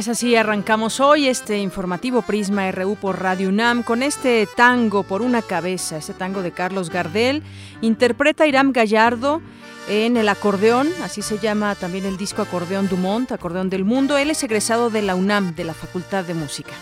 Pues así arrancamos hoy este informativo Prisma RU por Radio UNAM con este tango por una cabeza, este tango de Carlos Gardel. Interpreta Iram Gallardo en el acordeón, así se llama también el disco Acordeón Dumont, Acordeón del Mundo. Él es egresado de la UNAM, de la Facultad de Música.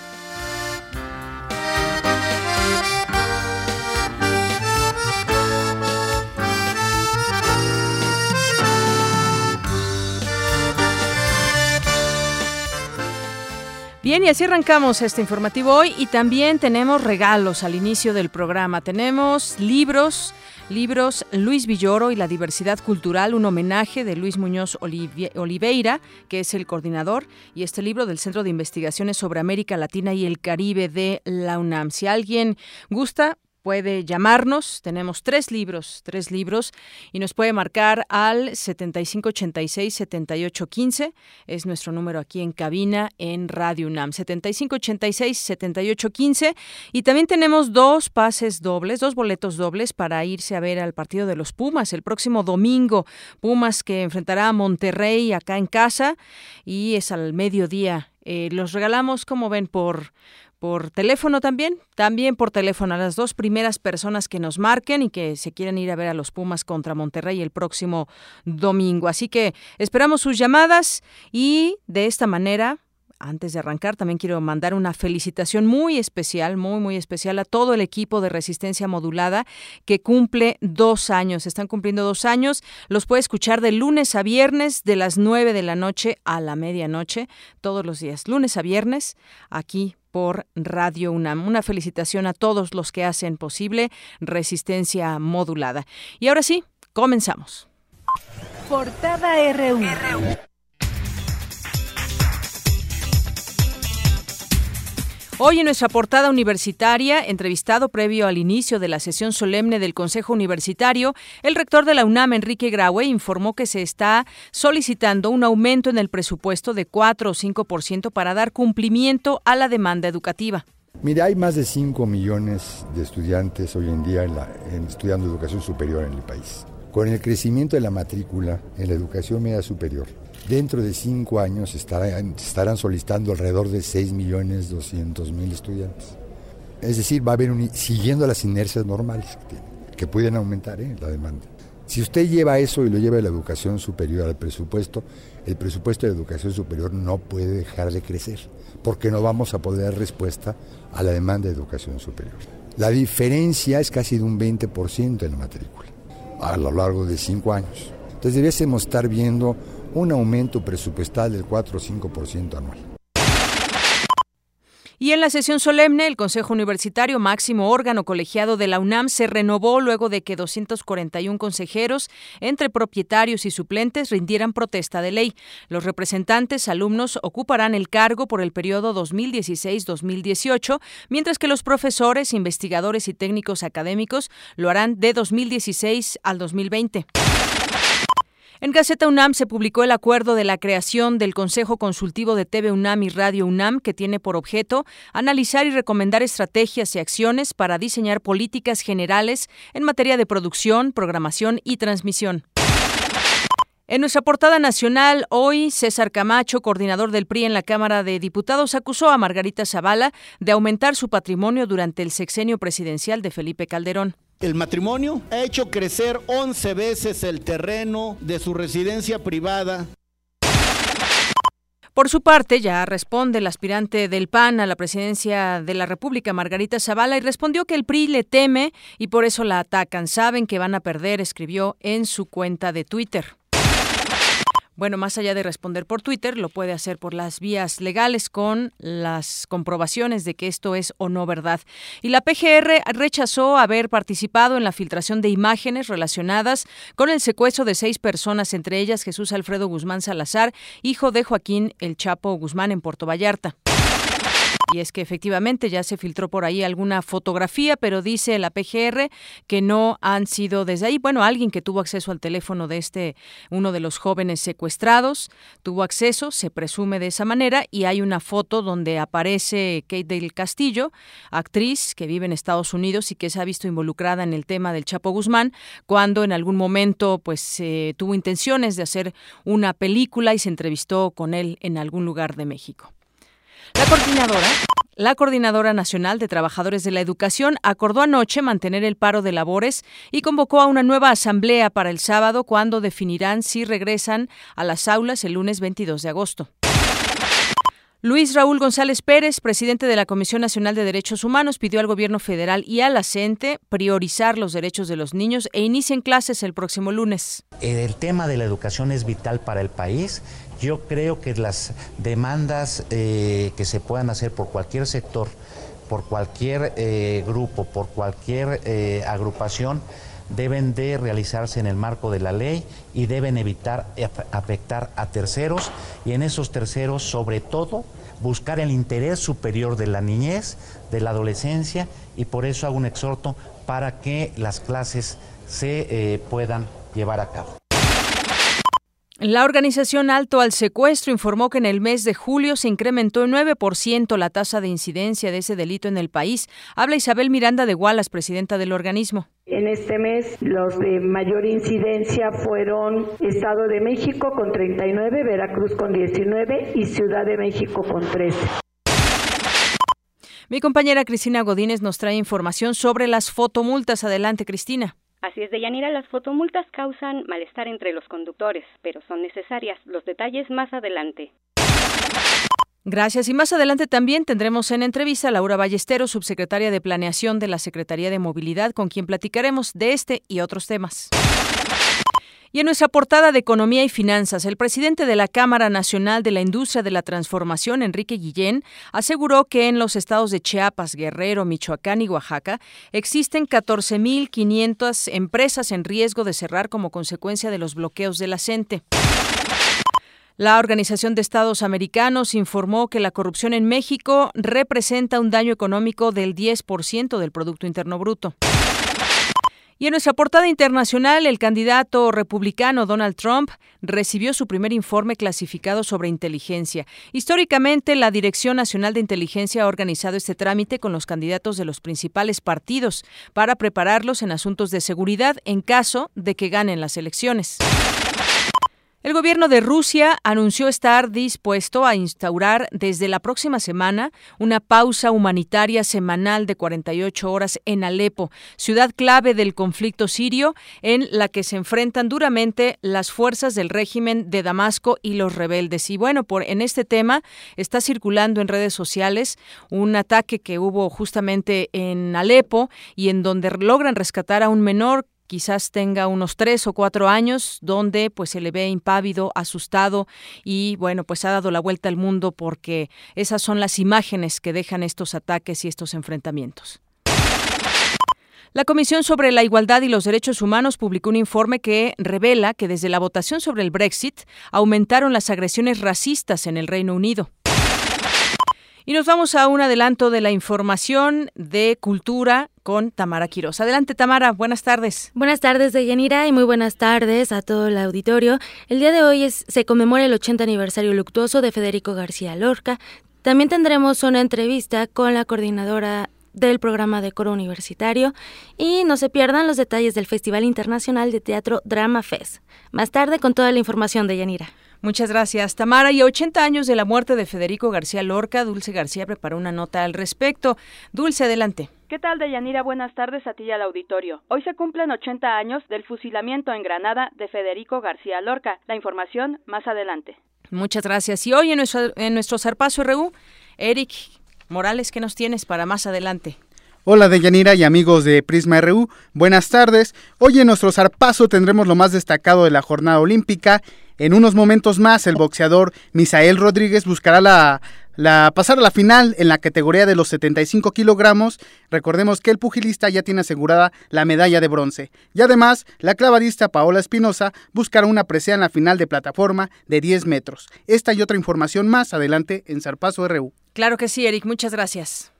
Bien, y así arrancamos este informativo hoy y también tenemos regalos al inicio del programa. Tenemos libros, libros Luis Villoro y la diversidad cultural, un homenaje de Luis Muñoz Oliveira, que es el coordinador, y este libro del Centro de Investigaciones sobre América Latina y el Caribe de la UNAM. Si alguien gusta, puede llamarnos. Tenemos tres libros, tres libros, y nos puede marcar al 7586-7815. Es nuestro número aquí en cabina en Radio UNAM. 7586-7815. Y también tenemos dos pases dobles, dos boletos dobles para irse a ver al partido de los Pumas el próximo domingo. Pumas que enfrentará a Monterrey acá en casa y es al mediodía. Eh, los regalamos, como ven, por por teléfono también, también por teléfono a las dos primeras personas que nos marquen y que se quieren ir a ver a los Pumas contra Monterrey el próximo domingo. Así que esperamos sus llamadas y de esta manera antes de arrancar, también quiero mandar una felicitación muy especial, muy, muy especial a todo el equipo de Resistencia Modulada que cumple dos años. Están cumpliendo dos años. Los puede escuchar de lunes a viernes, de las nueve de la noche a la medianoche, todos los días, lunes a viernes, aquí por Radio UNAM. Una felicitación a todos los que hacen posible resistencia modulada. Y ahora sí, comenzamos. Portada RU. Hoy en nuestra portada universitaria, entrevistado previo al inicio de la sesión solemne del Consejo Universitario, el rector de la UNAM, Enrique Graue, informó que se está solicitando un aumento en el presupuesto de 4 o 5% para dar cumplimiento a la demanda educativa. Mira, hay más de 5 millones de estudiantes hoy en día estudiando educación superior en el país. Con el crecimiento de la matrícula en la educación media superior, Dentro de cinco años estarán, estarán solicitando alrededor de 6.200.000 estudiantes. Es decir, va a haber un, siguiendo las inercias normales que, pueden aumentar ¿eh? la demanda. Si usted lleva eso y lo lleva de la educación superior al presupuesto, el presupuesto de educación superior no puede dejar de crecer, porque no vamos a poder dar respuesta a la demanda de educación superior. La diferencia es casi de un 20% en la matrícula, a lo largo de cinco años. Entonces debiésemos estar viendo un aumento presupuestal del 4 o 5% anual. Y en la sesión solemne, el Consejo Universitario, máximo órgano colegiado de la UNAM, se renovó luego de que 241 consejeros, entre propietarios y suplentes, rindieran protesta de ley. Los representantes alumnos ocuparán el cargo por el periodo 2016-2018, mientras que los profesores, investigadores y técnicos académicos lo harán de 2016 al 2020. En Gaceta UNAM se publicó el acuerdo de la creación del Consejo Consultivo de TV UNAM y Radio UNAM, que tiene por objeto analizar y recomendar estrategias y acciones para diseñar políticas generales en materia de producción, programación y transmisión. En nuestra portada nacional, hoy César Camacho, coordinador del PRI en la Cámara de Diputados, acusó a Margarita Zavala de aumentar su patrimonio durante el sexenio presidencial de Felipe Calderón. El matrimonio ha hecho crecer 11 veces el terreno de su residencia privada. Por su parte, ya responde el aspirante del PAN a la presidencia de la República, Margarita Zavala, y respondió que el PRI le teme y por eso la atacan. Saben que van a perder, escribió en su cuenta de Twitter. Bueno, más allá de responder por Twitter, lo puede hacer por las vías legales con las comprobaciones de que esto es o no verdad. Y la PGR rechazó haber participado en la filtración de imágenes relacionadas con el secuestro de seis personas, entre ellas Jesús Alfredo Guzmán Salazar, hijo de Joaquín El Chapo Guzmán en Puerto Vallarta. Y es que efectivamente ya se filtró por ahí alguna fotografía, pero dice la PGR que no han sido desde ahí. Bueno, alguien que tuvo acceso al teléfono de este, uno de los jóvenes secuestrados, tuvo acceso, se presume de esa manera, y hay una foto donde aparece Kate del Castillo, actriz que vive en Estados Unidos y que se ha visto involucrada en el tema del Chapo Guzmán, cuando en algún momento pues tuvo intenciones de hacer una película y se entrevistó con él en algún lugar de México. La coordinadora la Coordinadora Nacional de Trabajadores de la Educación acordó anoche mantener el paro de labores y convocó a una nueva asamblea para el sábado cuando definirán si regresan a las aulas el lunes 22 de agosto. Luis Raúl González Pérez, presidente de la Comisión Nacional de Derechos Humanos, pidió al gobierno federal y a la priorizar los derechos de los niños e inicien clases el próximo lunes. El tema de la educación es vital para el país yo creo que las demandas eh, que se puedan hacer por cualquier sector, por cualquier eh, grupo, por cualquier eh, agrupación, deben de realizarse en el marco de la ley y deben evitar afectar a terceros y en esos terceros sobre todo buscar el interés superior de la niñez, de la adolescencia y por eso hago un exhorto para que las clases se puedan llevar a cabo. La organización Alto al Secuestro informó que en el mes de julio se incrementó en 9% la tasa de incidencia de ese delito en el país. Habla Isabel Miranda de Gualas, presidenta del organismo. En este mes los de mayor incidencia fueron Estado de México con 39, Veracruz con 19 y Ciudad de México con 13. Mi compañera Cristina Godínez nos trae información sobre las fotomultas. Adelante, Cristina. Así es, Deyanira, las fotomultas causan malestar entre los conductores, pero son necesarias. Los detalles más adelante. Gracias. Y más adelante también tendremos en entrevista a Laura Ballestero, subsecretaria de Planeación de la Secretaría de Movilidad, con quien platicaremos de este y otros temas. Y en nuestra portada de Economía y Finanzas, el presidente de la Cámara Nacional de la Industria de la Transformación, Enrique Guillén, aseguró que en los estados de Chiapas, Guerrero, Michoacán y Oaxaca existen 14.500 empresas en riesgo de cerrar como consecuencia de los bloqueos de la CENTE. La Organización de Estados Americanos informó que la corrupción en México representa un daño económico del 10% del Producto Interno Bruto. Y en nuestra portada internacional, el candidato republicano Donald Trump recibió su primer informe clasificado sobre inteligencia. Históricamente, la Dirección Nacional de Inteligencia ha organizado este trámite con los candidatos de los principales partidos para prepararlos en asuntos de seguridad en caso de que ganen las elecciones. El gobierno de Rusia anunció estar dispuesto a instaurar desde la próxima semana una pausa humanitaria semanal de 48 horas en Alepo, ciudad clave del conflicto sirio en la que se enfrentan duramente las fuerzas del régimen de Damasco y los rebeldes. Y bueno, por en este tema está circulando en redes sociales un ataque que hubo justamente en Alepo y en donde logran rescatar a un menor quizás tenga unos tres o cuatro años, donde pues se le ve impávido, asustado y bueno, pues ha dado la vuelta al mundo porque esas son las imágenes que dejan estos ataques y estos enfrentamientos. La Comisión sobre la Igualdad y los Derechos Humanos publicó un informe que revela que desde la votación sobre el Brexit aumentaron las agresiones racistas en el Reino Unido. Y nos vamos a un adelanto de la información de cultura con Tamara Quiroz. Adelante, Tamara, buenas tardes. Buenas tardes, Deyanira, y muy buenas tardes a todo el auditorio. El día de hoy se conmemora el 80 aniversario luctuoso de Federico García Lorca. También tendremos una entrevista con la coordinadora del programa de coro universitario y no se pierdan los detalles del Festival Internacional de Teatro Drama Fest. Más tarde con toda la información de Yanira. Muchas gracias, Tamara. Y a 80 años de la muerte de Federico García Lorca, Dulce García preparó una nota al respecto. Dulce, adelante. ¿Qué tal, Deyanira? Buenas tardes a ti y al auditorio. Hoy se cumplen 80 años del fusilamiento en Granada de Federico García Lorca. La información más adelante. Muchas gracias. Y hoy en nuestro, en nuestro Zarpazo RU, Eric Morales, ¿qué nos tienes para más adelante? Hola Deyanira y amigos de Prisma RU, buenas tardes. Hoy en nuestro zarpazo tendremos lo más destacado de la jornada olímpica. En unos momentos más el boxeador Misael Rodríguez buscará la, pasar a la final en la categoría de los 75 kilogramos. Recordemos que el pugilista ya tiene asegurada la medalla de bronce. Y además, la clavadista Paola Espinosa buscará una presea en la final de plataforma de 10 metros. Esta y otra información más adelante en Zarpazo RU. Claro que sí, Eric, muchas gracias.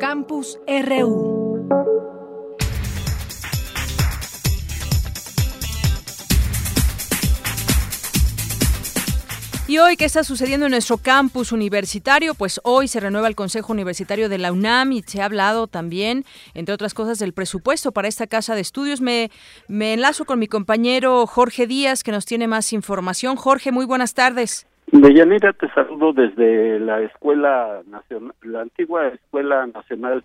Campus RU. Y hoy, ¿qué está sucediendo en nuestro campus universitario? Pues hoy se renueva el Consejo Universitario de la UNAM y se ha hablado también, entre otras cosas, del presupuesto para esta casa de estudios. Me, enlazo con mi compañero Jorge Díaz, que nos tiene más información. Jorge, muy buenas tardes. Deyanira, te saludo desde la Escuela Nacional, la antigua Escuela Nacional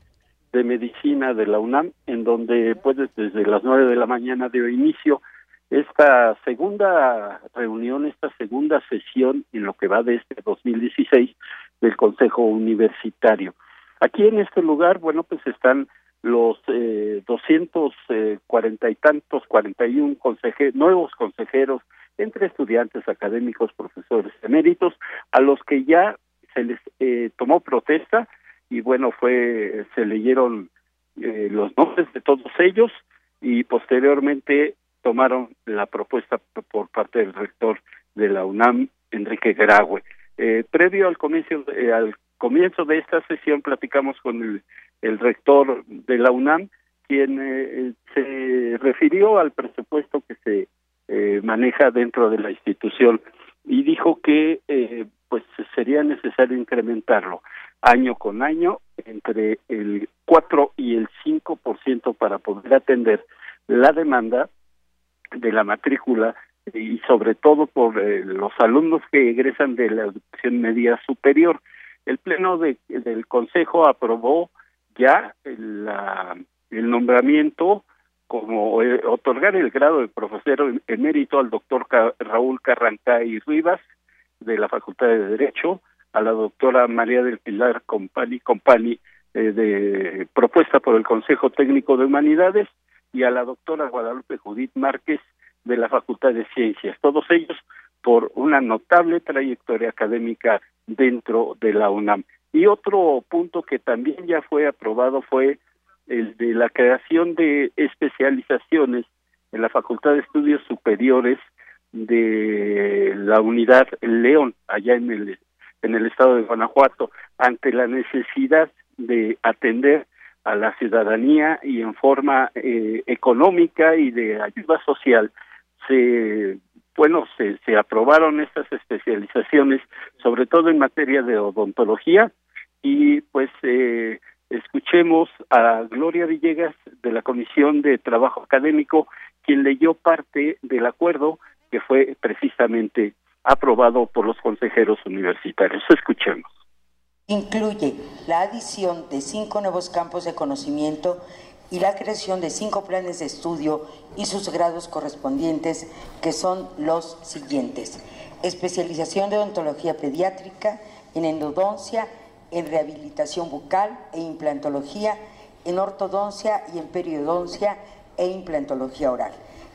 de Medicina de la UNAM, en donde pues desde las nueve de la mañana dio inicio esta segunda reunión, esta segunda sesión en lo que va de este 2016 del Consejo Universitario. Aquí en este lugar, bueno, pues están los eh, 240 y tantos, 41 consejeros, nuevos consejeros entre estudiantes, académicos, profesores eméritos, a los que ya se les eh, tomó protesta y bueno, fue se leyeron eh, los nombres de todos ellos y posteriormente tomaron la propuesta por parte del rector de la UNAM, Enrique Graue. Eh, previo al comienzo, eh, al comienzo de esta sesión platicamos con el, el rector de la UNAM, quien eh, se refirió al presupuesto que se eh, maneja dentro de la institución y dijo que eh, pues sería necesario incrementarlo año con año entre el 4 y el 5% para poder atender la demanda de la matrícula y sobre todo por eh, los alumnos que egresan de la educación media superior. El pleno de, del consejo aprobó ya la, el nombramiento como eh, otorgar el grado de profesor emérito al doctor Raúl Carrancay Rivas de la Facultad de Derecho, a la doctora María del Pilar Compani, Compani eh, de propuesta por el Consejo Técnico de Humanidades y a la doctora Guadalupe Judith Márquez de la Facultad de Ciencias, todos ellos por una notable trayectoria académica dentro de la UNAM. Y otro punto que también ya fue aprobado fue el de la creación de especializaciones en la Facultad de Estudios Superiores de la unidad León, allá en el, en el estado de Guanajuato, ante la necesidad de atender a la ciudadanía y en forma eh, económica y de ayuda social, se bueno, se, se aprobaron estas especializaciones, sobre todo en materia de odontología, y pues eh, escuchemos a Gloria Villegas de la Comisión de Trabajo Académico, quien leyó parte del acuerdo que fue precisamente aprobado por los consejeros universitarios. Escuchemos. Incluye la adición de cinco nuevos campos de conocimiento y la creación de cinco planes de estudio y sus grados correspondientes, que son los siguientes. Especialización de odontología pediátrica, en endodoncia, en rehabilitación bucal e implantología, en ortodoncia y en periodoncia e implantología oral.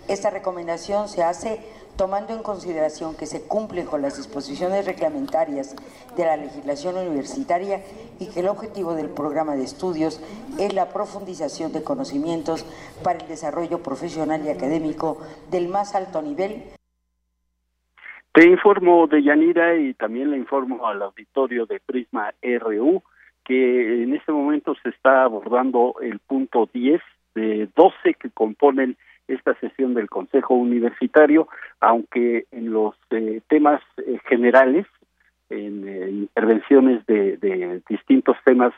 Esta recomendación se hace tomando en consideración que se cumplen con las disposiciones reglamentarias de la legislación universitaria y que el objetivo del programa de estudios es la profundización de conocimientos para el desarrollo profesional y académico del más alto nivel. Te informo de Yanira y también le informo al auditorio de Prisma RU que en este momento se está abordando el punto 10 de 12 que componen esta sesión del Consejo Universitario, aunque en los eh, temas eh, generales, en eh, intervenciones de, de, distintos temas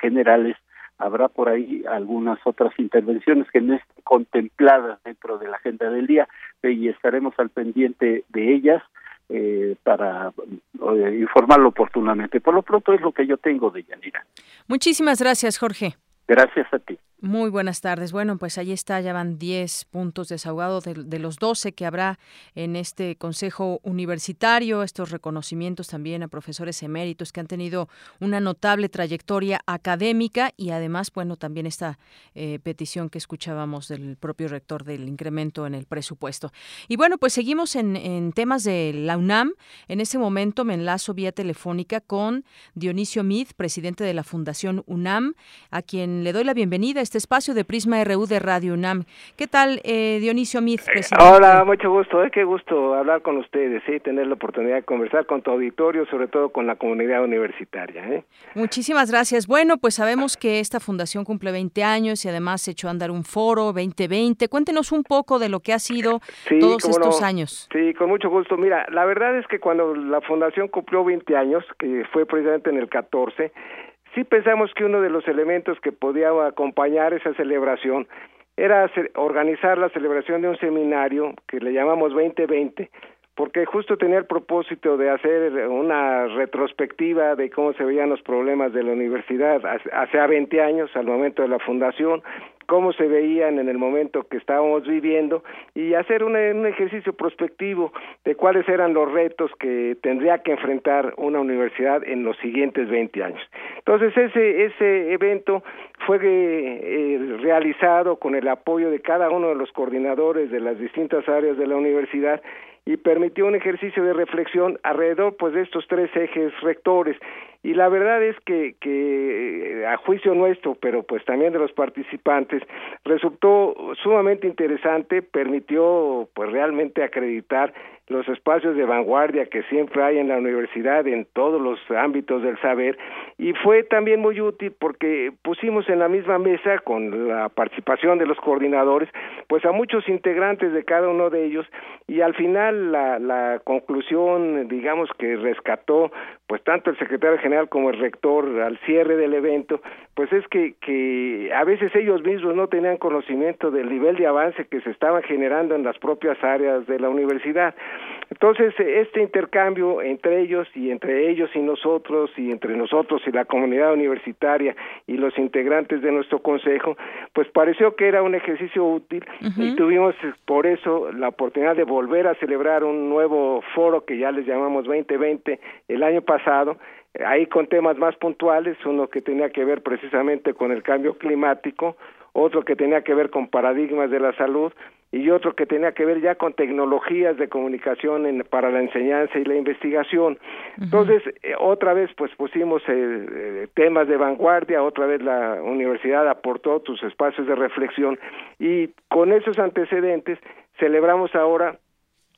generales, habrá por ahí algunas otras intervenciones que no estén contempladas dentro de la agenda del día y estaremos al pendiente de ellas eh, para eh, informarlo oportunamente. Por lo pronto es lo que yo tengo de Yanira. Muchísimas gracias, Jorge. Gracias a ti. Muy buenas tardes. Bueno, pues ahí está, ya van 10 puntos desahogados de, los 12 que habrá en este Consejo Universitario, estos reconocimientos también a profesores eméritos que han tenido una notable trayectoria académica y además, bueno, también esta eh, petición que escuchábamos del propio rector del incremento en el presupuesto. Y bueno, pues seguimos en, en temas de la UNAM. En este momento me enlazo vía telefónica con Dionisio Mid, presidente de la Fundación UNAM, a quien le doy la bienvenida este espacio de Prisma RU de Radio UNAM. ¿Qué tal, eh, Dionisio Mid, eh, Hola, mucho gusto. Eh, qué gusto hablar con ustedes y tener la oportunidad de conversar con tu auditorio, sobre todo con la comunidad universitaria. ¿eh? Muchísimas gracias. Bueno, pues sabemos que esta fundación cumple 20 años y además echó a andar un foro 2020. Cuéntenos un poco de lo que ha sido todos estos años. Sí, con mucho gusto. Mira, la verdad es que cuando la fundación cumplió 20 años, que fue precisamente en el 14, sí pensamos que uno de los elementos que podía acompañar esa celebración era organizar la celebración de un seminario que le llamamos 2020, porque justo tenía el propósito de hacer una retrospectiva de cómo se veían los problemas de la universidad hace 20 años, al momento de la fundación, cómo se veían en el momento que estábamos viviendo y hacer un, ejercicio prospectivo de cuáles eran los retos que tendría que enfrentar una universidad en los siguientes 20 años. Entonces ese ese evento fue eh, realizado con el apoyo de cada uno de los coordinadores de las distintas áreas de la universidad y permitió un ejercicio de reflexión alrededor pues de estos tres ejes rectores y la verdad es que, que eh, a juicio nuestro, pero pues también de los participantes, resultó sumamente interesante, permitió pues realmente acreditar los espacios de vanguardia que siempre hay en la universidad en todos los ámbitos del saber y fue también muy útil porque pusimos en la misma mesa con la participación de los coordinadores pues a muchos integrantes de cada uno de ellos y al final la, la conclusión digamos que rescató pues tanto el secretario general como el rector al cierre del evento, pues es que, que a veces ellos mismos no tenían conocimiento del nivel de avance que se estaba generando en las propias áreas de la universidad. Entonces, este intercambio entre ellos y entre ellos y nosotros y entre nosotros y la comunidad universitaria y los integrantes de nuestro consejo, pues pareció que era un ejercicio útil y tuvimos por eso la oportunidad de volver a celebrar un nuevo foro que ya les llamamos 2020 el año pasado ahí con temas más puntuales, uno que tenía que ver precisamente con el cambio climático, otro que tenía que ver con paradigmas de la salud y otro que tenía que ver ya con tecnologías de comunicación en, para la enseñanza y la investigación. Entonces, eh, otra vez pues pusimos eh, eh, temas de vanguardia, otra vez la universidad aportó sus espacios de reflexión y con esos antecedentes celebramos ahora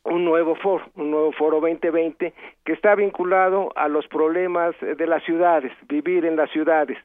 un nuevo foro, un nuevo foro 2020 que está vinculado a los problemas de las ciudades, vivir en las ciudades.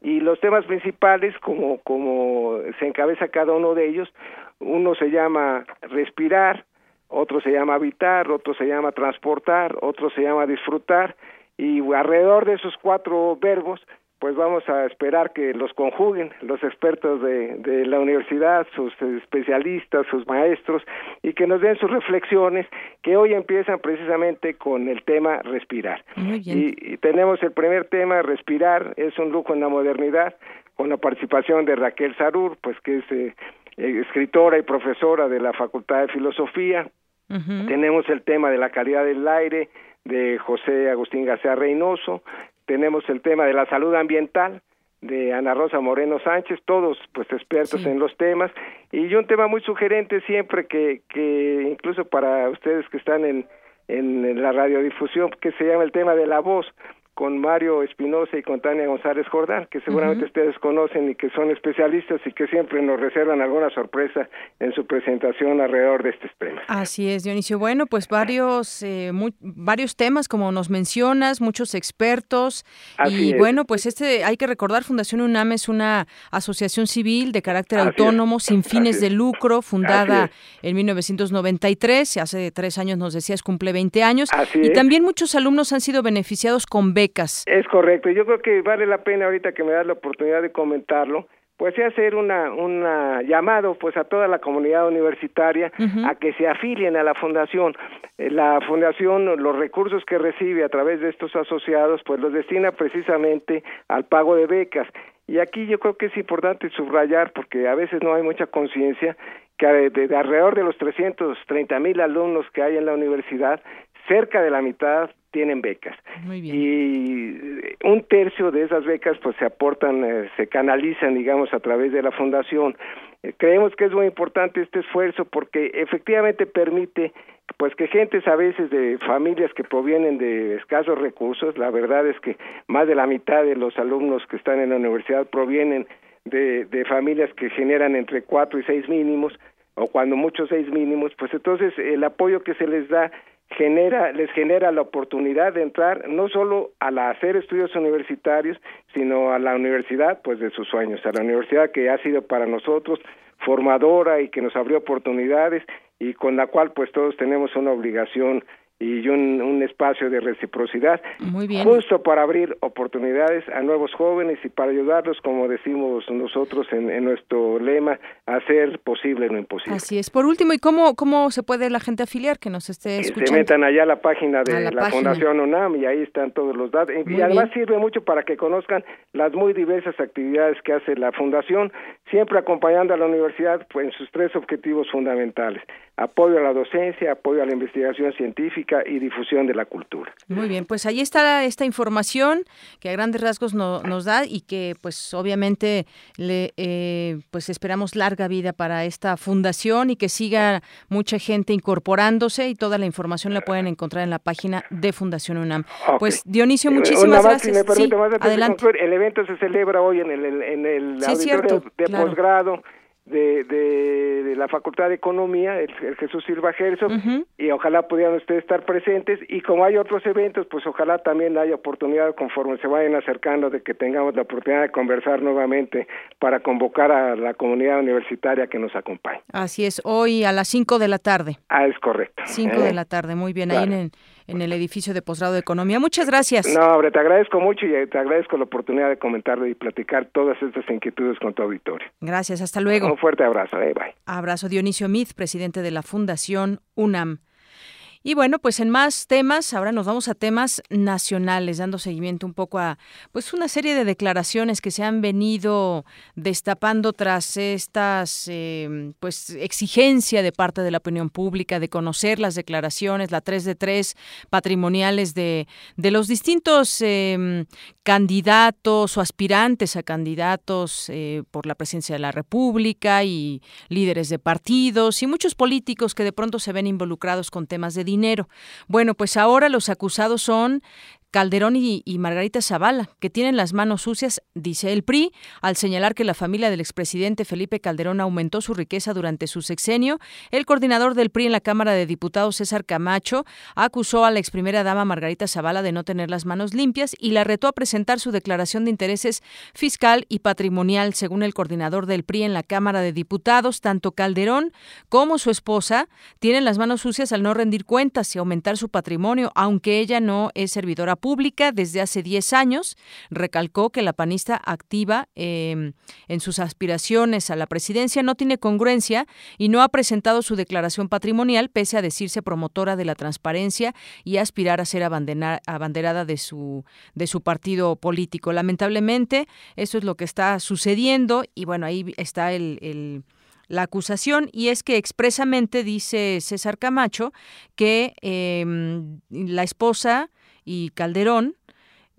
Y los temas principales, como, como se encabeza cada uno de ellos, uno se llama respirar, otro se llama habitar, otro se llama transportar, otro se llama disfrutar, y alrededor de esos cuatro verbos pues vamos a esperar que los conjuguen los expertos de, de, la universidad, sus especialistas, sus maestros, y que nos den sus reflexiones, que hoy empiezan precisamente con el tema respirar. Y, tenemos el primer tema, respirar, es un lujo en la modernidad, con la participación de Raquel Sarur, pues que es eh, escritora y profesora de la Facultad de Filosofía. Tenemos el tema de la calidad del aire, de José Agustín García Reynoso, tenemos el tema de la salud ambiental de Ana Rosa Moreno Sánchez, todos pues expertos en los temas, y un tema muy sugerente siempre que, que incluso para ustedes que están en, en la radiodifusión, que se llama el tema de la voz, con Mario Espinosa y con Tania González Jordán, que seguramente ustedes conocen y que son especialistas y que siempre nos reservan alguna sorpresa en su presentación alrededor de este tema. Así es, Dionisio. Bueno, pues varios, eh, varios temas, como nos mencionas, muchos expertos. y bueno, pues este hay que recordar, Fundación UNAM es una asociación civil de carácter autónomo, sin fines de lucro, fundada en 1993. Hace tres años nos decías, cumple 20 años. y también muchos alumnos han sido beneficiados con becas es correcto. Yo creo que vale la pena ahorita que me das la oportunidad de comentarlo, pues hacer una, una llamado pues a toda la comunidad universitaria a que se afilien a la fundación. Eh, la fundación, los recursos que recibe a través de estos asociados, pues los destina precisamente al pago de becas Y aquí yo creo que es importante subrayar, porque a veces no hay mucha conciencia, que de, alrededor de los 330 mil alumnos que hay en la universidad, cerca de la mitad tienen becas. Y un tercio de esas becas pues se aportan, eh, se canalizan, digamos, a través de la fundación. Eh, creemos que es muy importante este esfuerzo porque efectivamente permite pues que gentes a veces de familias que provienen de escasos recursos, la verdad es que más de la mitad de los alumnos que están en la universidad provienen de, de familias que generan entre cuatro y seis mínimos, o cuando muchos seis mínimos, pues entonces el apoyo que se les da genera, les genera la oportunidad de entrar no solo a la hacer estudios universitarios, sino a la universidad pues de sus sueños, a la universidad que ha sido para nosotros formadora y que nos abrió oportunidades y con la cual pues todos tenemos una obligación y un, un, espacio de reciprocidad. Muy bien. justo para abrir oportunidades a nuevos jóvenes y para ayudarlos como decimos nosotros en, en, nuestro lema a hacer posible lo imposible. Así es. Por último y cómo cómo se puede la gente afiliar que nos esté escuchando se metan allá a la página de la, Fundación UNAM y ahí están todos los datos. Y además sirve mucho para que conozcan las muy diversas actividades que hace la fundación siempre acompañando a la universidad pues, en sus tres objetivos fundamentales. Apoyo a la docencia, apoyo a la investigación científica y difusión de la cultura. Muy bien, pues ahí está esta información que a grandes rasgos nos da y que pues obviamente le eh, pues esperamos larga vida para esta fundación y que siga mucha gente incorporándose y toda la información la pueden encontrar en la página de Fundación UNAM. Pues Dionisio, eh, muchísimas gracias. adelante. el evento se celebra hoy en el, en el auditorio de posgrado de, de, la Facultad de Economía, el, Jesús Silva Gerso, y ojalá pudieran ustedes estar presentes. Y como hay otros eventos, pues ojalá también haya oportunidad conforme se vayan acercando de que tengamos la oportunidad de conversar nuevamente para convocar a la comunidad universitaria que nos acompañe. Así es, hoy a las 5 de la tarde. Ah, es correcto. 5 de ¿Eh? la tarde, muy bien, ahí en, en el edificio de posgrado de Economía. Muchas gracias. No, hombre, te agradezco mucho y te agradezco la oportunidad de comentar y platicar todas estas inquietudes con tu auditorio. Gracias, hasta luego. Un fuerte abrazo, eh, bye. Abrazo Dionisio Mith, presidente de la Fundación UNAM. Y bueno, pues en más temas, ahora nos vamos a temas nacionales, dando seguimiento un poco a pues una serie de declaraciones que se han venido destapando tras estas eh, pues exigencia de parte de la opinión pública de conocer las declaraciones, la 3 de 3 patrimoniales de, de los distintos eh, candidatos o aspirantes a candidatos eh, por la presidencia de la República y líderes de partidos y muchos políticos que de pronto se ven involucrados con temas de dinero. Bueno, pues ahora los acusados son Calderón y, Margarita Zavala, que tienen las manos sucias, dice el PRI, al señalar que la familia del expresidente Felipe Calderón aumentó su riqueza durante su sexenio. El coordinador del PRI en la Cámara de Diputados, César Camacho, acusó a la ex primera dama Margarita Zavala de no tener las manos limpias y la retó a presentar su declaración de intereses fiscal y patrimonial. Según el coordinador del PRI en la Cámara de Diputados, tanto Calderón como su esposa tienen las manos sucias al no rendir cuentas y aumentar su patrimonio, aunque ella no es servidora pública desde hace 10 años. Recalcó que la panista activa em, en sus aspiraciones a la presidencia no tiene congruencia y no ha presentado su declaración patrimonial, pese a decirse promotora de la transparencia y aspirar a ser abanderada de su, de su partido político. Lamentablemente, eso es lo que está sucediendo y bueno, ahí está el, la acusación y es que expresamente dice César Camacho que em, la esposa y Calderón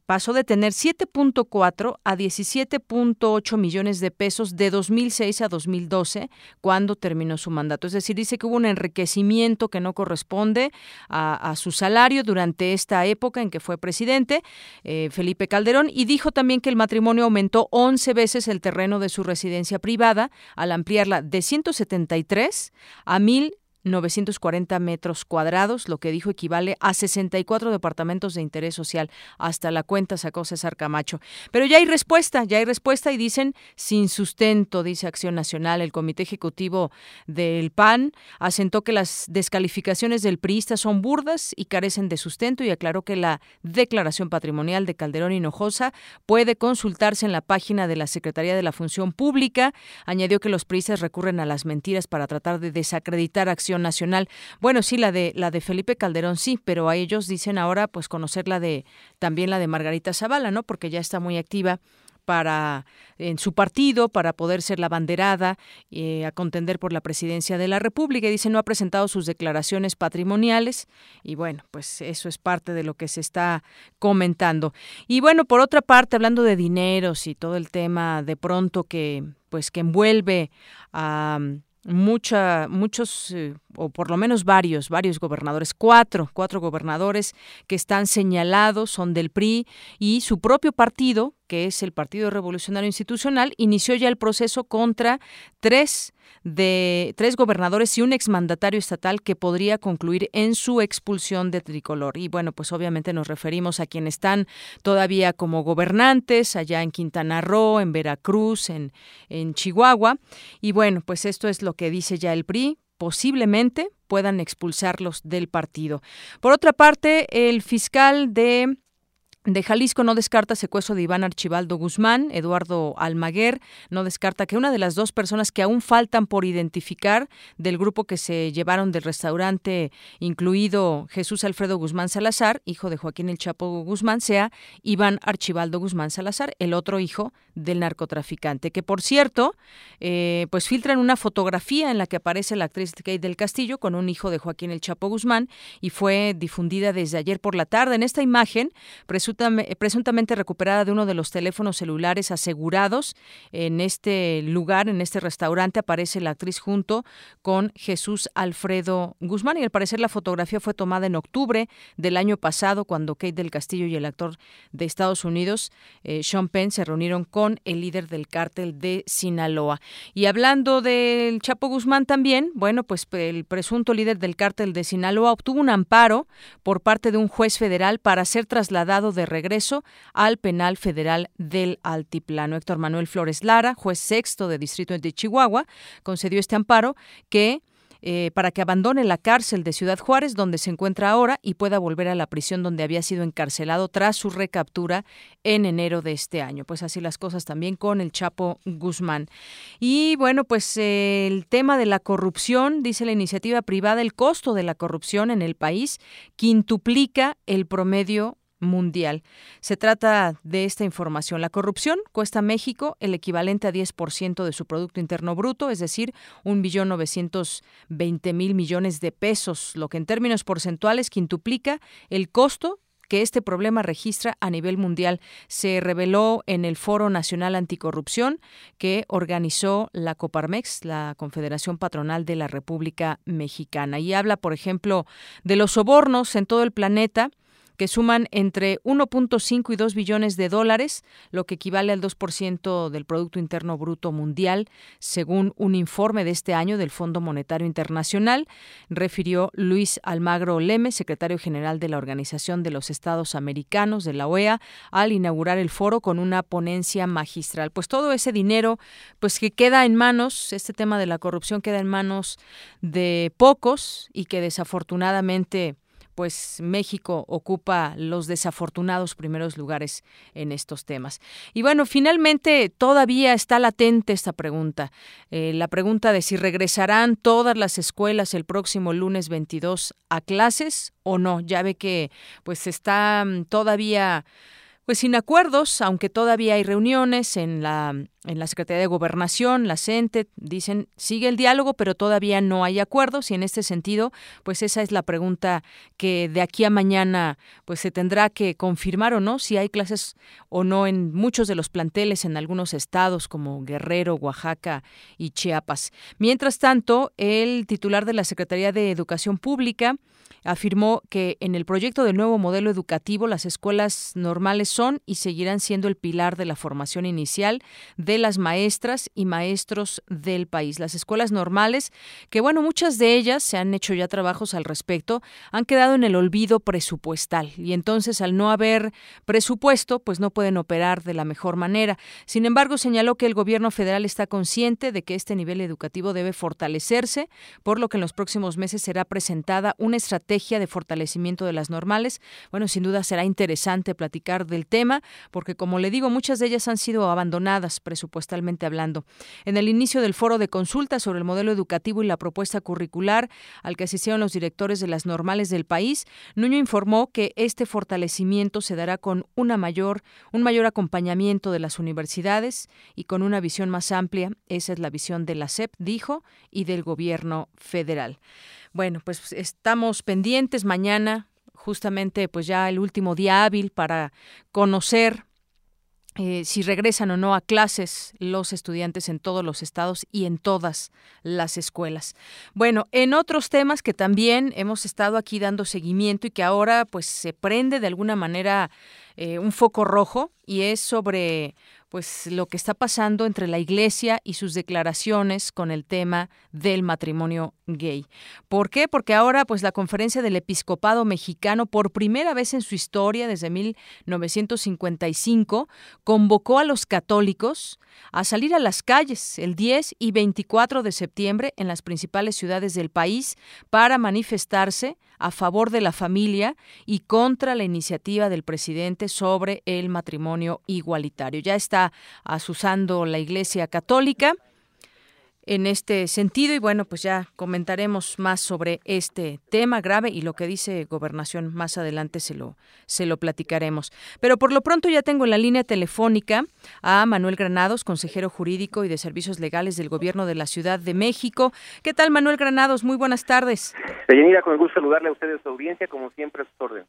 pasó de tener 7.4 a 17.8 millones de pesos de 2006 a 2012, cuando terminó su mandato. Es decir, dice que hubo un enriquecimiento que no corresponde a, su salario durante esta época en que fue presidente, eh, Felipe Calderón, y dijo también que el matrimonio aumentó 11 veces el terreno de su residencia privada al ampliarla de 173 a 1000 940 metros cuadrados, lo que dijo equivale a 64 departamentos de interés social. Hasta la cuenta sacó César Camacho. Pero ya hay respuesta, ya hay respuesta y dicen sin sustento, dice Acción Nacional. El Comité Ejecutivo del PAN asentó que las descalificaciones del priista son burdas y carecen de sustento y aclaró que la declaración patrimonial de Calderón Hinojosa puede consultarse en la página de la Secretaría de la Función Pública. Añadió que los priistas recurren a las mentiras para tratar de desacreditar acción Nacional. Bueno, sí, la de la de Felipe Calderón sí, pero a ellos dicen ahora pues conocer la de también la de Margarita Zavala, ¿no? Porque ya está muy activa para en su partido para poder ser la banderada eh, a contender por la presidencia de la República. Dice no ha presentado sus declaraciones patrimoniales y bueno, pues eso es parte de lo que se está comentando. Y bueno, por otra parte, hablando de dineros y todo el tema de pronto que pues que envuelve a mucha, muchos, eh, o por lo menos varios, varios gobernadores, cuatro, cuatro gobernadores que están señalados, son del PRI y su propio partido, que es el Partido Revolucionario Institucional, inició ya el proceso contra tres de tres gobernadores y un exmandatario estatal que podría concluir en su expulsión de tricolor. Y bueno, pues obviamente nos referimos a quienes están todavía como gobernantes allá en Quintana Roo, en Veracruz, en, en Chihuahua. Y bueno, pues esto es lo que dice ya el PRI posiblemente puedan expulsarlos del partido. Por otra parte, el fiscal de de Jalisco no descarta secuestro de Iván Archibaldo Guzmán. Eduardo Almaguer no descarta que una de las dos personas que aún faltan por identificar del grupo que se llevaron del restaurante, incluido Jesús Alfredo Guzmán Salazar, hijo de Joaquín El Chapo Guzmán, sea Iván Archibaldo Guzmán Salazar, el otro hijo del narcotraficante. Que por cierto, eh, pues filtran una fotografía en la que aparece la actriz Kate del Castillo con un hijo de Joaquín El Chapo Guzmán y fue difundida desde ayer por la tarde. En esta imagen, recuperada de uno de los teléfonos celulares asegurados en este lugar, en este restaurante, aparece la actriz junto con Jesús Alfredo Guzmán y al parecer la fotografía fue tomada en octubre del año pasado cuando Kate del Castillo y el actor de Estados Unidos, eh, Sean Penn, se reunieron con el líder del cártel de Sinaloa. Y hablando del Chapo Guzmán también, bueno, pues el presunto líder del cártel de Sinaloa obtuvo un amparo por parte de un juez federal para ser trasladado de regreso al penal federal del Altiplano. Héctor Manuel Flores Lara, juez sexto de Distrito de Chihuahua, concedió este amparo que eh, para que abandone la cárcel de Ciudad Juárez, donde se encuentra ahora, y pueda volver a la prisión donde había sido encarcelado tras su recaptura en enero de este año. Pues así las cosas también con el Chapo Guzmán. Y bueno, pues eh, el tema de la corrupción, dice la iniciativa privada, el costo de la corrupción en el país quintuplica el promedio mundial. Se trata de esta información. La corrupción cuesta a México el equivalente a 10% de su Producto Interno Bruto, es decir, un billón mil millones de pesos, lo que en términos porcentuales quintuplica el costo que este problema registra a nivel mundial. Se reveló en el Foro Nacional Anticorrupción que organizó la Coparmex, la Confederación Patronal de la República Mexicana. Y habla, por ejemplo, de los sobornos en todo el planeta que suman entre 1.5 y 2 billones de dólares, lo que equivale al 2% del Producto Interno Bruto Mundial, según un informe de este año del Fondo Monetario Internacional, refirió Luis Almagro Leme, secretario general de la Organización de los Estados Americanos de la OEA, al inaugurar el foro con una ponencia magistral. Pues todo ese dinero, pues que queda en manos, este tema de la corrupción queda en manos de pocos y que desafortunadamente pues México ocupa los desafortunados primeros lugares en estos temas. Y bueno, finalmente todavía está latente esta pregunta, eh, la pregunta de si regresarán todas las escuelas el próximo lunes 22 a clases o no. Ya ve que pues está mm, todavía pues sin acuerdos, aunque todavía hay reuniones en la, en la Secretaría de Gobernación, la CENTE, dicen, sigue el diálogo, pero todavía no hay acuerdos y en este sentido, pues esa es la pregunta que de aquí a mañana pues se tendrá que confirmar o no, si hay clases o no en muchos de los planteles en algunos estados como Guerrero, Oaxaca y Chiapas. Mientras tanto, el titular de la Secretaría de Educación Pública, afirmó que en el proyecto del nuevo modelo educativo las escuelas normales son y seguirán siendo el pilar de la formación inicial de las maestras y maestros del país. Las escuelas normales, que bueno, muchas de ellas se han hecho ya trabajos al respecto, han quedado en el olvido presupuestal y entonces al no haber presupuesto, pues no pueden operar de la mejor manera. Sin embargo, señaló que el gobierno federal está consciente de que este nivel educativo debe fortalecerse, por lo que en los próximos meses será presentada una estrategia estrategia de fortalecimiento de las normales. Bueno, sin duda será interesante platicar del tema, porque como le digo, muchas de ellas han sido abandonadas presupuestalmente hablando. En el inicio del foro de consulta sobre el modelo educativo y la propuesta curricular al que asistieron los directores de las normales del país, Nuño informó que este fortalecimiento se dará con una mayor, un mayor acompañamiento de las universidades y con una visión más amplia. Esa es la visión de la SEP, dijo, y del gobierno federal. Bueno, pues estamos pendientes mañana, justamente pues ya el último día hábil para conocer eh, si regresan o no a clases los estudiantes en todos los estados y en todas las escuelas. Bueno, en otros temas que también hemos estado aquí dando seguimiento y que ahora pues se prende de alguna manera eh, un foco rojo y es sobre pues lo que está pasando entre la Iglesia y sus declaraciones con el tema del matrimonio gay. ¿Por qué? Porque ahora pues la Conferencia del Episcopado Mexicano por primera vez en su historia desde 1955 convocó a los católicos a salir a las calles el 10 y 24 de septiembre en las principales ciudades del país para manifestarse a favor de la familia y contra la iniciativa del presidente sobre el matrimonio igualitario. Ya está asusando la Iglesia Católica en este sentido y bueno, pues ya comentaremos más sobre este tema grave y lo que dice Gobernación más adelante se lo se lo platicaremos. Pero por lo pronto ya tengo en la línea telefónica a Manuel Granados, consejero jurídico y de servicios legales del Gobierno de la Ciudad de México. ¿Qué tal Manuel Granados? Muy buenas tardes. Deyanira, con el gusto saludarle a ustedes su audiencia, como siempre a su orden.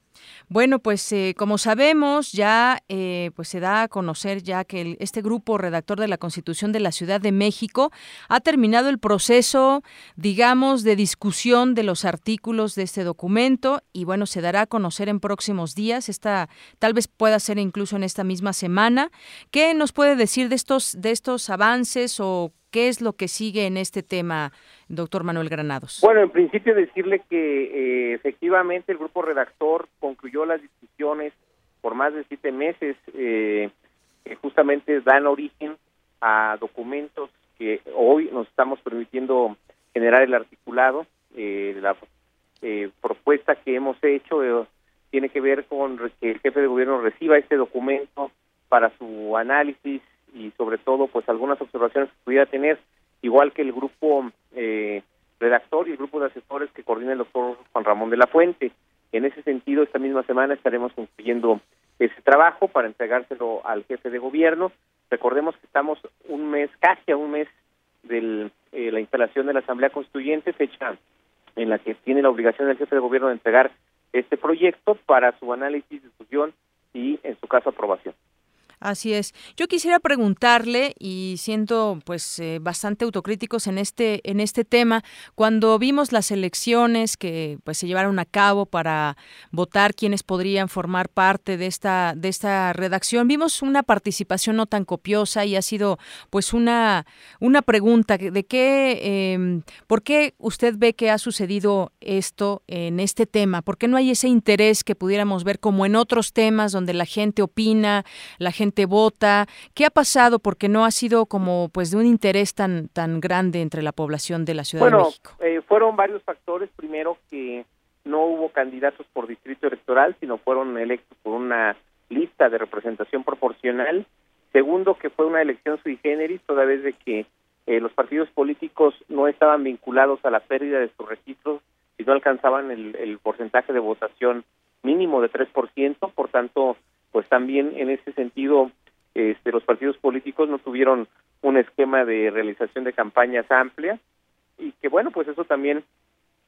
Bueno, pues eh, como sabemos, ya eh, pues se da a conocer ya que este grupo redactor de la Constitución de la Ciudad de México ha terminado el proceso, digamos, de discusión de los artículos de este documento y bueno, se dará a conocer en próximos días, esta tal vez pueda ser incluso en esta misma semana. ¿Qué nos puede decir de estos de estos avances o qué es lo que sigue en este tema, doctor Manuel Granados? Bueno, en principio decirle que eh, efectivamente el grupo redactor concluyó las discusiones por más de siete meses eh, que justamente dan origen a documentos que hoy nos estamos permitiendo generar el articulado. Eh, la eh, propuesta que hemos hecho eh, tiene que ver con que el jefe de gobierno reciba este documento para su análisis y sobre todo pues algunas observaciones que pudiera tener, igual que el grupo eh, redactor y el grupo de asesores que coordina el doctor Juan Ramón de la Fuente. En ese sentido, esta misma semana estaremos concluyendo ese trabajo para entregárselo al jefe de gobierno Recordemos que estamos un mes, casi a un mes de eh, la instalación de la Asamblea Constituyente, fecha en la que tiene la obligación el jefe de gobierno de entregar este proyecto para su análisis, discusión y, en su caso, aprobación. Así es. Yo quisiera preguntarle y siento pues eh, bastante autocríticos en este en este tema cuando vimos las elecciones que pues se llevaron a cabo para votar quienes podrían formar parte de esta de esta redacción vimos una participación no tan copiosa y ha sido pues una una pregunta de qué em, por qué usted ve que ha sucedido esto en este tema por qué no hay ese interés que pudiéramos ver como en otros temas donde la gente opina la gente vota? ¿Qué ha pasado? Porque no ha sido como pues de un interés tan tan grande entre la población de la Ciudad de México. Eh, fueron varios factores. Primero que no hubo candidatos por distrito electoral, sino fueron electos por una lista de representación proporcional. Segundo, que fue una elección sui generis, toda vez de que eh, los partidos políticos no estaban vinculados a la pérdida de sus registros y no alcanzaban el, el porcentaje de votación mínimo de 3%, por tanto, pues también en ese sentido este, los partidos políticos no tuvieron un esquema de realización de campañas amplia y que bueno pues eso también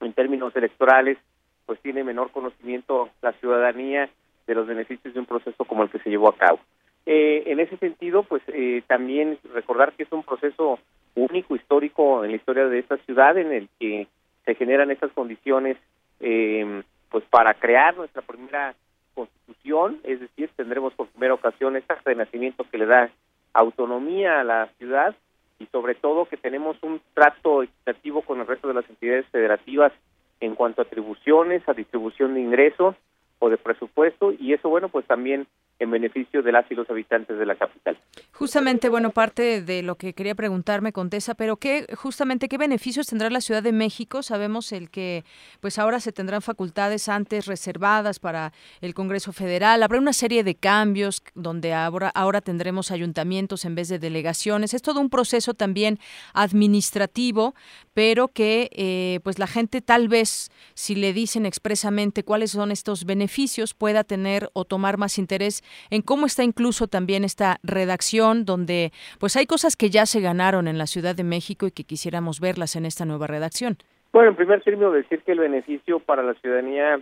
en términos electorales pues tiene menor conocimiento la ciudadanía de los beneficios de un proceso como el que se llevó a cabo. Eh, en ese sentido, pues eh, también recordar que es un proceso único, histórico en la historia de esta ciudad, en el que se generan estas condiciones, eh, pues para crear nuestra primera constitución, es decir, tendremos por primera ocasión este renacimiento que le da autonomía a la ciudad y sobre todo que tenemos un trato equitativo con el resto de las entidades federativas en cuanto a atribuciones, a distribución de ingresos o de presupuesto y eso bueno pues también en beneficio de las y los habitantes de la capital. Justamente, bueno, parte de lo que quería preguntarme, Contesa, pero qué, justamente, ¿qué beneficios tendrá la Ciudad de México? Sabemos el que, pues ahora se tendrán facultades antes reservadas para el Congreso Federal. Habrá una serie de cambios donde ahora, ahora tendremos ayuntamientos en vez de delegaciones. Es todo un proceso también administrativo, pero que, eh, pues la gente tal vez, si le dicen expresamente cuáles son estos beneficios, pueda tener o tomar más interés en cómo está incluso también esta redacción, donde pues hay cosas que ya se ganaron en la Ciudad de México y que quisiéramos verlas en esta nueva redacción. Bueno, en primer término decir que el beneficio para la ciudadanía,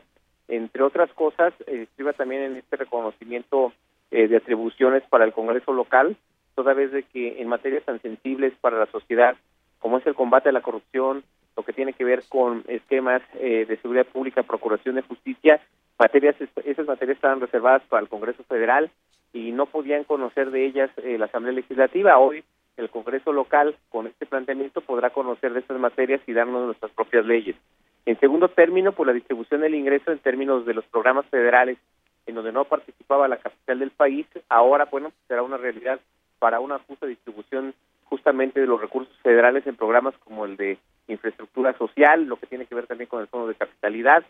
entre otras cosas, escriba también en este reconocimiento eh, de atribuciones para el Congreso local, toda vez de que en materias tan sensibles para la sociedad como es el combate a la corrupción, lo que tiene que ver con esquemas eh, de seguridad pública, procuración de justicia, materias esas materias estaban reservadas para el Congreso Federal y no podían conocer de ellas eh, la Asamblea Legislativa. Hoy el Congreso local con este planteamiento podrá conocer de estas materias y darnos nuestras propias leyes. En segundo término, por la distribución del ingreso en términos de los programas federales en donde no participaba la capital del país, ahora bueno será una realidad para una justa distribución justamente de los recursos federales en programas como el de infraestructura social, lo que tiene que ver también con el fondo de capitalidad,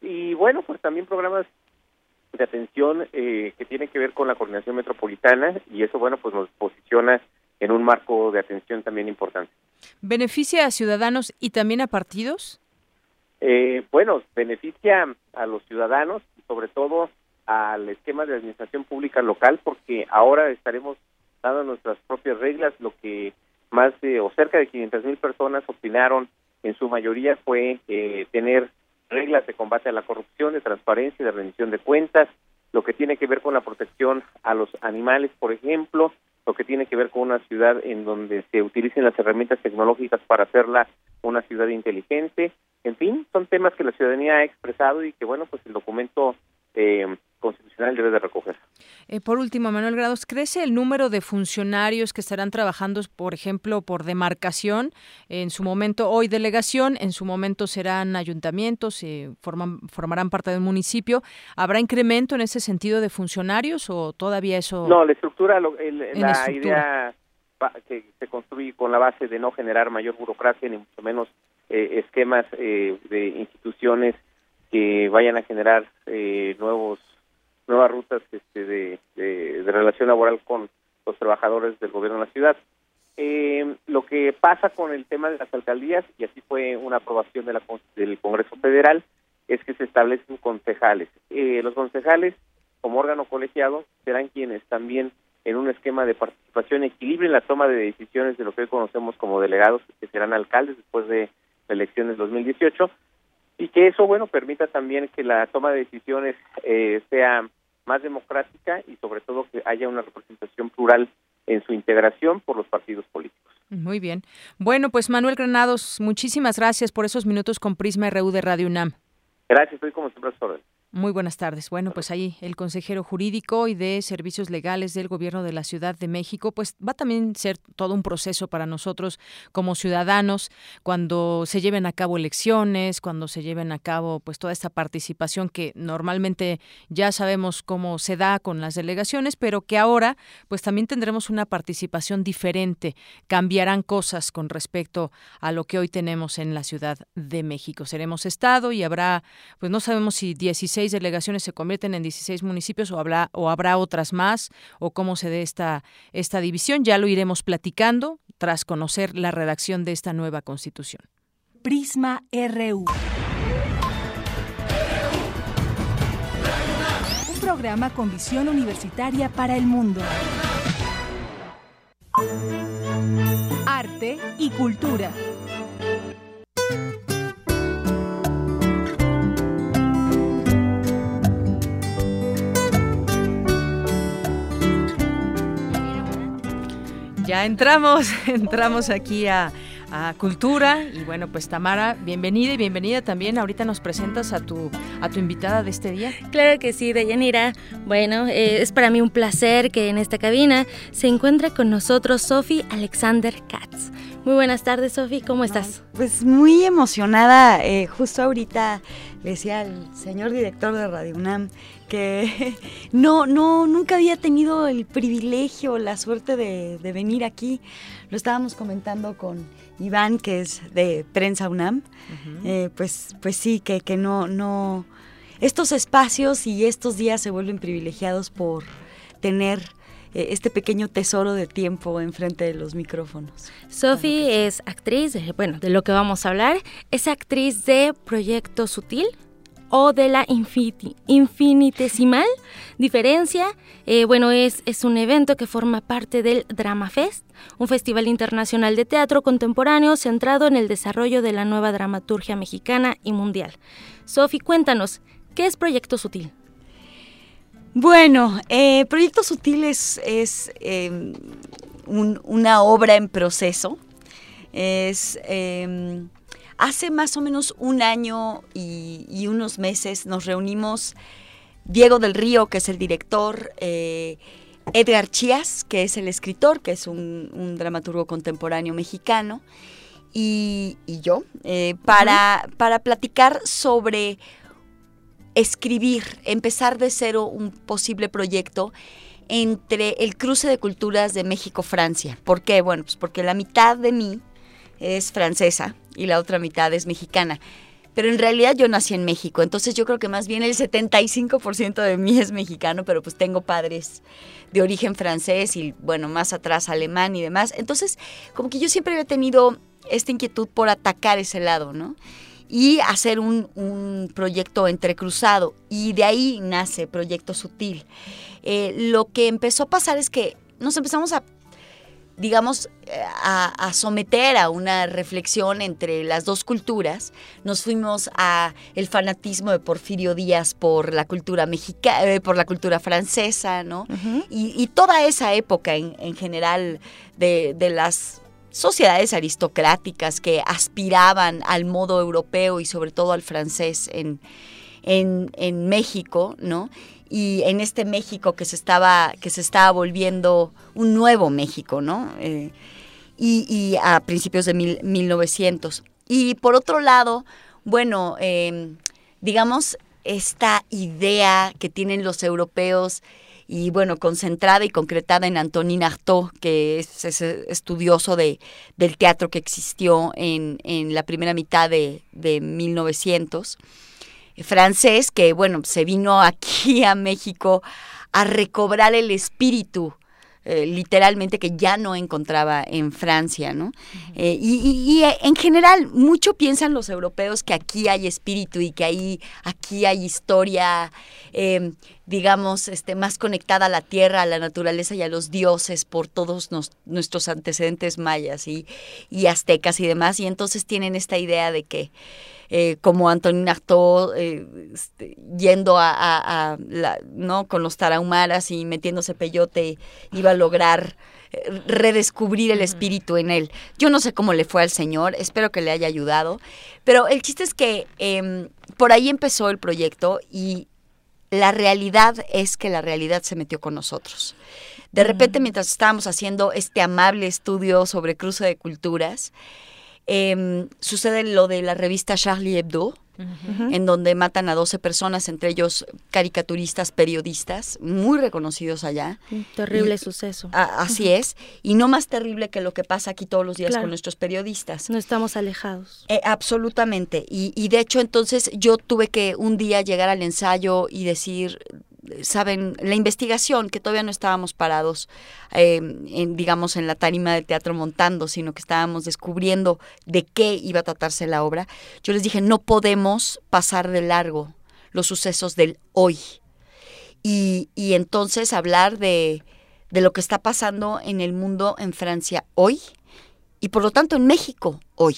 y bueno, pues también programas de atención eh, que tienen que ver con la coordinación metropolitana y eso, bueno, pues nos posiciona en un marco de atención también importante. ¿Beneficia a ciudadanos y también a partidos? Eh, bueno, beneficia a los ciudadanos y sobre todo al esquema de administración pública local porque ahora estaremos dando nuestras propias reglas, lo que más de o cerca de 500 mil personas opinaron en su mayoría fue eh, tener reglas de combate a la corrupción, de transparencia, de rendición de cuentas, lo que tiene que ver con la protección a los animales, por ejemplo, lo que tiene que ver con una ciudad en donde se utilicen las herramientas tecnológicas para hacerla una ciudad inteligente. En fin, son temas que la ciudadanía ha expresado y que, bueno, pues el documento eh, constitucional debe de recoger. Eh, por último, Manuel Grados, ¿crece el número de funcionarios que estarán trabajando, por ejemplo, por demarcación? En su momento, hoy delegación, en su momento serán ayuntamientos, eh, forman, formarán parte del municipio. ¿Habrá incremento en ese sentido de funcionarios o todavía eso? No, la estructura, la, idea que se construye con la base de no generar mayor burocracia ni mucho menos eh, esquemas eh, de instituciones que vayan a generar eh, nuevos nuevas rutas este, de, de, relación laboral con los trabajadores del gobierno de la ciudad. Eh, lo que pasa con el tema de las alcaldías, y así fue una aprobación de la, del Congreso Federal, es que se establecen concejales. Eh, los concejales, como órgano colegiado, serán quienes también en un esquema de participación equilibren la toma de decisiones de lo que hoy conocemos como delegados, que serán alcaldes después de la elección del 2018, y que eso, bueno, permita también que la toma de decisiones eh, sea más democrática y sobre todo que haya una representación plural en su integración por los partidos políticos. Muy bien. Bueno, pues Manuel Granados, muchísimas gracias por esos minutos con Prisma RU de Radio UNAM. Gracias, estoy como siempre muy buenas tardes. Bueno, pues ahí el consejero jurídico y de servicios legales del Gobierno de la Ciudad de México, pues va también a ser todo un proceso para nosotros como ciudadanos cuando se lleven a cabo elecciones, cuando se lleven a cabo pues toda esta participación que normalmente ya sabemos cómo se da con las delegaciones, pero que ahora pues también tendremos una participación diferente, cambiarán cosas con respecto a lo que hoy tenemos en la Ciudad de México. Seremos estado y habrá pues no sabemos si 16 delegaciones se convierten en 16 municipios o habrá, otras más o cómo se dé esta división. Ya lo iremos platicando tras conocer la redacción de esta nueva constitución. Prisma RU. Un programa con visión universitaria para el mundo. Arte y cultura. Ya entramos, entramos aquí a, Cultura y bueno, pues Tamara, bienvenida y bienvenida también. Ahorita nos presentas a tu a tu invitada de este día. Claro que sí, Deyanira. Bueno, eh, es para mí un placer que en esta cabina se encuentre con nosotros Sophie Alexander Katz. Muy buenas tardes, Sofi, ¿cómo estás? pues muy emocionada. Eh, justo ahorita le decía al señor director de Radio UNAM que no, no, nunca había tenido el privilegio, la suerte de, venir aquí. Lo estábamos comentando con Iván, que es de Prensa UNAM. Eh, pues, pues sí, que, que no, no. Estos espacios y estos días se vuelven privilegiados por tener eh, este pequeño tesoro de tiempo enfrente de los micrófonos. Sophie es actriz, bueno, de lo que vamos a hablar, es actriz de Proyecto Sutil o de la infinitesimal diferencia. Eh, bueno, es, es un evento que forma parte del Drama Fest, un festival internacional de teatro contemporáneo centrado en el desarrollo de la nueva dramaturgia mexicana y mundial. Sophie, cuéntanos, ¿qué es Proyecto Sutil? Bueno, eh, Proyecto Sutil es, em, una obra en proceso. Es em, hace más o menos un año y, unos meses nos reunimos Diego del Río, que es el director, eh, Edgar Chías, que es el escritor, que es un, dramaturgo contemporáneo mexicano, y, yo, eh, para, para platicar sobre escribir, empezar de cero un posible proyecto entre el cruce de culturas de México-Francia. ¿Por qué? Bueno, pues porque la mitad de mí es francesa y la otra mitad es mexicana. Pero en realidad yo nací en México, entonces yo creo que más bien el 75% de mí es mexicano, pero pues tengo padres de origen francés y bueno, más atrás alemán y demás. Entonces, como que yo siempre había tenido esta inquietud por atacar ese lado, ¿no? y hacer un, un, proyecto entrecruzado. Y de ahí nace Proyecto Sutil. Eh, lo que empezó a pasar es que nos empezamos a digamos, eh, a, someter a una reflexión entre las dos culturas. Nos fuimos a el fanatismo de Porfirio Díaz por la cultura mexicana, eh, por la cultura francesa, ¿no? y, toda esa época en, en general de, de, las sociedades aristocráticas que aspiraban al modo europeo y sobre todo al francés en, en, México, ¿no? Y en este México que se estaba, que se estaba volviendo un nuevo México, ¿no? Eh, y, a principios de 1900. Y por otro lado, bueno, em, digamos, esta idea que tienen los europeos y bueno, concentrada y concretada en Antonin Artaud, que es, estudioso de, del teatro que existió en, en la primera mitad de, de 1900 francés que, bueno, se vino aquí a México a recobrar el espíritu eh, literalmente que ya no encontraba en Francia, ¿no? Eh, y, eh, en general, mucho piensan los europeos que aquí hay espíritu y que ahí, aquí hay historia, em, digamos, este, más conectada a la tierra, a la naturaleza y a los dioses por todos nuestros antecedentes mayas y, y aztecas y demás. Y entonces tienen esta idea de que eh, como Antonin Artaud eh, este, yendo a, no con los tarahumaras y metiéndose peyote iba a lograr eh, redescubrir el espíritu en él. Yo no sé cómo le fue al Señor, espero que le haya ayudado, pero el chiste es que em, por ahí empezó el proyecto y la realidad es que la realidad se metió con nosotros. De repente, mientras estábamos haciendo este amable estudio sobre cruce de culturas, Em, sucede lo de la revista Charlie Hebdo, en donde matan a 12 personas, entre ellos caricaturistas, periodistas, muy reconocidos allá. Un terrible suceso. así es, y no más terrible que lo que pasa aquí todos los días con nuestros periodistas. No estamos alejados. Eh, absolutamente, y, y de hecho entonces yo tuve que un día llegar al ensayo y decir, saben, la investigación, que todavía no estábamos parados, eh, en, digamos, en la tarima del teatro montando, sino que estábamos descubriendo de qué iba a tratarse la obra, yo les dije, no podemos pasar de largo los sucesos del hoy. Y, y entonces hablar de, de lo que está pasando en el mundo en Francia hoy y por lo tanto en México hoy.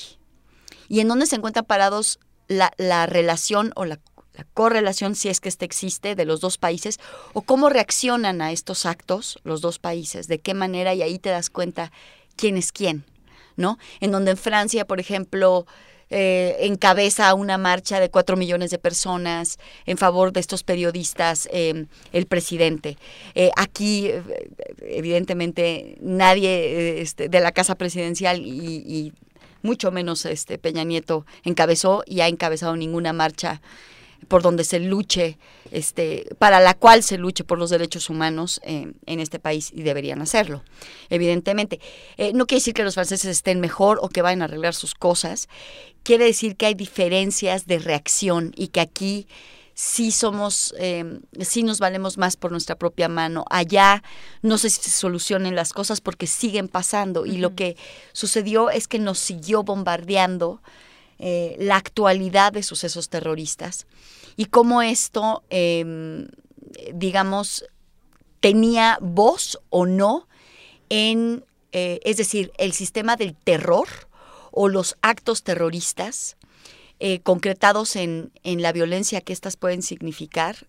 Y en dónde se encuentran parados la, la relación o la la correlación, si es que ésta existe, de los dos países, o cómo reaccionan a estos actos los dos países, de qué manera, y ahí te das cuenta quién es quién, ¿no? En donde en Francia, por ejemplo, eh, encabeza una marcha de cuatro millones de personas en favor de estos periodistas, eh, el presidente. Eh, aquí, evidentemente, nadie este, de la Casa Presidencial y, y, mucho menos este Peña Nieto encabezó y ha encabezado ninguna marcha por donde se luche, este, para la cual se luche por los derechos humanos eh, en este país y deberían hacerlo, evidentemente. Eh, no quiere decir que los franceses estén mejor o que vayan a arreglar sus cosas, quiere decir que hay diferencias de reacción y que aquí sí somos, eh, sí nos valemos más por nuestra propia mano. Allá no sé si se solucionen las cosas porque siguen pasando y lo que sucedió es que nos siguió bombardeando eh, la actualidad de sucesos terroristas y cómo esto, eh, digamos, tenía voz o no en, eh, es decir, el sistema del terror o los actos terroristas eh, concretados en, en, la violencia que éstas pueden significar,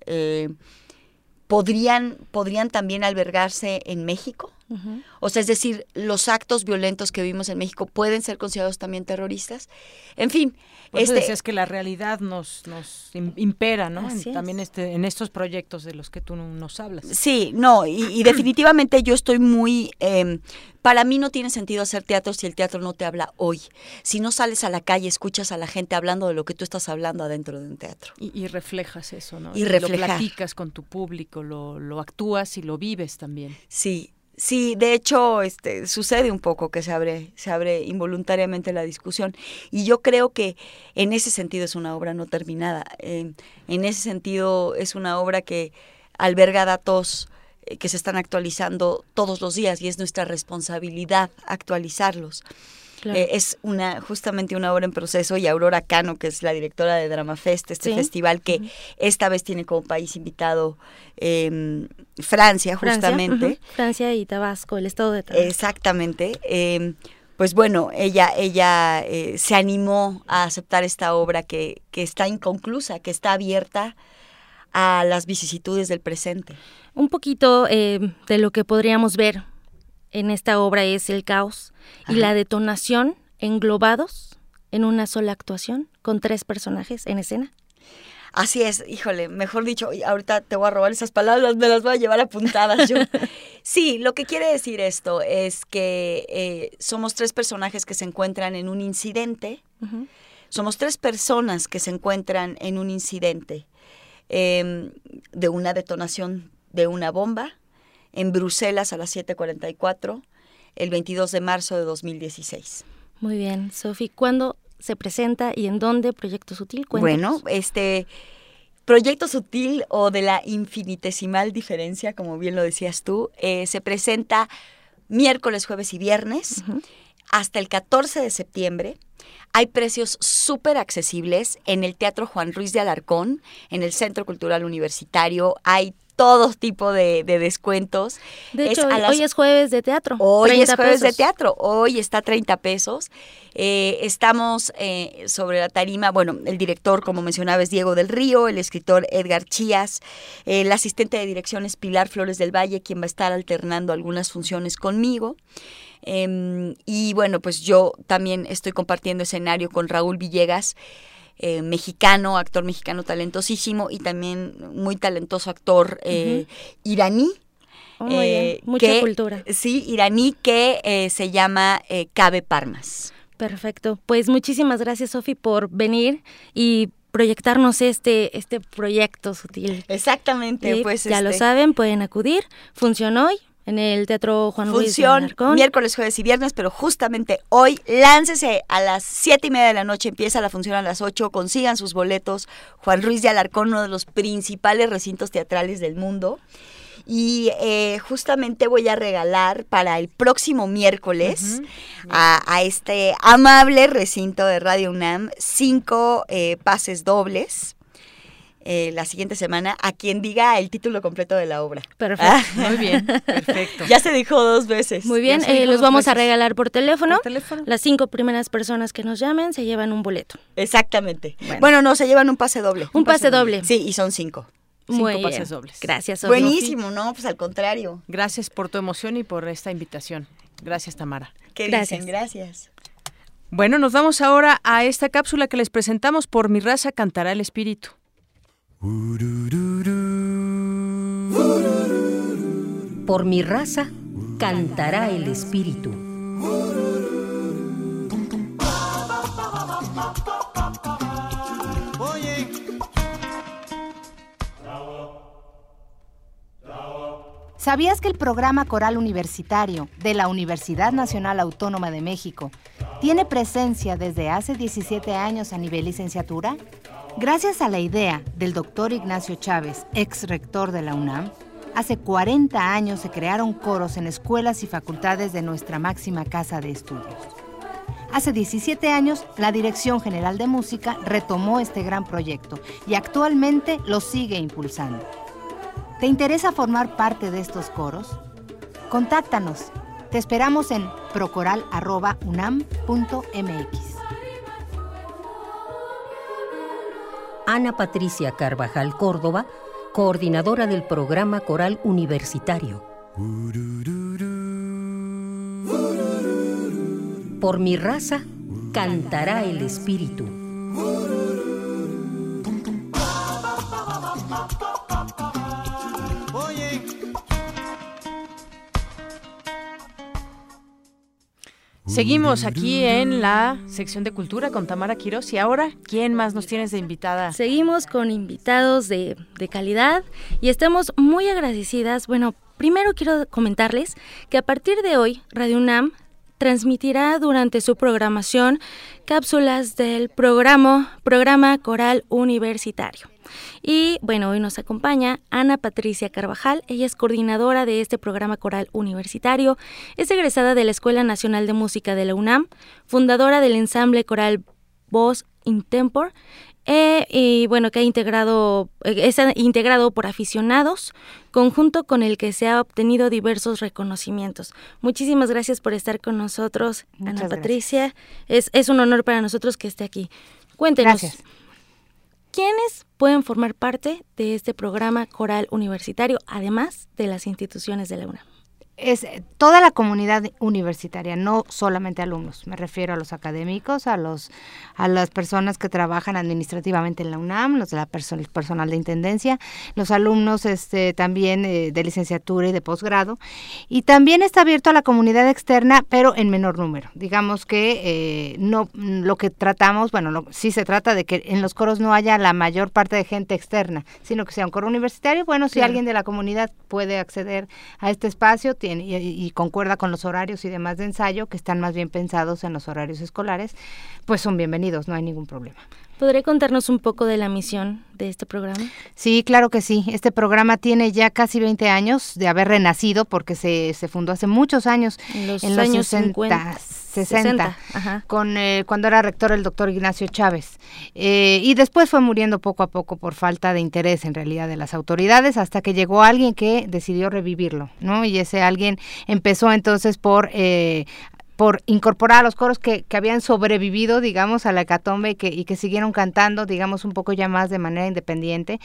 podrían, podrían también albergarse en México. Uh -huh. O sea, es decir, los actos violentos que vimos en México pueden ser considerados también terroristas. En fin. Por eso este, decías que la realidad nos, nos impera, ¿no? En, también este, en estos proyectos de los que tú nos hablas. Sí, no, y, y definitivamente yo estoy muy... Eh, para mí no tiene sentido hacer teatro si el teatro no te habla hoy. Si no sales a la calle, escuchas a la gente hablando de lo que tú estás hablando adentro de un teatro. Y, y reflejas eso, ¿no? Y, y. Lo platicas con tu público, lo, lo actúas y lo vives también. Sí, Sí, de hecho, este, sucede un poco que se abre, se abre involuntariamente la discusión. Y yo creo que en ese sentido es una obra no terminada. Eh, en ese sentido es una obra que alberga datos eh, que se están actualizando todos los días y es nuestra responsabilidad actualizarlos. Claro. Eh, es una justamente una obra en proceso y Aurora Cano, que es la directora de Drama Fest, este ¿Sí? festival que uh -huh. esta vez tiene como país invitado eh, Francia, justamente. Francia, uh -huh. Francia, y Tabasco, el estado de Tabasco. Exactamente. Eh, pues bueno, ella, ella eh, se animó a aceptar esta obra que, que está inconclusa, que está abierta a las vicisitudes del presente. Un poquito eh, de lo que podríamos ver en esta obra es el caos Ajá. y la detonación englobados en una sola actuación con tres personajes en escena. Así es, híjole, mejor dicho, ahorita te voy a robar esas palabras, me las voy a llevar apuntadas yo. sí, lo que quiere decir esto es que eh, somos tres personajes que se encuentran en un incidente, uh -huh. somos tres personas que se encuentran en un incidente eh, de una detonación de una bomba en Bruselas a las 7.44 el 22 de marzo de 2016. Muy bien, Sofi, ¿cuándo se presenta y en dónde Proyecto Sutil? Cuéntanos. Bueno, este Proyecto Sutil o de la infinitesimal diferencia, como bien lo decías tú, eh, se presenta miércoles, jueves y viernes uh -huh. hasta el 14 de septiembre. Hay precios súper accesibles en el Teatro Juan Ruiz de Alarcón, en el Centro Cultural Universitario. Hay todo tipo de, de descuentos. De hecho, es las... hoy es jueves de teatro. Hoy es jueves pesos. de teatro. Hoy está 30 pesos. Eh, estamos eh, sobre la tarima. Bueno, el director, como mencionaba, es Diego del Río, el escritor Edgar Chías, eh, el asistente de dirección es Pilar Flores del Valle, quien va a estar alternando algunas funciones conmigo. Eh, y bueno, pues yo también estoy compartiendo escenario con Raúl Villegas. Eh, mexicano, actor mexicano talentosísimo y también muy talentoso actor eh, uh -huh. iraní. Oh, eh, Mucha que, cultura. Sí, iraní que se llama Cabe Parmas. Perfecto. Pues muchísimas gracias, Sofi, por venir y proyectarnos este este proyecto sutil. Exactamente, y pues ya este... lo saben, pueden acudir. Funcionó hoy en el Teatro Juan Luis Función miércoles, jueves y viernes, pero justamente hoy láncese a las siete y media de la noche, empieza la función a las ocho, consigan sus boletos. Juan Ruiz de Alarcón, uno de los principales recintos teatrales del mundo. Y eh, justamente voy a regalar para el próximo miércoles uh -huh. a, a, este amable recinto de Radio UNAM cinco eh, pases dobles eh, la siguiente semana a quien diga el título completo de la obra. Perfecto. Ah. Muy bien, perfecto. ya se dijo dos veces. Muy bien, eh, los vamos veces. a regalar por teléfono. por teléfono. Las cinco primeras personas que nos llamen se llevan un boleto. Exactamente. Bueno, bueno no, se llevan un pase doble. Un, un pase, pase doble. doble. Sí, y son cinco. Cinco Muy pases bien. dobles. Gracias, Sofía. Buenísimo, ¿no? Pues al contrario. Gracias por tu emoción y por esta invitación. Gracias, Tamara. ¿Qué Gracias. dicen? Gracias. Bueno, nos vamos ahora a esta cápsula que les presentamos por Mi raza cantará el espíritu. Por mi raza cantará el espíritu. ¿Sabías que el programa coral universitario de la Universidad Nacional Autónoma de México tiene presencia desde hace 17 años a nivel licenciatura? Gracias a la idea del doctor Ignacio Chávez, ex rector de la UNAM, hace 40 años se crearon coros en escuelas y facultades de nuestra máxima casa de estudios. Hace 17 años, la Dirección General de Música retomó este gran proyecto y actualmente lo sigue impulsando. ¿Te interesa formar parte de estos coros? Contáctanos. Te esperamos en procoral.unam.mx. Ana Patricia Carvajal Córdoba, coordinadora del programa coral universitario. Por mi raza cantará el espíritu. Seguimos aquí en la sección de cultura con Tamara Quiroz y ahora, ¿quién más nos tienes de invitada? Seguimos con invitados de, de calidad y estamos muy agradecidas. Bueno, primero quiero comentarles que a partir de hoy Radio UNAM transmitirá durante su programación cápsulas del programa, programa Coral Universitario. Y bueno, hoy nos acompaña Ana Patricia Carvajal. Ella es coordinadora de este programa coral universitario. Es egresada de la Escuela Nacional de Música de la UNAM, fundadora del ensamble coral Voz Intempor. Eh, y bueno, que ha integrado, eh, es integrado por aficionados, conjunto con el que se ha obtenido diversos reconocimientos. Muchísimas gracias por estar con nosotros, Ana Patricia. Es, es un honor para nosotros que esté aquí. Cuéntenos. Gracias. ¿Quiénes pueden formar parte de este programa coral universitario, además de las instituciones de la UNAM? Es toda la comunidad universitaria, no solamente alumnos. Me refiero a los académicos, a los a las personas que trabajan administrativamente en la UNAM, los de la el personal de intendencia, los alumnos este también eh, de licenciatura y de posgrado, y también está abierto a la comunidad externa, pero en menor número. Digamos que eh, no lo que tratamos, bueno, sí se trata de que en los coros no haya la mayor parte de gente externa, sino que sea un coro universitario. Bueno, si alguien de la comunidad puede acceder a este espacio, y, concuerda con los horarios y demás de ensayo, que están más bien pensados en los horarios escolares, pues son bienvenidos, no hay ningún problema. ¿Podría contarnos un poco de la misión de este programa? Sí, claro que sí. Este programa tiene ya casi 20 años de haber renacido porque se, se fundó hace muchos años, en los, años 60, 60, con eh, cuando era rector el doctor Ignacio Chávez. Eh, y después fue muriendo poco a poco por falta de interés en realidad de las autoridades hasta que llegó alguien que decidió revivirlo, ¿no? Y ese alguien empezó entonces por eh, por incorporar a los coros que, que, habían sobrevivido, digamos, a la hecatombe y que, y que siguieron cantando, digamos, un poco ya más de manera independiente,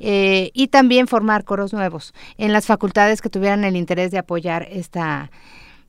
eh, y también formar coros nuevos en las facultades que tuvieran el interés de apoyar esta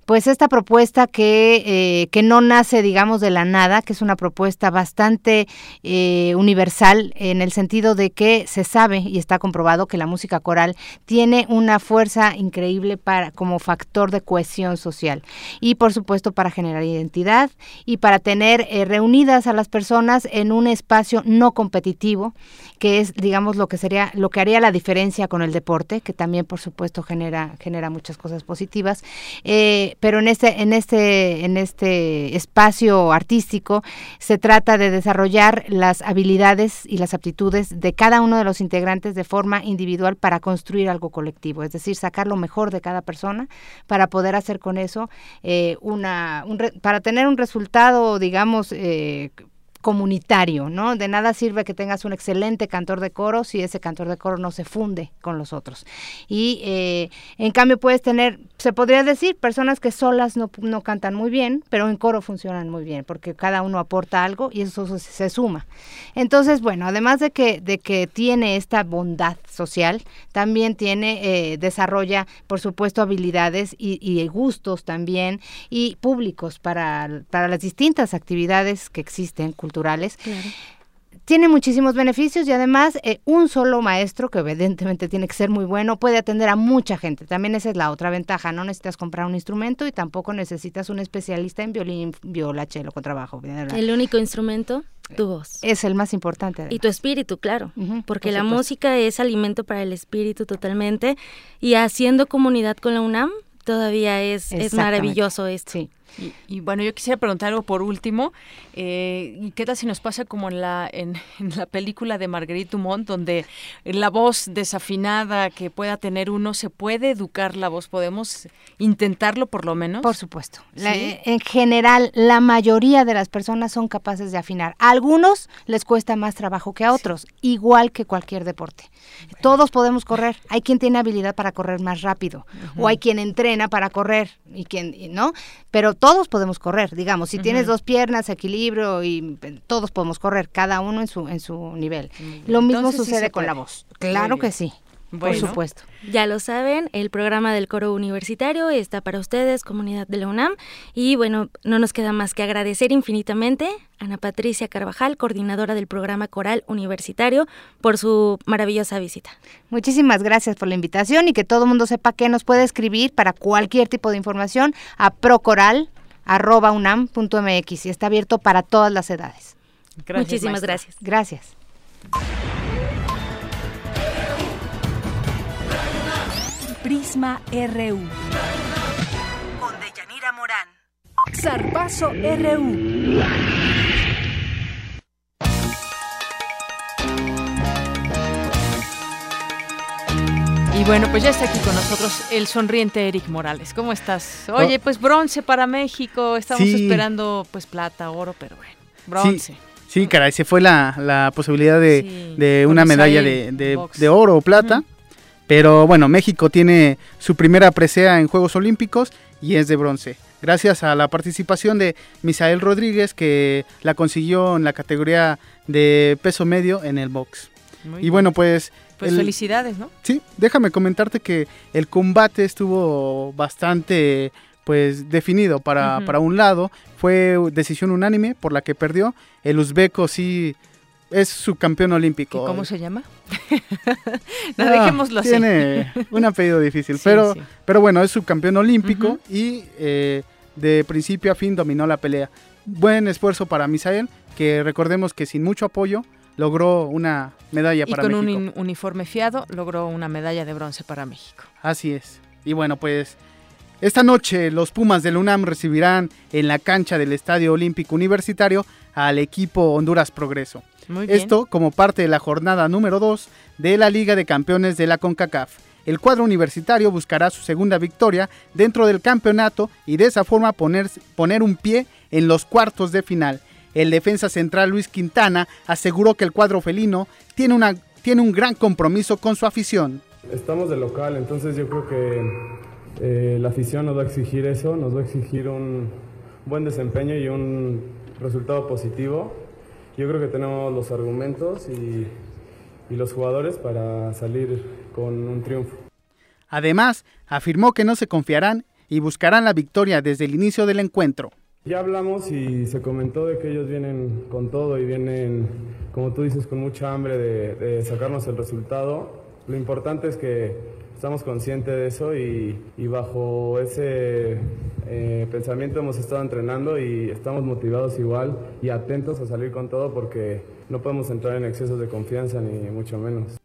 pues esta propuesta que, eh, que no nace, digamos, de la nada, que es una propuesta bastante eh, universal en el sentido de que se sabe y está comprobado que la música coral tiene una fuerza increíble para como factor de cohesión social y por supuesto para generar identidad y para tener eh, reunidas a las personas en un espacio no competitivo que es digamos lo que sería lo que haría la diferencia con el deporte que también por supuesto genera genera muchas cosas positivas eh, pero en este, en este, en este espacio artístico se trata de desarrollar las habilidades y las aptitudes de cada uno de los integrantes de forma individual para construir algo colectivo, es decir, sacar lo mejor de cada persona para poder hacer con eso eh, una, para tener un resultado, digamos, eh, comunitario, ¿no? De nada sirve que tengas un excelente cantor de coro si ese cantor de coro no se funde con los otros. Y eh, en cambio puedes tener, se podría decir, personas que solas no, no, cantan muy bien, pero en coro funcionan muy bien, porque cada uno aporta algo y eso se, suma. Entonces, bueno, además de que, de que tiene esta bondad social, también tiene, eh, desarrolla, por supuesto, habilidades y, y gustos también, y públicos para, para las distintas actividades que existen culturales. Tiene muchísimos beneficios y además eh, un solo maestro, que evidentemente tiene que ser muy bueno, puede atender a mucha gente. También esa es la otra ventaja. No necesitas comprar un instrumento y tampoco necesitas un especialista en violín, viola, cello, contrabajo. El único instrumento, tu voz. Es el más importante. Y tu espíritu, claro. porque la música es alimento para el espíritu totalmente. Y haciendo comunidad con la UNAM, todavía es, es maravilloso esto. Sí. Y, bueno, yo quisiera preguntar algo por último. Eh, ¿Qué tal si nos pasa como en la, en, la película de Marguerite Dumont, donde la voz desafinada que pueda tener uno, se puede educar la voz? ¿Podemos intentarlo por lo menos? Por supuesto. en general, la mayoría de las personas son capaces de afinar. A algunos les cuesta más trabajo que a otros, igual que cualquier deporte. Todos podemos correr. Hay quien tiene habilidad para correr más rápido, o hay quien entrena para correr, y quien, ¿no? Pero todos podemos correr, digamos, si tienes dos piernas, equilibrio y eh, todos podemos correr, cada uno en su en su nivel. Lo mismo sucede con la voz. Claro que sí. Por supuesto. Ya lo saben, el programa del coro universitario está para ustedes, comunidad de la UNAM. Y bueno, no nos queda más que agradecer infinitamente a Ana Patricia Carvajal, coordinadora del programa coral universitario, por su maravillosa visita. Muchísimas gracias por la invitación y que todo el mundo sepa que nos puede escribir para cualquier tipo de información a procoral.unam.mx y está abierto para todas las edades. Muchísimas gracias. Gracias. Prisma RU. Con Deyanira Morán. Zarpazo RU. Y bueno, pues ya está aquí con nosotros el sonriente Eric Morales. ¿Cómo estás? Oye, oh. pues bronce para México. Estamos esperando pues plata, oro, pero bueno, bronce. Sí, caray, se fue la, posibilidad de, una medalla de, oro o plata. Pero bueno, México tiene su primera presea en Juegos Olímpicos y es de bronce. Gracias a la participación de Misael Rodríguez que la consiguió en la categoría de peso medio en el box. y bueno, pues... Pues felicidades, ¿no? Sí, déjame comentarte que el combate estuvo bastante pues definido para, para un lado. Fue decisión unánime por la que perdió. El uzbeco sí es su campeón olímpico. cómo se llama? no, ah, dejémoslo así. Tiene un apellido difícil, pero, pero bueno, es su campeón olímpico y eh, de principio a fin dominó la pelea. Buen esfuerzo para Misael, que recordemos que sin mucho apoyo logró una medalla para México. Y con un uniforme fiado logró una medalla de bronce para México. Así es. Y bueno, pues esta noche los Pumas del UNAM recibirán en la cancha del Estadio Olímpico Universitario al equipo Honduras Progreso. Esto como parte de la jornada número 2 de la Liga de Campeones de la CONCACAF. El cuadro universitario buscará su segunda victoria dentro del campeonato y de esa forma poner, poner un pie en los cuartos de final. El defensa central Luis Quintana aseguró que el cuadro felino tiene, una, tiene un gran compromiso con su afición. Estamos de local, entonces yo creo que eh, la afición nos va a exigir eso, nos va a exigir un buen desempeño y un resultado positivo yo creo que tenemos los argumentos y, los jugadores para salir con un triunfo. Además, afirmó que no se confiarán y buscarán la victoria desde el inicio del encuentro. Ya hablamos y se comentó de que ellos vienen con todo y vienen, como tú dices, con mucha hambre de sacarnos el resultado. Lo importante es que estamos conscientes de eso y, bajo ese eh, pensamiento hemos estado entrenando y estamos motivados igual y atentos a salir con todo porque no podemos entrar en excesos de confianza ni mucho menos.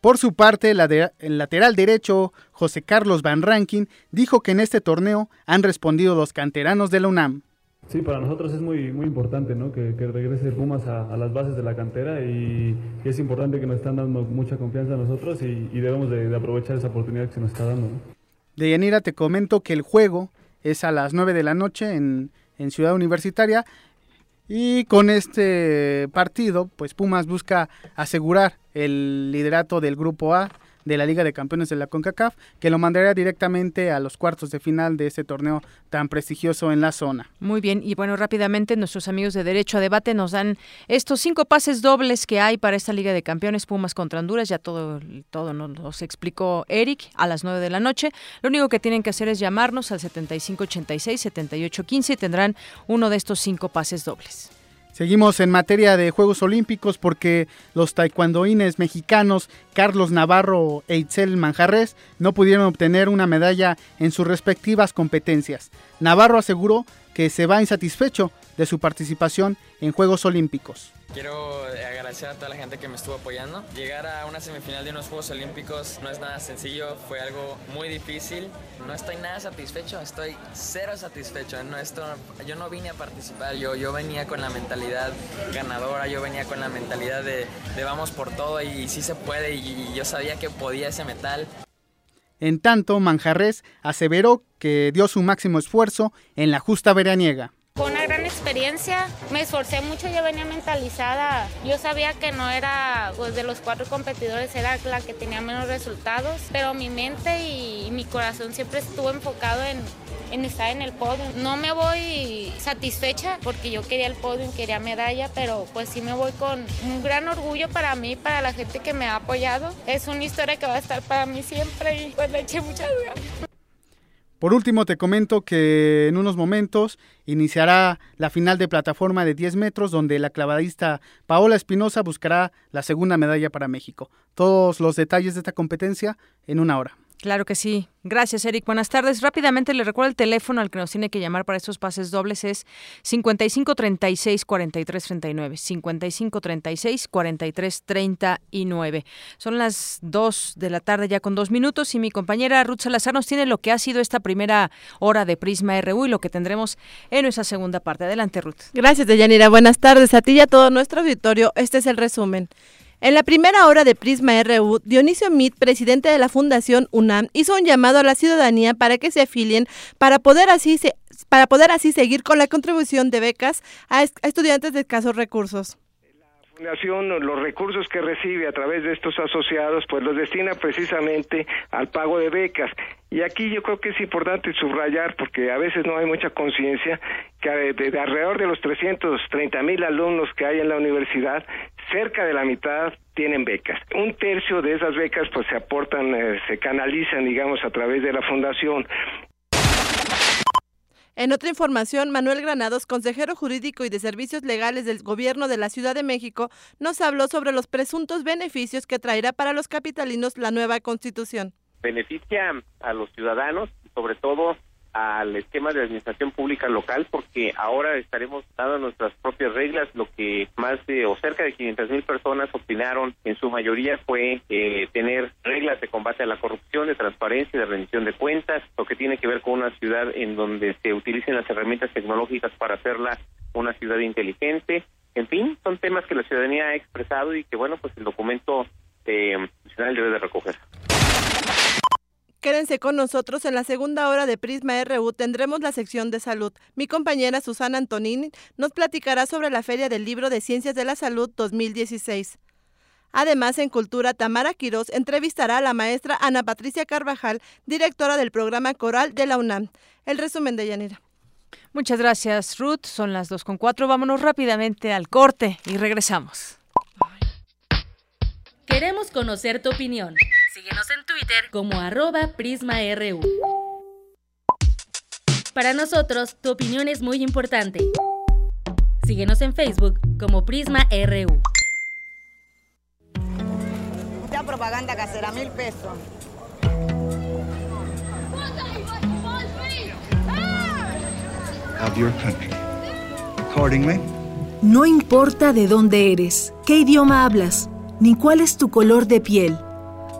Por su parte, el lateral derecho José Carlos Van Rankin dijo que en este torneo han respondido los canteranos de la UNAM. Sí, para nosotros es muy, muy importante ¿no? que, regrese Pumas a, las bases de la cantera y, es importante que nos están dando mucha confianza a nosotros y, debemos de, aprovechar esa oportunidad que se nos está dando. ¿no? Deyanira, te comento que el juego es a las 9 de la noche en, Ciudad Universitaria Y con este partido, pues Pumas busca asegurar el liderato del grupo A de la Liga de Campeones de la CONCACAF, que lo mandaría directamente a los cuartos de final de este torneo tan prestigioso en la zona. Muy bien, y bueno, rápidamente nuestros amigos de Derecho a Debate nos dan estos cinco pases dobles que hay para esta Liga de Campeones Pumas contra Honduras, ya todo, todo nos explicó Eric a las nueve de la noche. Lo único que tienen que hacer es llamarnos al 7586-7815 y tendrán uno de estos cinco pases dobles. Seguimos en materia de Juegos Olímpicos porque los taekwondoines mexicanos Carlos Navarro e Itzel Manjarres no pudieron obtener una medalla en sus respectivas competencias. Navarro aseguró que se va insatisfecho de su participación en Juegos Olímpicos. Quiero agradecer a toda la gente que me estuvo apoyando. Llegar a una semifinal de unos Juegos Olímpicos no es nada sencillo, fue algo muy difícil. No estoy nada satisfecho, estoy cero satisfecho. No, esto, yo no vine a participar, yo, yo venía con la mentalidad ganadora, yo venía con la mentalidad de, vamos por todo y, sí se puede y, y yo sabía que podía ese metal. En tanto, Manjarres aseveró que dio su máximo esfuerzo en la justa veraniega. Me esforcé mucho, yo venía mentalizada, yo sabía que no era, pues de los cuatro competidores era la que tenía menos resultados, pero mi mente y mi corazón siempre estuvo enfocado en, en estar en el podio. No me voy satisfecha porque yo quería el podio, quería medalla, pero pues sí me voy con un gran orgullo para mí, para la gente que me ha apoyado. Es una historia que va a estar para mí siempre y pues le eché muchas ganas. Por último, te comento que en unos momentos iniciará la final de plataforma de 10 metros, donde la clavadista Paola Espinosa buscará la segunda medalla para México. Todos los detalles de esta competencia en una hora. Claro que sí. Gracias, Eric. Buenas tardes. Rápidamente le recuerdo el teléfono al que nos tiene que llamar para estos pases dobles es 5536 4339. 5536 4339. Son las 2 de la tarde ya con dos minutos y mi compañera Ruth Salazar nos tiene lo que ha sido esta primera hora de Prisma RU y lo que tendremos en nuestra segunda parte. Adelante, Ruth. Gracias, Deyanira. Buenas tardes a ti y a todo nuestro auditorio. Este es el resumen. En la primera hora de Prisma RU, Dionisio Mit, presidente de la Fundación UNAM, hizo un llamado a la ciudadanía para que se afilien para poder así, para poder así seguir con la contribución de becas a, estudiantes de escasos recursos. Fundación los recursos que recibe a través de estos asociados pues los destina precisamente al pago de becas y aquí yo creo que es importante subrayar porque a veces no hay mucha conciencia que de, alrededor de los 330 mil alumnos que hay en la universidad cerca de la mitad tienen becas. Un tercio de esas becas pues se aportan, eh, se canalizan, digamos, a través de la fundación. En otra información, Manuel Granados, consejero jurídico y de servicios legales del Gobierno de la Ciudad de México, nos habló sobre los presuntos beneficios que traerá para los capitalinos la nueva constitución. Beneficia a los ciudadanos, sobre todo al esquema de administración pública local porque ahora estaremos dando nuestras propias reglas. Lo que más de o cerca de 500 mil personas opinaron en su mayoría fue eh, tener reglas de combate a la corrupción, de transparencia, de rendición de cuentas, lo que tiene que ver con una ciudad en donde se utilicen las herramientas tecnológicas para hacerla una ciudad inteligente. En fin, son temas que la ciudadanía ha expresado y que, bueno, pues el documento eh, nacional debe de recoger. Quédense con nosotros en la segunda hora de Prisma RU. Tendremos la sección de salud. Mi compañera Susana Antonini nos platicará sobre la Feria del Libro de Ciencias de la Salud 2016. Además, en Cultura, Tamara Quiroz entrevistará a la maestra Ana Patricia Carvajal, directora del programa coral de la UNAM. El resumen de Yanira. Muchas gracias, Ruth. Son las dos con cuatro. Vámonos rápidamente al corte y regresamos. Queremos conocer tu opinión. Síguenos en Twitter como arroba PrismaRU. Para nosotros, tu opinión es muy importante. Síguenos en Facebook como PrismaRU. Mucha propaganda casera, mil pesos. Of your country. Accordingly. No importa de dónde eres, qué idioma hablas ni cuál es tu color de piel.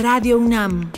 Radio UNAM.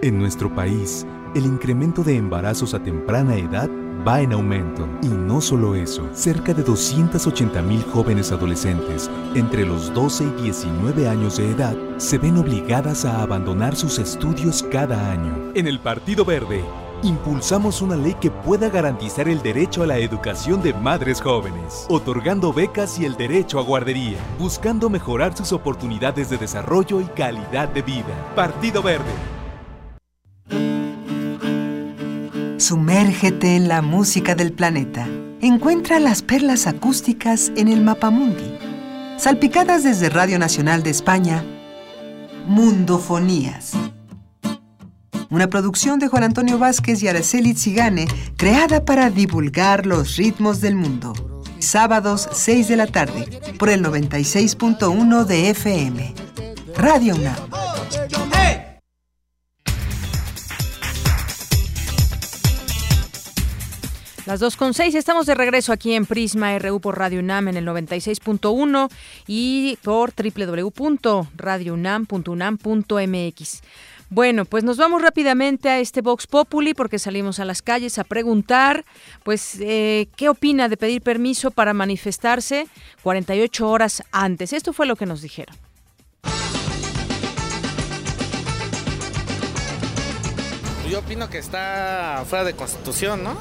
En nuestro país, el incremento de embarazos a temprana edad va en aumento. Y no solo eso, cerca de 280 mil jóvenes adolescentes entre los 12 y 19 años de edad se ven obligadas a abandonar sus estudios cada año. En el Partido Verde, impulsamos una ley que pueda garantizar el derecho a la educación de madres jóvenes, otorgando becas y el derecho a guardería, buscando mejorar sus oportunidades de desarrollo y calidad de vida. Partido Verde. Sumérgete en la música del planeta. Encuentra las perlas acústicas en el Mapamundi. Salpicadas desde Radio Nacional de España, Mundofonías. Una producción de Juan Antonio Vázquez y Araceli Zigane, creada para divulgar los ritmos del mundo. Sábados 6 de la tarde, por el 96.1 de FM. Radio UNAM. Las 2 con 6, estamos de regreso aquí en Prisma RU por Radio UNAM en el 96.1 y por www.radiounam.unam.mx. Bueno, pues nos vamos rápidamente a este Vox Populi porque salimos a las calles a preguntar, pues, eh, ¿qué opina de pedir permiso para manifestarse 48 horas antes? Esto fue lo que nos dijeron. Yo opino que está fuera de constitución, ¿no?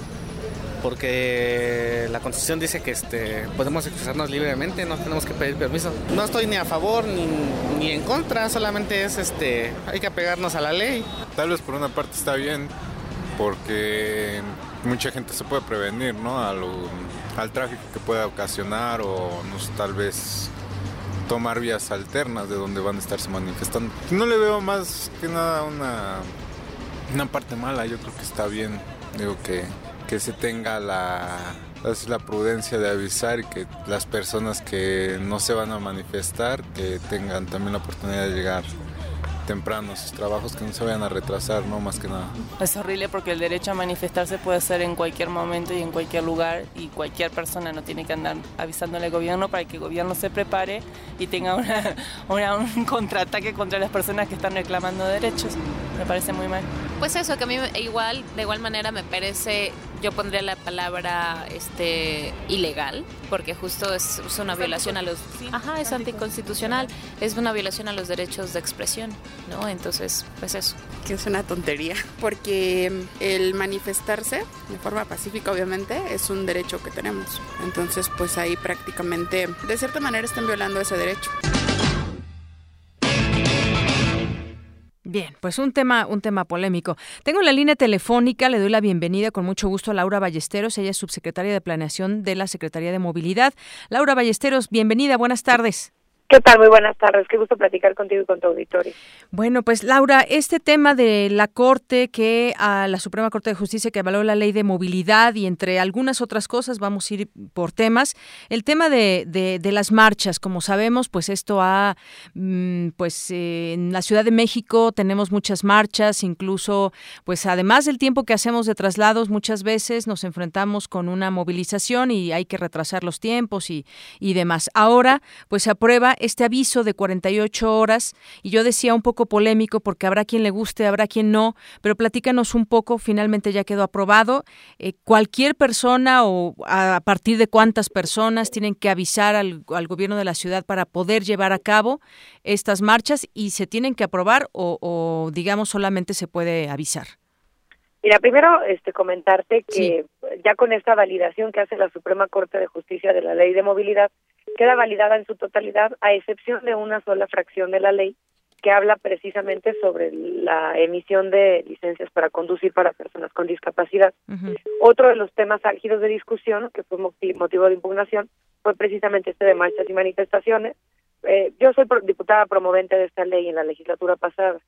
Porque la constitución dice que este, podemos expresarnos libremente, no tenemos que pedir permiso. No estoy ni a favor ni, ni, en contra, solamente es este, hay que apegarnos a la ley. Tal vez por una parte está bien, porque mucha gente se puede prevenir ¿no? al, tráfico que pueda ocasionar o no tal vez tomar vías alternas de donde van a estarse manifestando. No le veo más que nada una parte mala, yo creo que está bien. Digo que que se tenga la, la prudencia de avisar y que las personas que no se van a manifestar que tengan también la oportunidad de llegar temprano a sus trabajos, que no se vayan a retrasar, no más que nada. Es horrible porque el derecho a manifestarse puede ser en cualquier momento y en cualquier lugar y cualquier persona no tiene que andar avisándole al gobierno para que el gobierno se prepare y tenga una, una, un contraataque contra las personas que están reclamando derechos. Me parece muy mal. Pues eso, que a mí igual, de igual manera me parece yo pondría la palabra este ilegal porque justo es, una violación a los ajá es anticonstitucional es una violación a los derechos de expresión no entonces pues eso. Que es una tontería porque el manifestarse de forma pacífica obviamente es un derecho que tenemos. Entonces pues ahí prácticamente de cierta manera están violando ese derecho Bien, pues un tema, un tema polémico. Tengo la línea telefónica, le doy la bienvenida con mucho gusto a Laura Ballesteros, ella es subsecretaria de Planeación de la Secretaría de Movilidad. Laura Ballesteros, bienvenida, buenas tardes. ¿Qué tal? Muy buenas tardes. Qué gusto platicar contigo y con tu auditorio. Bueno, pues Laura, este tema de la Corte que a la Suprema Corte de Justicia que avaló la ley de movilidad y entre algunas otras cosas, vamos a ir por temas. El tema de, de, las marchas, como sabemos, pues esto ha, mm, pues eh, en la Ciudad de México tenemos muchas marchas, incluso, pues además del tiempo que hacemos de traslados, muchas veces nos enfrentamos con una movilización y hay que retrasar los tiempos y, y demás. Ahora, pues se aprueba este aviso de 48 horas y yo decía un poco polémico porque habrá quien le guste, habrá quien no, pero platícanos un poco, finalmente ya quedó aprobado. Eh, cualquier persona o a partir de cuántas personas tienen que avisar al, gobierno de la ciudad para poder llevar a cabo estas marchas y se tienen que aprobar o, digamos solamente se puede avisar. Mira, primero este comentarte que ya con esta validación que hace la Suprema Corte de Justicia de la Ley de Movilidad, queda validada en su totalidad, a excepción de una sola fracción de la ley que habla precisamente sobre la emisión de licencias para conducir para personas con discapacidad. Otro de los temas álgidos de discusión, que fue motivo de impugnación, fue precisamente este de marchas y manifestaciones. Eh, yo soy diputada promovente de esta ley en la legislatura pasada.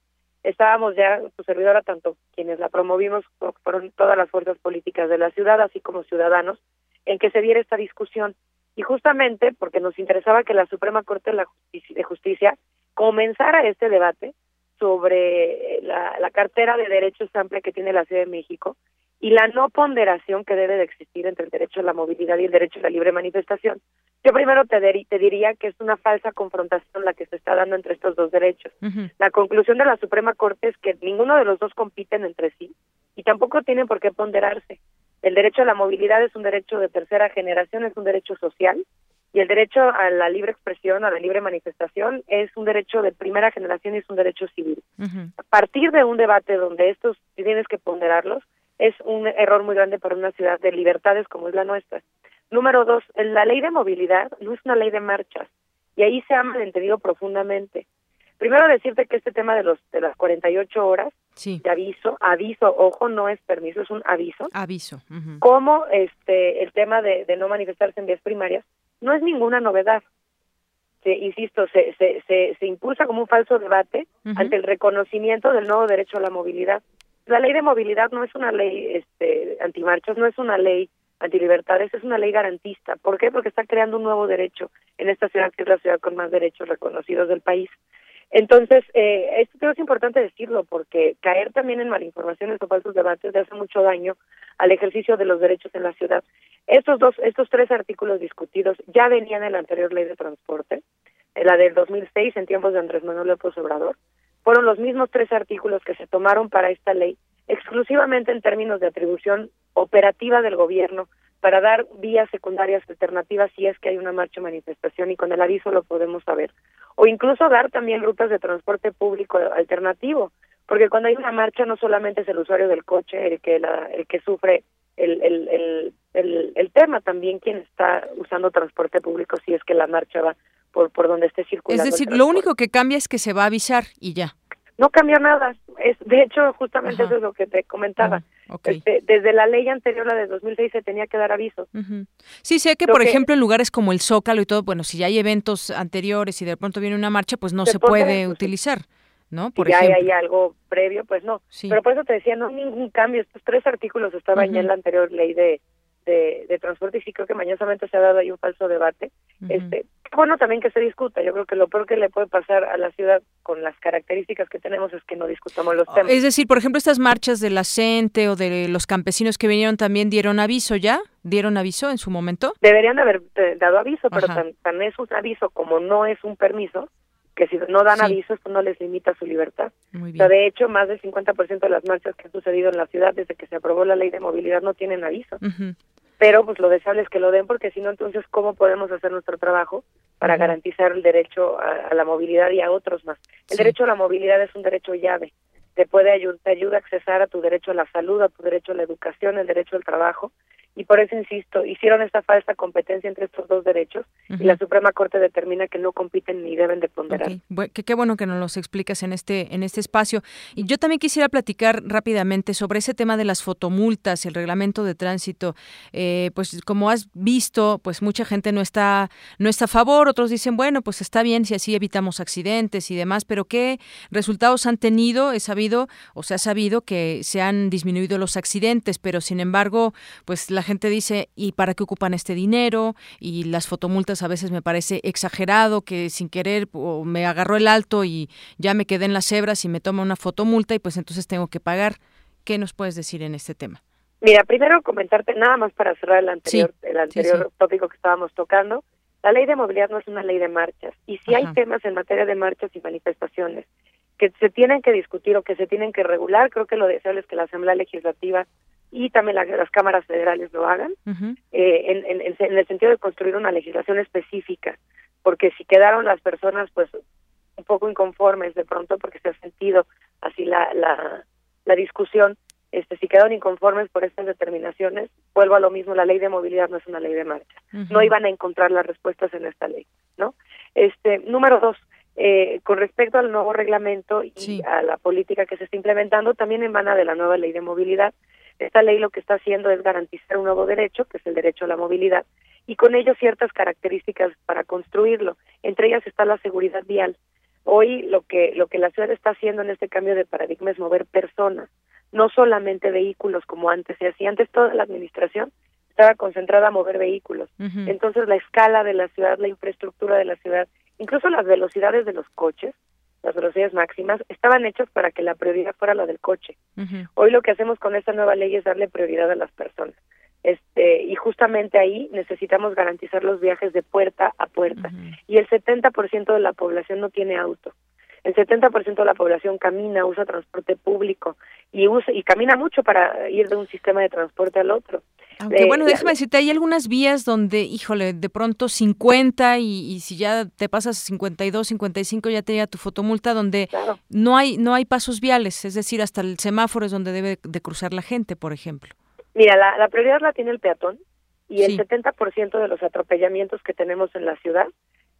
Estábamos ya, su servidora, tanto quienes la promovimos, fueron todas las fuerzas políticas de la ciudad, así como ciudadanos, en que se diera esta discusión y justamente porque nos interesaba que la Suprema Corte de Justicia, comenzara este debate sobre la, cartera de derechos amplia que tiene la Ciudad de México y la no ponderación que debe de existir entre el derecho a la movilidad y el derecho a la libre manifestación. Yo primero te, te diría que es una falsa confrontación la que se está dando entre estos dos derechos. La conclusión de la Suprema Corte es que ninguno de los dos compiten entre sí y tampoco tienen por qué ponderarse. El derecho a la movilidad es un derecho de tercera generación, es un derecho social y el derecho a la libre expresión, a la libre manifestación, es un derecho de primera generación y es un derecho civil. A partir de un debate donde estos tienes que ponderarlos, es un error muy grande para una ciudad de libertades como es la nuestra. Número dos, la ley de movilidad no es una ley de marchas y ahí se ha malentendido profundamente. Primero decirte que este tema de los de las 48 horas de aviso, aviso, ojo, no es permiso, es un aviso. Aviso. Como este el tema de, no manifestarse en vías primarias no es ninguna novedad. Se, insisto, se, se, se, se impulsa como un falso debate ante el reconocimiento del nuevo derecho a la movilidad. La ley de movilidad no es una ley este, antimarchas, no es una ley antilibertades, es una ley garantista. ¿Por qué? Porque está creando un nuevo derecho en esta ciudad, que es la ciudad con más derechos reconocidos del país. Entonces, eh, esto creo es importante decirlo porque caer también en malinformaciones o falsos debates le hace mucho daño al ejercicio de los derechos en la ciudad. Estos dos, estos tres artículos discutidos ya venían en la anterior ley de transporte, en la del 2006 en tiempos de Andrés Manuel López Obrador. Fueron los mismos tres artículos que se tomaron para esta ley exclusivamente en términos de atribución operativa del gobierno para dar vías secundarias alternativas si es que hay una marcha o manifestación y con el aviso lo podemos saber o incluso dar también rutas de transporte público alternativo, porque cuando hay una marcha no solamente es el usuario del coche el que la, el que sufre el, el, el, el, el tema, también quien está usando transporte público si es que la marcha va por, por donde esté circulando. Es decir, lo único que cambia es que se va a avisar y ya. No cambia nada. Es, de hecho, justamente eso es lo que te comentaba. Este, desde la ley anterior, la de 2006, se tenía que dar aviso. Sí, sé que, por ejemplo, en lugares como el Zócalo y todo, bueno, si ya hay eventos anteriores y de pronto viene una marcha, pues no se, puede utilizar. ¿no? Por si ya hay algo previo, pues no. Pero por eso te decía, no hay ningún cambio. Estos tres artículos estaban ya en la anterior ley de, de, transporte y sí creo que mañosamente se ha dado ahí un falso debate. Este, bueno también que se discuta. Yo creo que lo peor que le puede pasar a la ciudad con las características que tenemos es que no discutamos los temas. Es decir, por ejemplo, estas marchas de la CENTE o de los campesinos que vinieron también dieron aviso ya, dieron aviso en su momento. Deberían haber eh, dado aviso, pero tan, tan, es un aviso como no es un permiso, que si no dan aviso esto no les limita su libertad. O sea, de hecho, más del 50% de las marchas que han sucedido en la ciudad desde que se aprobó la ley de movilidad no tienen aviso pero pues lo deseable es que lo den porque si no entonces cómo podemos hacer nuestro trabajo para garantizar el derecho a, la movilidad y a otros más. El derecho a la movilidad es un derecho llave, te puede ayudar, te ayuda a accesar a tu derecho a la salud, a tu derecho a la educación, el derecho al trabajo y por eso insisto, hicieron esta falsa competencia entre estos dos derechos y la Suprema Corte determina que no compiten ni deben de ponderar. qué bueno que nos los explicas en este en este espacio. Y yo también quisiera platicar rápidamente sobre ese tema de las fotomultas, el reglamento de tránsito. Eh, pues como has visto, pues mucha gente no está no está a favor, otros dicen bueno, pues está bien si así evitamos accidentes y demás, pero qué resultados han tenido. He sabido o se ha sabido que se han disminuido los accidentes, pero sin embargo, pues la gente dice, ¿y para qué ocupan este dinero? Y las fotomultas a veces me parece exagerado que sin querer me agarró el alto y ya me quedé en las cebras y me toma una fotomulta y pues entonces tengo que pagar. ¿Qué nos puedes decir en este tema? Mira, primero comentarte nada más para cerrar el anterior, el anterior tópico que estábamos tocando. La ley de movilidad no es una ley de marchas y si hay temas en materia de marchas y manifestaciones que se tienen que discutir o que se tienen que regular, creo que lo deseable es que la Asamblea Legislativa y también las cámaras federales lo hagan, eh, en, en, en, el sentido de construir una legislación específica, porque si quedaron las personas pues un poco inconformes de pronto porque se ha sentido así la, la, la discusión, este, si quedaron inconformes por estas determinaciones, vuelvo a lo mismo, la ley de movilidad no es una ley de marcha, no iban a encontrar las respuestas en esta ley, ¿no? Este, número dos, eh, con respecto al nuevo reglamento y a la política que se está implementando, también emana de la nueva ley de movilidad, esta ley lo que está haciendo es garantizar un nuevo derecho, que es el derecho a la movilidad, y con ello ciertas características para construirlo. Entre ellas está la seguridad vial. Hoy lo que lo que la ciudad está haciendo en este cambio de paradigma es mover personas, no solamente vehículos como antes se hacía. Antes toda la administración estaba concentrada a mover vehículos. Entonces la escala de la ciudad, la infraestructura de la ciudad, incluso las velocidades de los coches, las velocidades máximas, estaban hechos para que la prioridad fuera la del coche. Hoy lo que hacemos con esta nueva ley es darle prioridad a las personas. Este, y justamente ahí necesitamos garantizar los viajes de puerta a puerta. Y el 70% de la población no tiene auto. El 70% de la población camina, usa transporte público y usa y camina mucho para ir de un sistema de transporte al otro. Aunque bueno, déjame decirte, hay algunas vías donde, híjole, de pronto 50 y, y si ya te pasas 52, 55 ya te llega tu fotomulta donde no hay no hay pasos viales, es decir, hasta el semáforo es donde debe de cruzar la gente, por ejemplo. Mira, la, la prioridad la tiene el peatón y el 70% de los atropellamientos que tenemos en la ciudad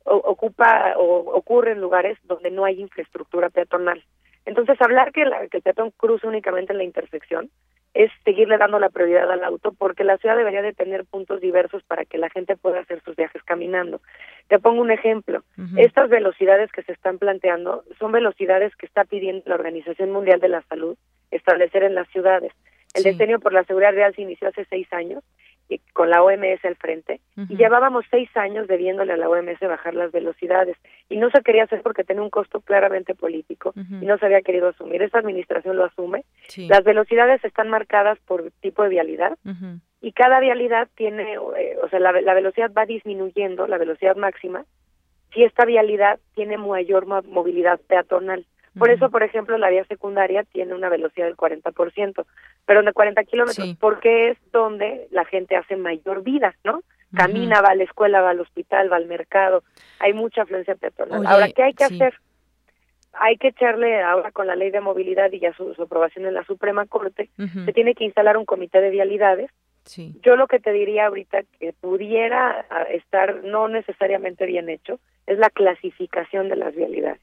ocupa o ocurre en lugares donde no hay infraestructura peatonal. Entonces, hablar que, que el peatón cruce únicamente en la intersección es seguirle dando la prioridad al auto porque la ciudad debería de tener puntos diversos para que la gente pueda hacer sus viajes caminando. Te pongo un ejemplo. Estas velocidades que se están planteando son velocidades que está pidiendo la Organización Mundial de la Salud establecer en las ciudades. El decenio por la seguridad real se inició hace seis años con la OMS al frente y llevábamos seis años debiéndole a la OMS bajar las velocidades y no se quería hacer porque tenía un costo claramente político y no se había querido asumir. Esta administración lo asume. Las velocidades están marcadas por tipo de vialidad y cada vialidad tiene, eh, o sea, la, la velocidad va disminuyendo, la velocidad máxima, si esta vialidad tiene mayor movilidad peatonal. Por eso, por ejemplo, la vía secundaria tiene una velocidad del 40%, pero de 40 kilómetros, porque es donde la gente hace mayor vida, ¿no? Camina, va a la escuela, va al hospital, va al mercado, hay mucha afluencia peatonal. ahora, ¿qué hay que hacer? Hay que echarle ahora con la ley de movilidad y ya su, aprobación en la Suprema Corte, se tiene que instalar un comité de vialidades. Yo lo que te diría ahorita que pudiera ah, estar no necesariamente bien hecho es la clasificación de las vialidades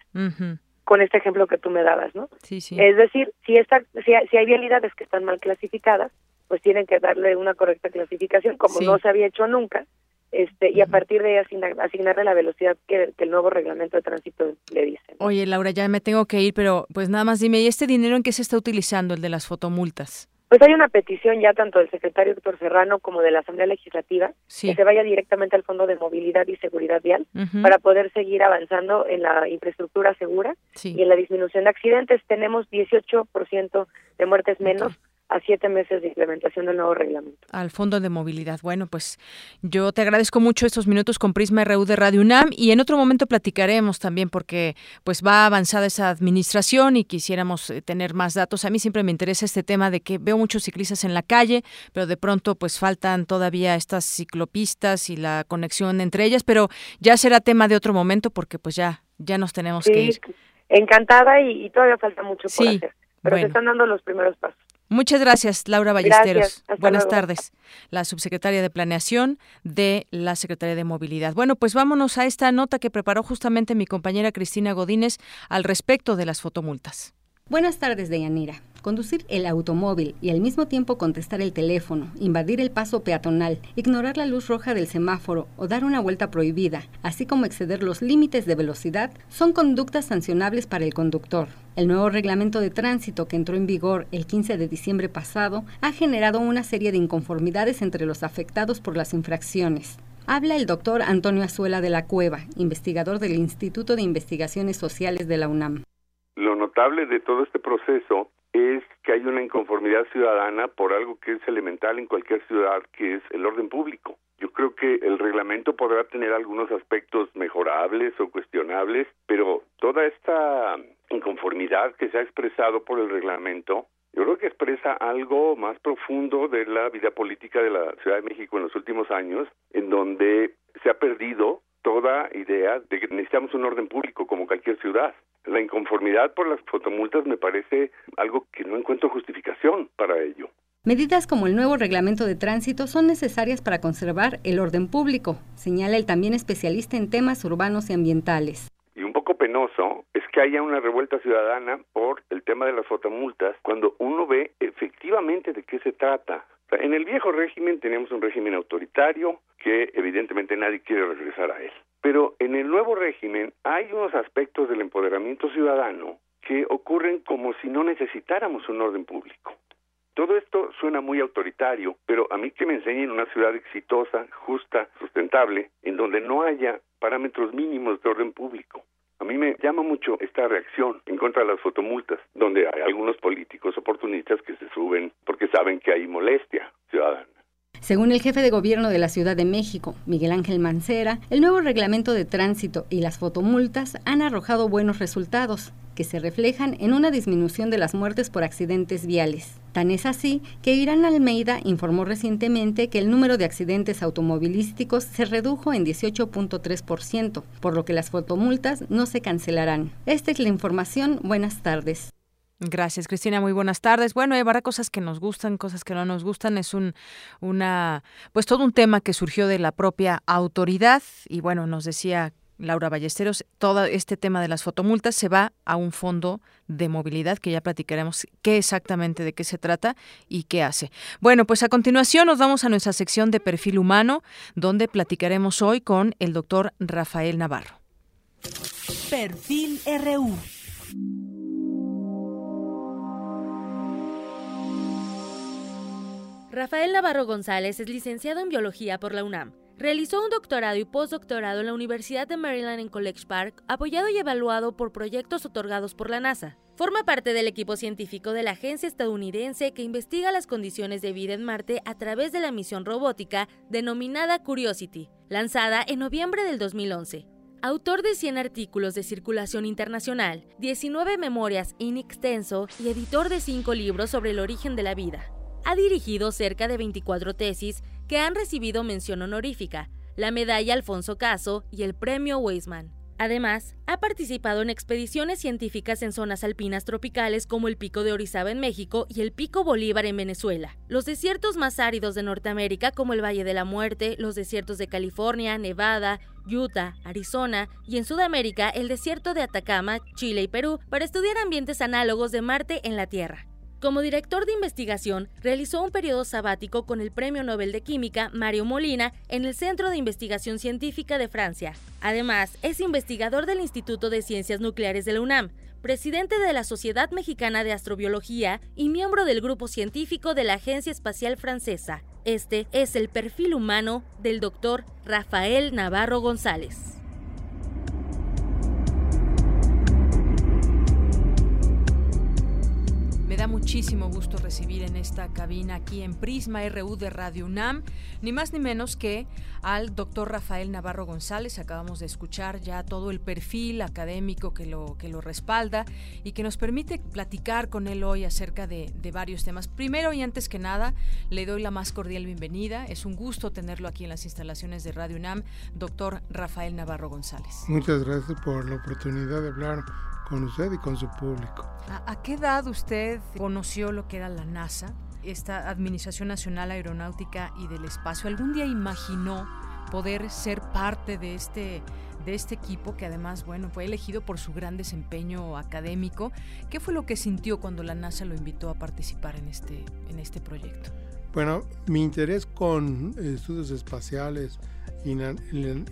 con este ejemplo que tú me dabas, ¿no? Sí, sí. Es decir, si, esta, si, hay, si hay vialidades que están mal clasificadas, pues tienen que darle una correcta clasificación, como no se había hecho nunca, este y a partir de asignar, asignarle la velocidad que, que, el nuevo reglamento de tránsito le dice. Oye, Laura, ya me tengo que ir, pero pues nada más dime, ¿y este dinero en qué se está utilizando, el de las fotomultas? Pues hay una petición ya tanto del secretario doctor Serrano como de la Asamblea Legislativa que se vaya directamente al Fondo de Movilidad y Seguridad Vial para poder seguir avanzando en la infraestructura segura y en la disminución de accidentes. Tenemos 18% de muertes menos a siete meses de implementación del nuevo reglamento. Al Fondo de Movilidad. Bueno, pues yo te agradezco mucho estos minutos con Prisma RU de Radio UNAM y en otro momento platicaremos también porque pues va avanzada esa administración y quisiéramos eh, tener más datos. A mí siempre me interesa este tema de que veo muchos ciclistas en la calle, pero de pronto pues faltan todavía estas ciclopistas y la conexión entre ellas, pero ya será tema de otro momento porque pues ya ya nos tenemos que ir. Encantada y, todavía falta mucho por hacer, pero se están dando los primeros pasos. Muchas gracias, Laura Ballesteros. Buenas tardes. La subsecretaria de Planeación de la Secretaría de Movilidad. Bueno, pues vámonos a esta nota que preparó justamente mi compañera Cristina Godínez al respecto de las fotomultas. Buenas tardes, Deyanira. Conducir el automóvil y al mismo tiempo contestar el teléfono, invadir el paso peatonal, ignorar la luz roja del semáforo o dar una vuelta prohibida, así como exceder los límites de velocidad, son conductas sancionables para el conductor. El nuevo reglamento de tránsito que entró en vigor el 15 de diciembre pasado ha generado una serie de inconformidades entre los afectados por las infracciones. Habla el doctor Antonio Azuela de la Cueva, investigador del Instituto de Investigaciones Sociales de la UNAM. Lo notable de todo este proceso es que hay una inconformidad ciudadana por algo que es elemental en cualquier ciudad, que es el orden público. Yo creo que el reglamento podrá tener algunos aspectos mejorables o cuestionables, pero toda esta inconformidad que se ha expresado por el reglamento, yo creo que expresa algo más profundo de la vida política de la Ciudad de México en los últimos años, en donde se ha perdido toda idea de que necesitamos un orden público como cualquier ciudad. La inconformidad por las fotomultas me parece algo que no encuentro justificación para ello. Medidas como el nuevo reglamento de tránsito son necesarias para conservar el orden público, señala el también especialista en temas urbanos y ambientales. Y un poco penoso es que haya una revuelta ciudadana por el tema de las fotomultas cuando uno ve efectivamente de qué se trata. En el viejo régimen teníamos un régimen autoritario que evidentemente nadie quiere regresar a él. Pero en el nuevo régimen hay unos aspectos del empoderamiento ciudadano que ocurren como si no necesitáramos un orden público. Todo esto suena muy autoritario, pero a mí que me enseñen una ciudad exitosa, justa, sustentable, en donde no haya parámetros mínimos de orden público. A mí me llama mucho esta reacción en contra de las fotomultas, donde hay algunos políticos oportunistas que se suben porque saben que hay molestia ciudadana. Según el jefe de gobierno de la Ciudad de México, Miguel Ángel Mancera, el nuevo reglamento de tránsito y las fotomultas han arrojado buenos resultados, que se reflejan en una disminución de las muertes por accidentes viales. Tan es así que Irán Almeida informó recientemente que el número de accidentes automovilísticos se redujo en 18.3%, por lo que las fotomultas no se cancelarán. Esta es la información. Buenas tardes. Gracias, Cristina. Muy buenas tardes. Bueno, hay varias cosas que nos gustan, cosas que no nos gustan. Es un, una, pues todo un tema que surgió de la propia autoridad y bueno, nos decía Laura Ballesteros, todo este tema de las fotomultas se va a un fondo de movilidad que ya platicaremos qué exactamente de qué se trata y qué hace. Bueno, pues a continuación nos vamos a nuestra sección de perfil humano, donde platicaremos hoy con el doctor Rafael Navarro. Perfil RU. Rafael Navarro González es licenciado en biología por la UNAM. Realizó un doctorado y postdoctorado en la Universidad de Maryland en College Park, apoyado y evaluado por proyectos otorgados por la NASA. Forma parte del equipo científico de la agencia estadounidense que investiga las condiciones de vida en Marte a través de la misión robótica denominada Curiosity, lanzada en noviembre del 2011. Autor de 100 artículos de circulación internacional, 19 memorias in extenso y editor de 5 libros sobre el origen de la vida. Ha dirigido cerca de 24 tesis que han recibido mención honorífica, la medalla Alfonso Caso y el premio Weizmann. Además, ha participado en expediciones científicas en zonas alpinas tropicales como el Pico de Orizaba en México y el Pico Bolívar en Venezuela, los desiertos más áridos de Norteamérica como el Valle de la Muerte, los desiertos de California, Nevada, Utah, Arizona y en Sudamérica el desierto de Atacama, Chile y Perú para estudiar ambientes análogos de Marte en la Tierra. Como director de investigación, realizó un periodo sabático con el Premio Nobel de Química Mario Molina en el Centro de Investigación Científica de Francia. Además, es investigador del Instituto de Ciencias Nucleares de la UNAM, presidente de la Sociedad Mexicana de Astrobiología y miembro del grupo científico de la Agencia Espacial Francesa. Este es el perfil humano del doctor Rafael Navarro González. Da muchísimo gusto recibir en esta cabina aquí en Prisma RU de Radio UNAM, ni más ni menos que al doctor Rafael Navarro González. Acabamos de escuchar ya todo el perfil académico que lo, que lo respalda y que nos permite platicar con él hoy acerca de, de varios temas. Primero y antes que nada, le doy la más cordial bienvenida. Es un gusto tenerlo aquí en las instalaciones de Radio UNAM, doctor Rafael Navarro González. Muchas gracias por la oportunidad de hablar con usted y con su público. ¿A, a qué edad usted conoció lo que era la NASA, esta Administración Nacional Aeronáutica y del Espacio? ¿Algún día imaginó poder ser parte de este de este equipo que además, bueno, fue elegido por su gran desempeño académico. ¿Qué fue lo que sintió cuando la NASA lo invitó a participar en este en este proyecto? Bueno, mi interés con estudios espaciales y la,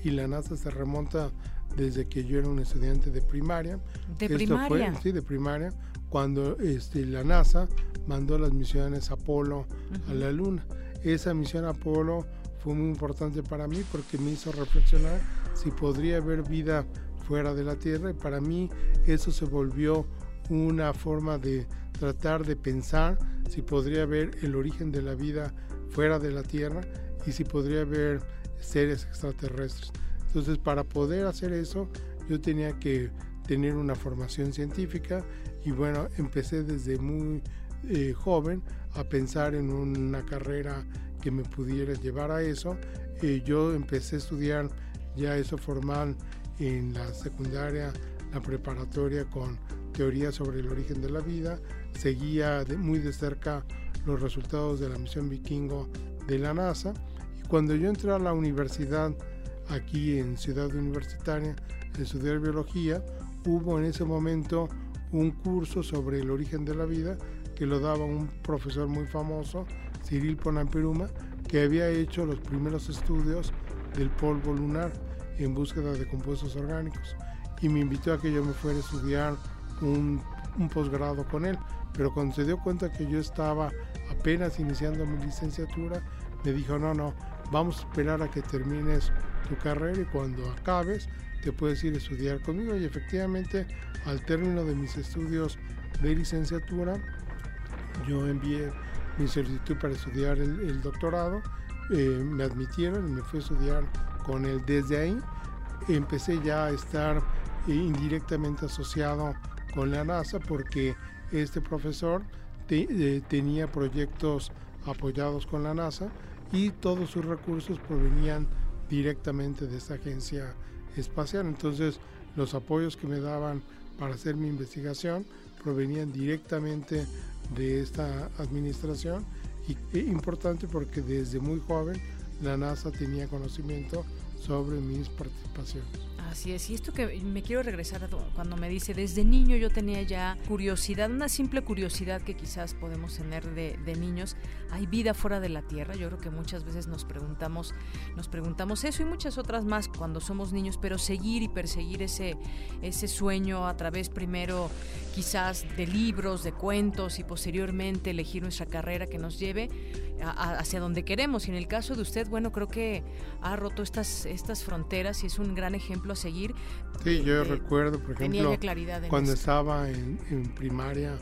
y la NASA se remonta desde que yo era un estudiante de primaria. ¿De Esto primaria? Fue, sí, de primaria, cuando este, la NASA mandó las misiones Apolo uh -huh. a la Luna. Esa misión Apolo fue muy importante para mí porque me hizo reflexionar si podría haber vida fuera de la Tierra y para mí eso se volvió una forma de tratar de pensar si podría haber el origen de la vida fuera de la Tierra y si podría haber seres extraterrestres. Entonces, para poder hacer eso, yo tenía que tener una formación científica y bueno, empecé desde muy eh, joven a pensar en una carrera que me pudiera llevar a eso. Eh, yo empecé a estudiar ya eso formal en la secundaria, la preparatoria con teoría sobre el origen de la vida. Seguía de, muy de cerca los resultados de la misión vikingo de la NASA. Y cuando yo entré a la universidad, aquí en Ciudad Universitaria, a estudiar biología, hubo en ese momento un curso sobre el origen de la vida que lo daba un profesor muy famoso, Cyril Ponamperuma, que había hecho los primeros estudios del polvo lunar en búsqueda de compuestos orgánicos y me invitó a que yo me fuera a estudiar un, un posgrado con él. Pero cuando se dio cuenta que yo estaba apenas iniciando mi licenciatura, me dijo, no, no, vamos a esperar a que termines tu carrera y cuando acabes te puedes ir a estudiar conmigo. Y efectivamente, al término de mis estudios de licenciatura, yo envié mi solicitud para estudiar el, doctorado, eh, me admitieron y me fui a estudiar con él. Desde ahí empecé ya a estar indirectamente asociado con la NASA porque este profesor eh, tenía proyectos apoyados con la NASA y todos sus recursos provenían directamente de esta agencia espacial. Entonces los apoyos que me daban para hacer mi investigación provenían directamente de esta administración y es importante porque desde muy joven la NASA tenía conocimiento sobre mis participaciones. Así es, y esto que me quiero regresar a cuando me dice, desde niño yo tenía ya curiosidad, una simple curiosidad que quizás podemos tener de, niños, ¿hay vida fuera de la Tierra? Yo creo que muchas veces nos preguntamos, nos preguntamos eso y muchas otras más cuando somos niños, pero seguir y perseguir ese, ese sueño a través primero quizás de libros, de cuentos y posteriormente elegir nuestra carrera que nos lleve hacia donde queremos. Y en el caso de usted, bueno, creo que ha roto estas, estas fronteras y es un gran ejemplo a seguir. Sí, yo recuerdo, por ejemplo, cuando estaba en, primaria,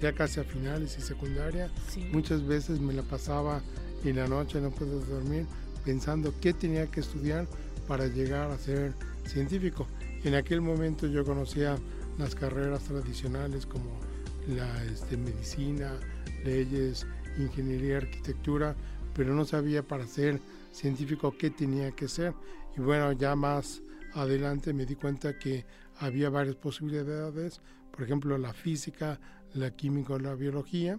ya casi a finales y secundaria, muchas veces me la pasaba en la noche, no puedo dormir, pensando qué tenía que estudiar para llegar a ser científico. En aquel momento yo conocía las carreras tradicionales como la este, medicina, leyes, ingeniería, arquitectura, pero no sabía para ser científico qué tenía que ser. Y bueno, ya más adelante me di cuenta que había varias posibilidades, por ejemplo, la física, la química o la biología.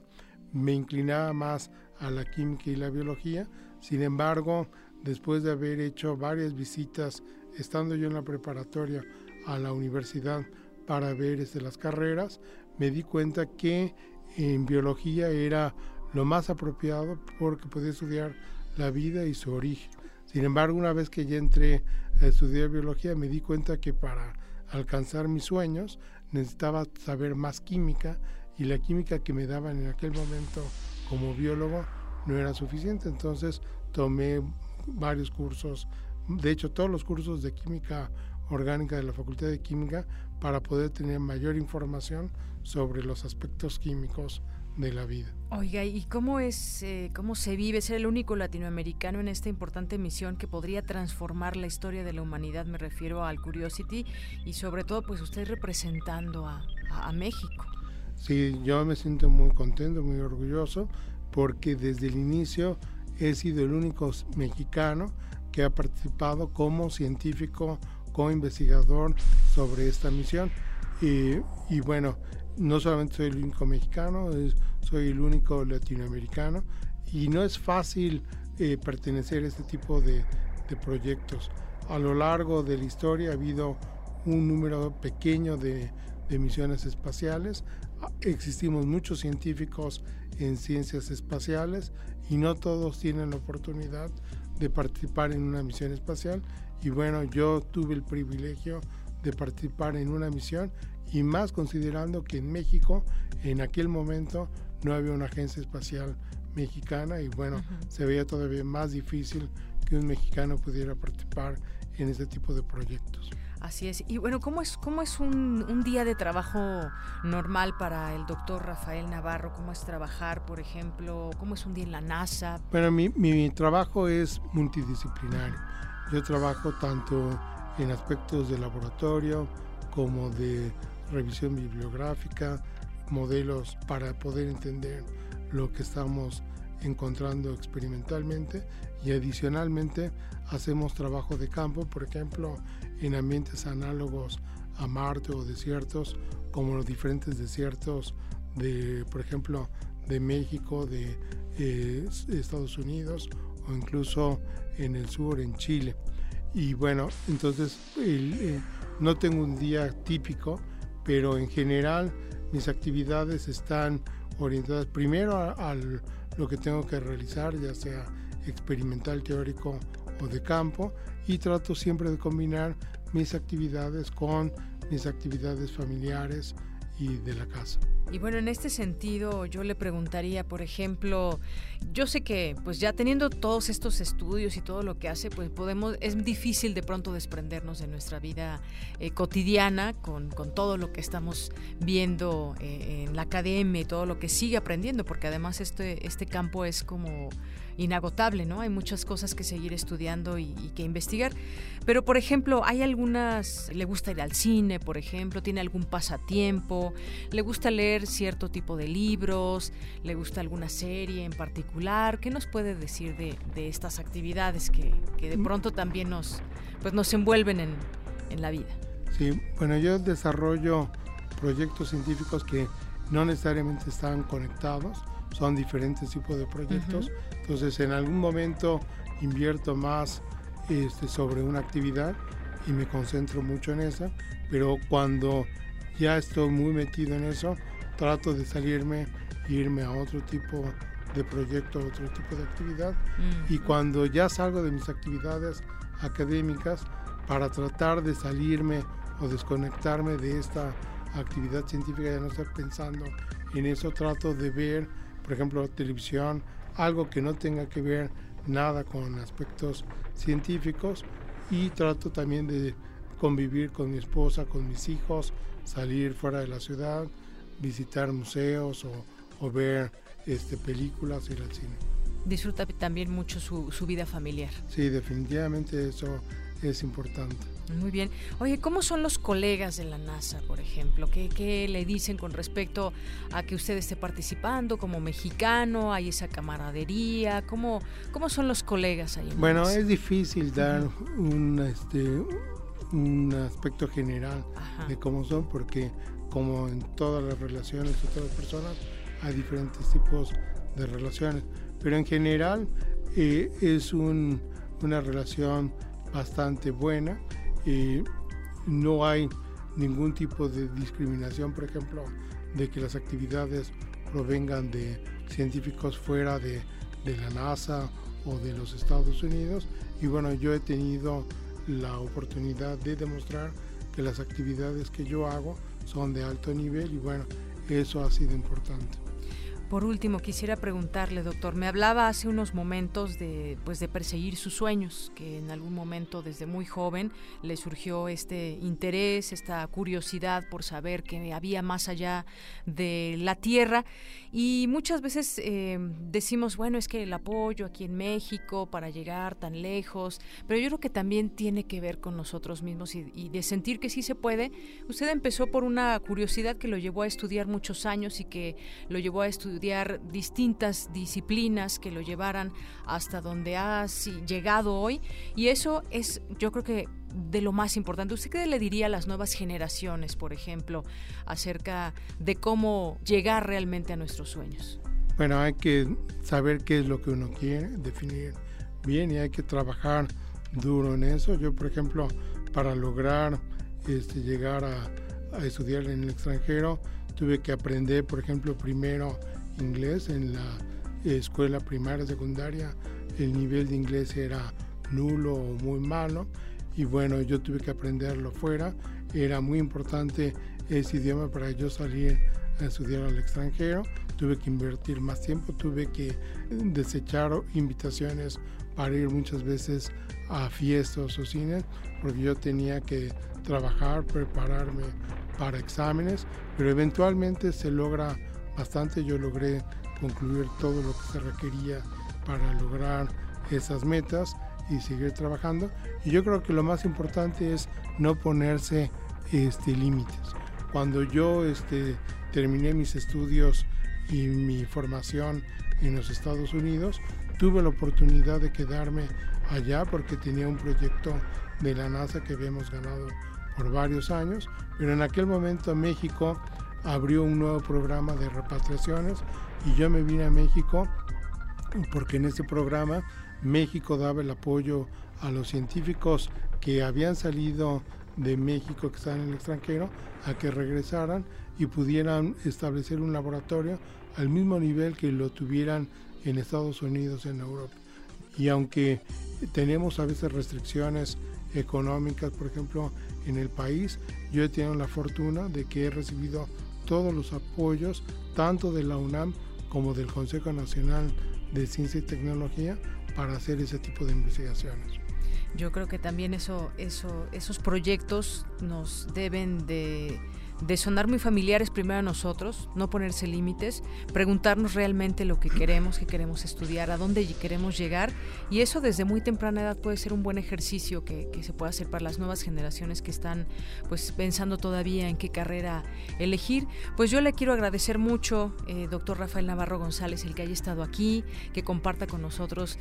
Me inclinaba más a la química y la biología. Sin embargo, después de haber hecho varias visitas, estando yo en la preparatoria a la universidad para ver este, las carreras, me di cuenta que en biología era lo más apropiado porque podía estudiar la vida y su origen. Sin embargo, una vez que ya entré a estudiar biología, me di cuenta que para alcanzar mis sueños necesitaba saber más química y la química que me daban en aquel momento como biólogo no era suficiente. Entonces tomé varios cursos, de hecho todos los cursos de química orgánica de la Facultad de Química para poder tener mayor información sobre los aspectos químicos de la vida. Oiga, ¿y cómo es, eh, cómo se vive ser el único latinoamericano en esta importante misión que podría transformar la historia de la humanidad? Me refiero al Curiosity y sobre todo, pues usted representando a, a México. Sí, yo me siento muy contento, muy orgulloso, porque desde el inicio he sido el único mexicano que ha participado como científico, como investigador sobre esta misión. Y, y bueno, no solamente soy el único mexicano, soy el único latinoamericano y no es fácil eh, pertenecer a este tipo de, proyectos. A lo largo de la historia ha habido un número pequeño de, misiones espaciales. Existimos muchos científicos en ciencias espaciales y no todos tienen la oportunidad de participar en una misión espacial. Y bueno, yo tuve el privilegio de participar en una misión y más considerando que en México en aquel momento no había una agencia espacial mexicana y bueno, se veía todavía más difícil que un mexicano pudiera participar en este tipo de proyectos. Así es. Y bueno, ¿cómo es, cómo es un, día de trabajo normal para el doctor Rafael Navarro? ¿Cómo es trabajar, por ejemplo? ¿Cómo es un día en la NASA? Bueno, mi, mi trabajo es multidisciplinario. Yo trabajo tanto en aspectos de laboratorio como de revisión bibliográfica, modelos para poder entender lo que estamos encontrando experimentalmente y adicionalmente hacemos trabajo de campo, por ejemplo, en ambientes análogos a Marte o desiertos, como los diferentes desiertos de, por ejemplo, de México, de eh, Estados Unidos o incluso en el sur, en Chile. Y bueno, entonces no tengo un día típico, pero en general mis actividades están orientadas primero a, lo que tengo que realizar, ya sea experimental, teórico o de campo, y trato siempre de combinar mis actividades con mis actividades familiares y de la casa. Y bueno, en este sentido yo le preguntaría, por ejemplo, yo sé que pues ya teniendo todos estos estudios y todo lo que hace, pues podemos, es difícil de pronto desprendernos de nuestra vida eh, cotidiana con, con, todo lo que estamos viendo eh, en la academia y todo lo que sigue aprendiendo, porque además este, este campo es como inagotable, ¿no? Hay muchas cosas que seguir estudiando y, que investigar. Pero, por ejemplo, hay algunas, le gusta ir al cine, por ejemplo, tiene algún pasatiempo, le gusta leer cierto tipo de libros, le gusta alguna serie en particular. ¿Qué nos puede decir de, estas actividades que, de mm. pronto también nos, pues nos envuelven en, en la vida? Sí, bueno, yo desarrollo proyectos científicos que no necesariamente están conectados, son diferentes tipos de proyectos. Entonces, en algún momento invierto más este, sobre una actividad y me concentro mucho en esa, pero cuando ya estoy muy metido en eso, trato de salirme e irme a otro tipo de proyecto, otro tipo de actividad. Y cuando ya salgo de mis actividades académicas, para tratar de salirme o desconectarme de esta actividad científica, ya no estar pensando en eso, trato de ver por ejemplo, televisión, algo que no tenga que ver nada con aspectos científicos y trato también de convivir con mi esposa, con mis hijos, salir fuera de la ciudad, visitar museos o, ver este, películas, ir al cine. Disfruta también mucho su, su vida familiar. Sí, definitivamente eso es importante. Muy bien. Oye, ¿cómo son los colegas de la NASA, por ejemplo? ¿Qué, le dicen con respecto a que usted esté participando como mexicano? ¿Hay esa camaradería? ¿Cómo, cómo son los colegas ahí? bueno, es difícil dar un, este, un aspecto general de cómo son porque como en todas las relaciones de todas las personas hay diferentes tipos de relaciones. Pero en general eh, es un, una relación bastante buena y no hay ningún tipo de discriminación, por ejemplo, de que las actividades provengan de científicos fuera de, de, la NASA o de los Estados Unidos. Y bueno, yo he tenido la oportunidad de demostrar que las actividades que yo hago son de alto nivel y bueno, eso ha sido importante. Por último, quisiera preguntarle, doctor, me hablaba hace unos momentos de, pues, de perseguir sus sueños, que en algún momento desde muy joven le surgió este interés, esta curiosidad por saber que había más allá de la tierra. Y muchas veces eh, decimos, bueno, es que el apoyo aquí en México para llegar tan lejos, pero yo creo que también tiene que ver con nosotros mismos y, y de sentir que sí se puede. Usted empezó por una curiosidad que lo llevó a estudiar muchos años y que lo llevó a estudiar distintas disciplinas que lo llevaran hasta donde ha llegado hoy y eso es yo creo que de lo más importante. ¿Usted qué le diría a las nuevas generaciones, por ejemplo, acerca de cómo llegar realmente a nuestros sueños? Bueno, hay que saber qué es lo que uno quiere, definir bien y hay que trabajar duro en eso. Yo, por ejemplo, para lograr este, llegar a, a estudiar en el extranjero, tuve que aprender, por ejemplo, primero inglés en la escuela primaria, secundaria, el nivel de inglés era nulo o muy malo y bueno, yo tuve que aprenderlo fuera. Era muy importante ese idioma para yo salir a estudiar al extranjero. Tuve que invertir más tiempo, tuve que desechar invitaciones para ir muchas veces a fiestas o cines, porque yo tenía que trabajar, prepararme para exámenes, pero eventualmente se logra bastante. Yo logré concluir todo lo que se requería para lograr esas metas y seguir trabajando. Y yo creo que lo más importante es no ponerse este, límites. Cuando yo este, terminé mis estudios y mi formación en los Estados Unidos, tuve la oportunidad de quedarme allá porque tenía un proyecto de la NASA que habíamos ganado por varios años, pero en aquel momento México abrió un nuevo programa de repatriaciones y yo me vine a México porque en ese programa México daba el apoyo a los científicos que habían salido de México, que estaban en el extranjero, a que regresaran y pudieran establecer un laboratorio al mismo nivel que lo tuvieran en Estados Unidos, en Europa. Y aunque tenemos a veces restricciones económicas, por ejemplo, en el país, yo he tenido la fortuna de que he recibido todos los apoyos, tanto de la UNAM como del Consejo Nacional de Ciencia y Tecnología, para hacer ese tipo de investigaciones. Yo creo que también eso, eso, esos proyectos nos deben de de sonar muy familiares primero a nosotros, no ponerse límites, preguntarnos realmente lo que queremos, qué queremos estudiar, a dónde queremos llegar y eso desde muy temprana edad puede ser un buen ejercicio que, se pueda hacer para las nuevas generaciones que están pues pensando todavía en qué carrera elegir. Pues yo le quiero agradecer mucho, eh, doctor Rafael Navarro González, el que haya estado aquí, que comparta con nosotros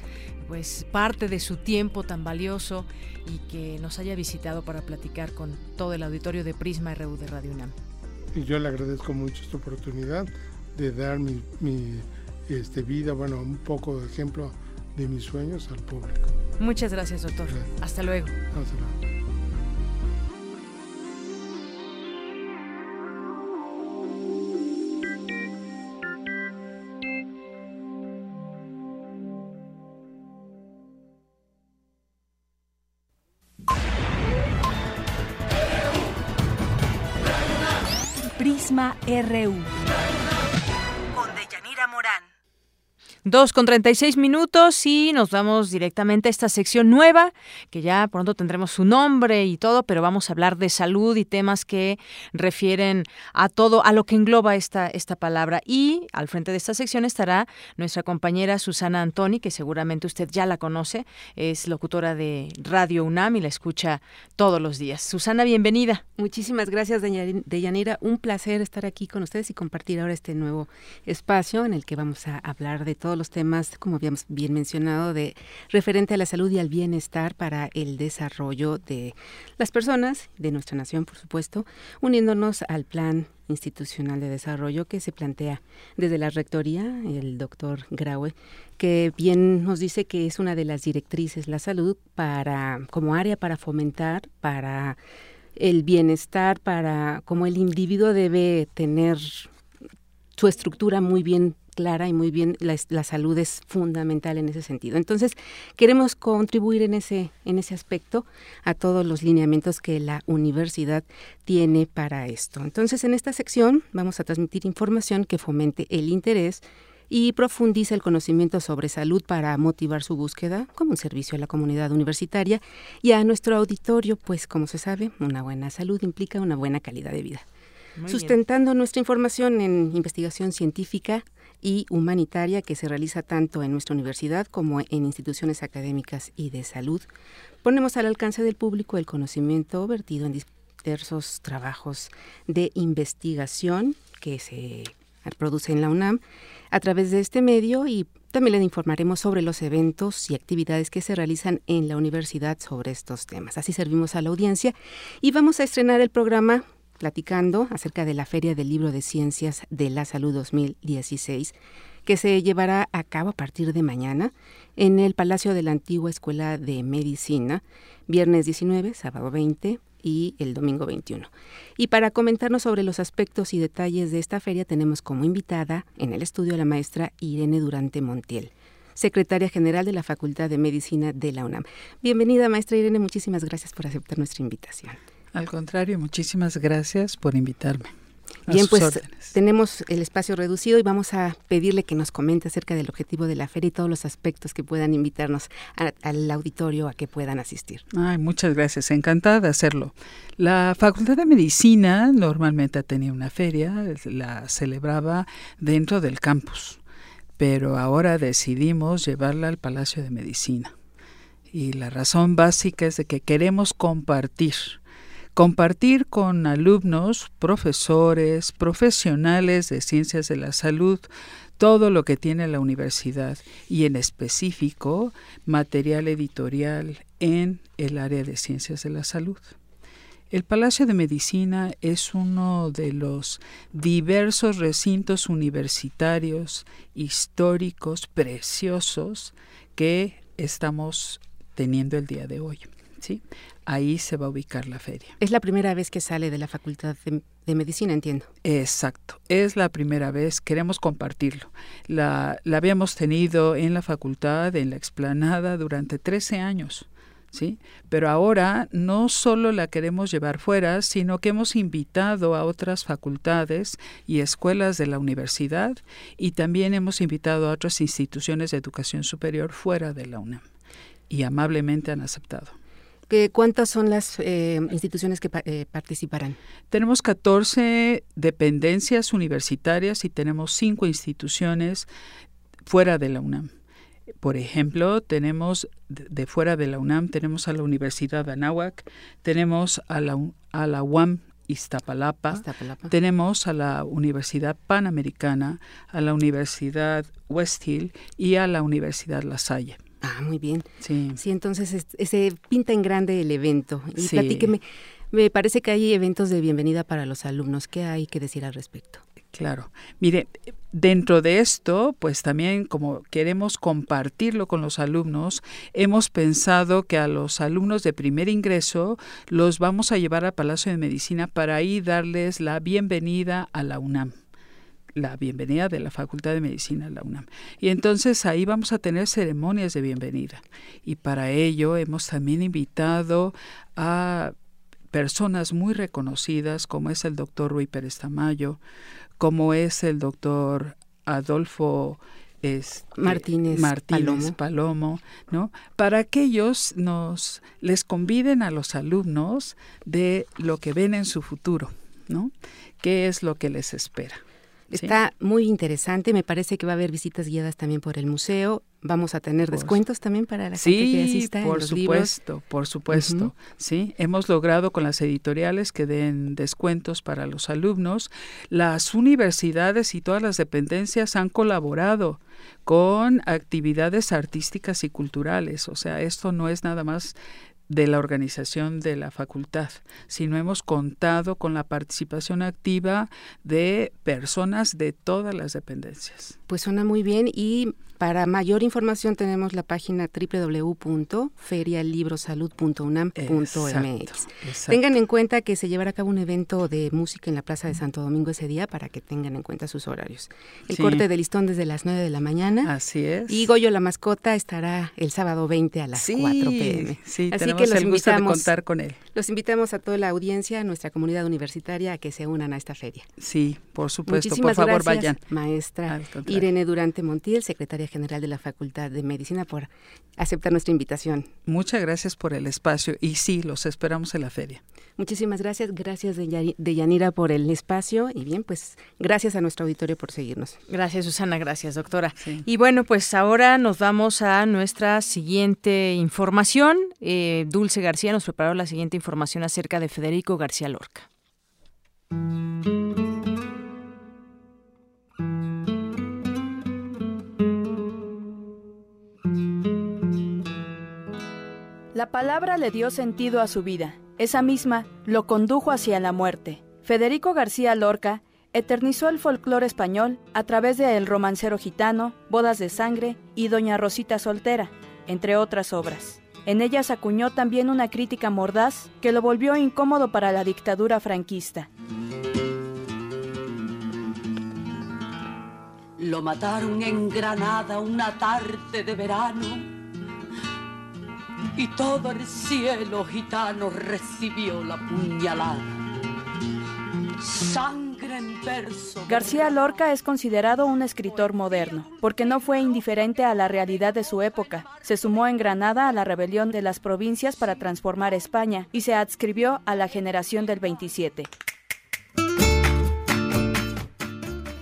pues parte de su tiempo tan valioso y que nos haya visitado para platicar con todo el auditorio de Prisma RU de Radio UNAM. Y yo le agradezco mucho esta oportunidad de dar mi, este, vida, bueno, un poco de ejemplo de mis sueños al público. Muchas gracias, doctor. Hasta luego. Hasta luego. RU. 2 con 36 minutos y nos vamos directamente a esta sección nueva, que ya pronto tendremos su nombre y todo, pero vamos a hablar de salud y temas que refieren a todo, a lo que engloba esta, esta palabra. Y al frente de esta sección estará nuestra compañera Susana Antoni, que seguramente usted ya la conoce, es locutora de Radio UNAM y la escucha todos los días. Susana, bienvenida. Muchísimas gracias, Deyanira. Un placer estar aquí con ustedes y compartir ahora este nuevo espacio en el que vamos a hablar de todo todos los temas, como habíamos bien mencionado, de referente a la salud y al bienestar para el desarrollo de las personas, de nuestra nación, por supuesto, uniéndonos al plan institucional de desarrollo que se plantea desde la rectoría, el doctor Graue, que bien nos dice que es una de las directrices la salud para como área para fomentar, para el bienestar, para como el individuo debe tener su estructura muy bien clara y muy bien, la, la, salud es fundamental en ese sentido. Entonces, queremos contribuir en ese, en ese aspecto a todos los lineamientos que la universidad tiene para esto. Entonces, en esta sección vamos a transmitir información que fomente el interés y profundice el conocimiento sobre salud para motivar su búsqueda como un servicio a la comunidad universitaria y a nuestro auditorio, pues como se sabe, una buena salud implica una buena calidad de vida. Sustentando nuestra información en investigación científica, y humanitaria que se realiza tanto en nuestra universidad como en instituciones académicas y de salud. Ponemos al alcance del público el conocimiento vertido en diversos trabajos de investigación que se produce en la UNAM a través de este medio y también le informaremos sobre los eventos y actividades que se realizan en la universidad sobre estos temas. Así servimos a la audiencia y vamos a estrenar el programa platicando acerca de la Feria del Libro de Ciencias de la Salud 2016 que se llevará a cabo a partir de mañana en el Palacio de la Antigua Escuela de Medicina, viernes 19, sábado 20 y el domingo 21. Y para comentarnos sobre los aspectos y detalles de esta feria tenemos como invitada en el estudio a la maestra Irene Durante Montiel secretaria general de la Facultad de Medicina de la UNAM. Bienvenida, maestra Irene, muchísimas gracias por aceptar nuestra invitación. Al contrario, muchísimas gracias por invitarme. Bien, pues tenemos el espacio reducido y vamos a pedirle que nos comente acerca del objetivo de la feria y todos los aspectos que puedan invitarnos al auditorio a que puedan asistir. Ay, muchas gracias, encantada de hacerlo. La Facultad de Medicina normalmente tenía una feria, la celebraba dentro del campus, pero ahora decidimos llevarla al Palacio de Medicina. Y la razón básica es de que queremos compartir compartir con alumnos, profesores, profesionales de ciencias de la salud, todo lo que tiene la universidad y en específico material editorial en el área de ciencias de la salud. El Palacio de Medicina es uno de los diversos recintos universitarios históricos preciosos que estamos teniendo el día de hoy. ¿sí? Ahí se va a ubicar la feria. Es la primera vez que sale de la Facultad de, Medicina, entiendo. Exacto, es la primera vez, queremos compartirlo. La, la habíamos tenido en la facultad, en la explanada, durante 13 años. ¿sí? Pero ahora no solo la queremos llevar fuera, sino que hemos invitado a otras facultades y escuelas de la universidad y también hemos invitado a otras instituciones de educación superior fuera de la UNAM y amablemente han aceptado. ¿Cuántas son las eh, instituciones que eh, participarán? Tenemos 14 dependencias universitarias y tenemos cinco instituciones fuera de la UNAM. Por ejemplo, tenemos de, fuera de la UNAM, tenemos a la Universidad de Anáhuac, tenemos a la, a la UAM Iztapalapa, tenemos a la Universidad Panamericana, a la Universidad West Hill y a la Universidad La Salle. Ah, muy bien. Sí. Sí, entonces se pinta en grande el evento. Y sí. platíqueme, me parece que hay eventos de bienvenida para los alumnos. ¿Qué hay que decir al respecto? Claro. Mire, dentro de esto, pues también como queremos compartirlo con los alumnos, hemos pensado que a los alumnos de primer ingreso los vamos a llevar al Palacio de Medicina para ahí darles la bienvenida a la UNAM la bienvenida de la Facultad de Medicina a la UNAM. Y entonces ahí vamos a tener ceremonias de bienvenida. Y para ello hemos también invitado a personas muy reconocidas como es el doctor Rui Pérez Tamayo, como es el doctor Adolfo este, Martínez, Palomo. ¿no? Para que ellos nos les conviden a los alumnos de lo que ven en su futuro, ¿no? ¿Qué es lo que les espera? Está muy interesante, me parece que va a haber visitas guiadas también por el museo. Vamos a tener descuentos también para la gente que asista. Por supuesto, por supuesto. Sí, hemos logrado con las editoriales que den descuentos para los alumnos. Las universidades y todas las dependencias han colaborado con actividades artísticas y culturales. O sea, esto no es nada más de la organización de la facultad, sino hemos contado con la participación activa de personas de todas las dependencias. Pues suena muy bien y para mayor información tenemos la página www.ferialibrosalud.unam.mx. Tengan en cuenta que se llevará a cabo un evento de música en la Plaza de Santo Domingo ese día para que tengan en cuenta sus horarios. El corte de listón desde las 9 de la mañana. Así es. Y Goyo la mascota estará el sábado 20 a las 4 pm. Sí, Así que los invitamos, contar con él. Los invitamos a toda la audiencia, a nuestra comunidad universitaria, a que se unan a esta feria. Sí, por supuesto. por favor, vayan. Maestra Irene Durante Montiel, secretaria general de la Facultad de Medicina, por aceptar nuestra invitación. Muchas gracias por el espacio y sí, los esperamos en la feria. Muchísimas gracias, gracias de, Yanira por el espacio y bien, pues gracias a nuestro auditorio por seguirnos. Gracias Susana, gracias doctora. Y bueno, pues ahora nos vamos a nuestra siguiente información. Eh, Dulce García nos preparó la siguiente información acerca de Federico García Lorca. La palabra le dio sentido a su vida. Esa misma lo condujo hacia la muerte. Federico García Lorca eternizó el folclore español a través de El romancero gitano, Bodas de sangre y Doña Rosita soltera, entre otras obras. En ellas acuñó también una crítica mordaz que lo volvió incómodo para la dictadura franquista. Lo mataron en Granada una tarde de verano y todo el cielo gitano recibió la puñalada. Sangre en verso. García Lorca es considerado un escritor moderno, porque no fue indiferente a la realidad de su época. Se sumó en Granada a la rebelión de las provincias para transformar España y se adscribió a la generación del 27.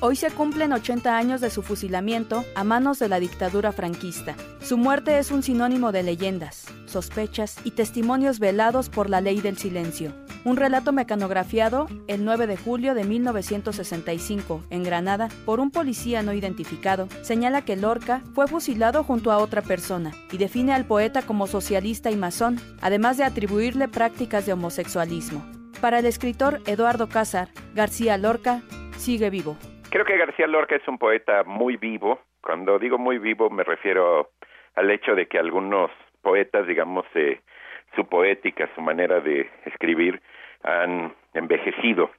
Hoy se cumplen 80 años de su fusilamiento a manos de la dictadura franquista. Su muerte es un sinónimo de leyendas, sospechas y testimonios velados por la ley del silencio. Un relato mecanografiado el 9 de julio de 1965 en Granada por un policía no identificado señala que Lorca fue fusilado junto a otra persona y define al poeta como socialista y masón, además de atribuirle prácticas de homosexualismo. Para el escritor Eduardo Cázar, García Lorca sigue vivo. Creo que García Lorca es un poeta muy vivo. Cuando digo muy vivo me refiero al hecho de que algunos poetas, digamos, eh, su poética, su manera de escribir han envejecido.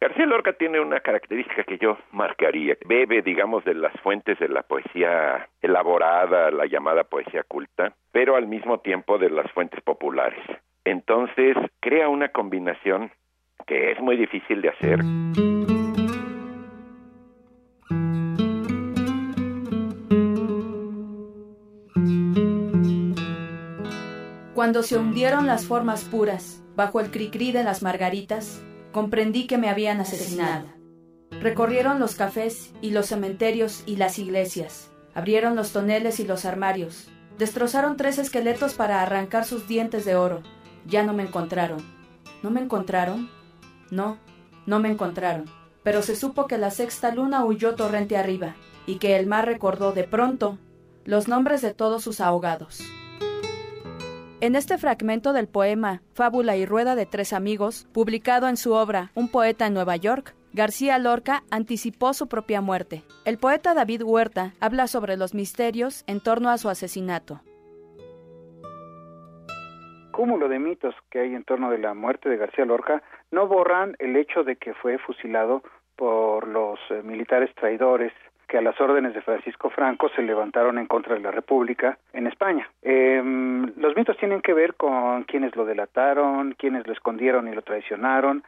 García Lorca tiene una característica que yo marcaría. Bebe, digamos, de las fuentes de la poesía elaborada, la llamada poesía culta, pero al mismo tiempo de las fuentes populares. Entonces, crea una combinación que es muy difícil de hacer. Cuando se hundieron las formas puras bajo el cricrí de las margaritas, comprendí que me habían asesinado. Recorrieron los cafés y los cementerios y las iglesias, abrieron los toneles y los armarios, destrozaron tres esqueletos para arrancar sus dientes de oro. Ya no me encontraron. ¿No me encontraron? No, no me encontraron. Pero se supo que la sexta luna huyó torrente arriba y que el mar recordó de pronto los nombres de todos sus ahogados. En este fragmento del poema Fábula y Rueda de Tres Amigos, publicado en su obra Un poeta en Nueva York, García Lorca anticipó su propia muerte. El poeta David Huerta habla sobre los misterios en torno a su asesinato. Cúmulo de mitos que hay en torno de la muerte de García Lorca no borran el hecho de que fue fusilado por los eh, militares traidores que a las órdenes de Francisco Franco se levantaron en contra de la República en España. Em, los mitos tienen que ver con quienes lo delataron, quienes lo escondieron y lo traicionaron,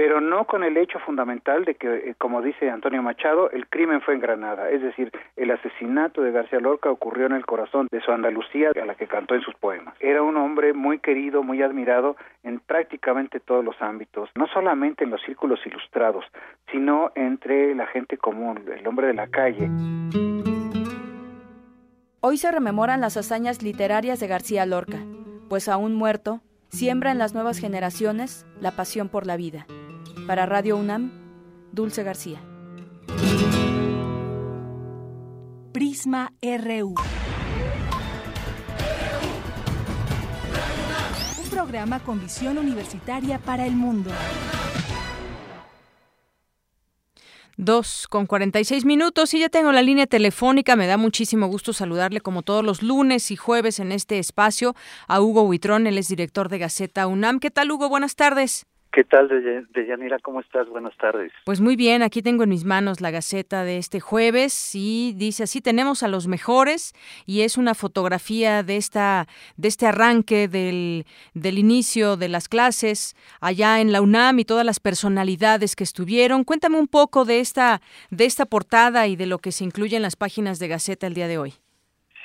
pero no con el hecho fundamental de que, eh, como dice Antonio Machado, el crimen fue en Granada, es decir, el asesinato de García Lorca ocurrió en el corazón de su Andalucía, a la que cantó en sus poemas. Era un hombre muy querido, muy admirado en prácticamente todos los ámbitos, no solamente en los círculos ilustrados, sino entre la gente común, el hombre de la calle. Hoy se rememoran las hazañas literarias de García Lorca, pues aún muerto, siembra en las nuevas generaciones la pasión por la vida. Para Radio UNAM, Dulce García. Prisma RU. Un programa con visión universitaria para el mundo. Dos con cuarenta y seis minutos y ya tengo la línea telefónica. Me da muchísimo gusto saludarle como todos los lunes y jueves en este espacio a Hugo Huitrón, él es director de Gaceta UNAM. ¿Qué tal, Hugo? Buenas tardes. ¿Qué tal, Deyanira? ¿Cómo estás? Buenas tardes. Pues muy bien, aquí tengo en mis manos la Gaceta de este jueves y dice así, tenemos a los mejores y es una fotografía de, esta, de este arranque del, del inicio de las clases allá en la UNAM y todas las personalidades que estuvieron. Cuéntame un poco de esta, de esta portada y de lo que se incluye en las páginas de Gaceta el día de hoy.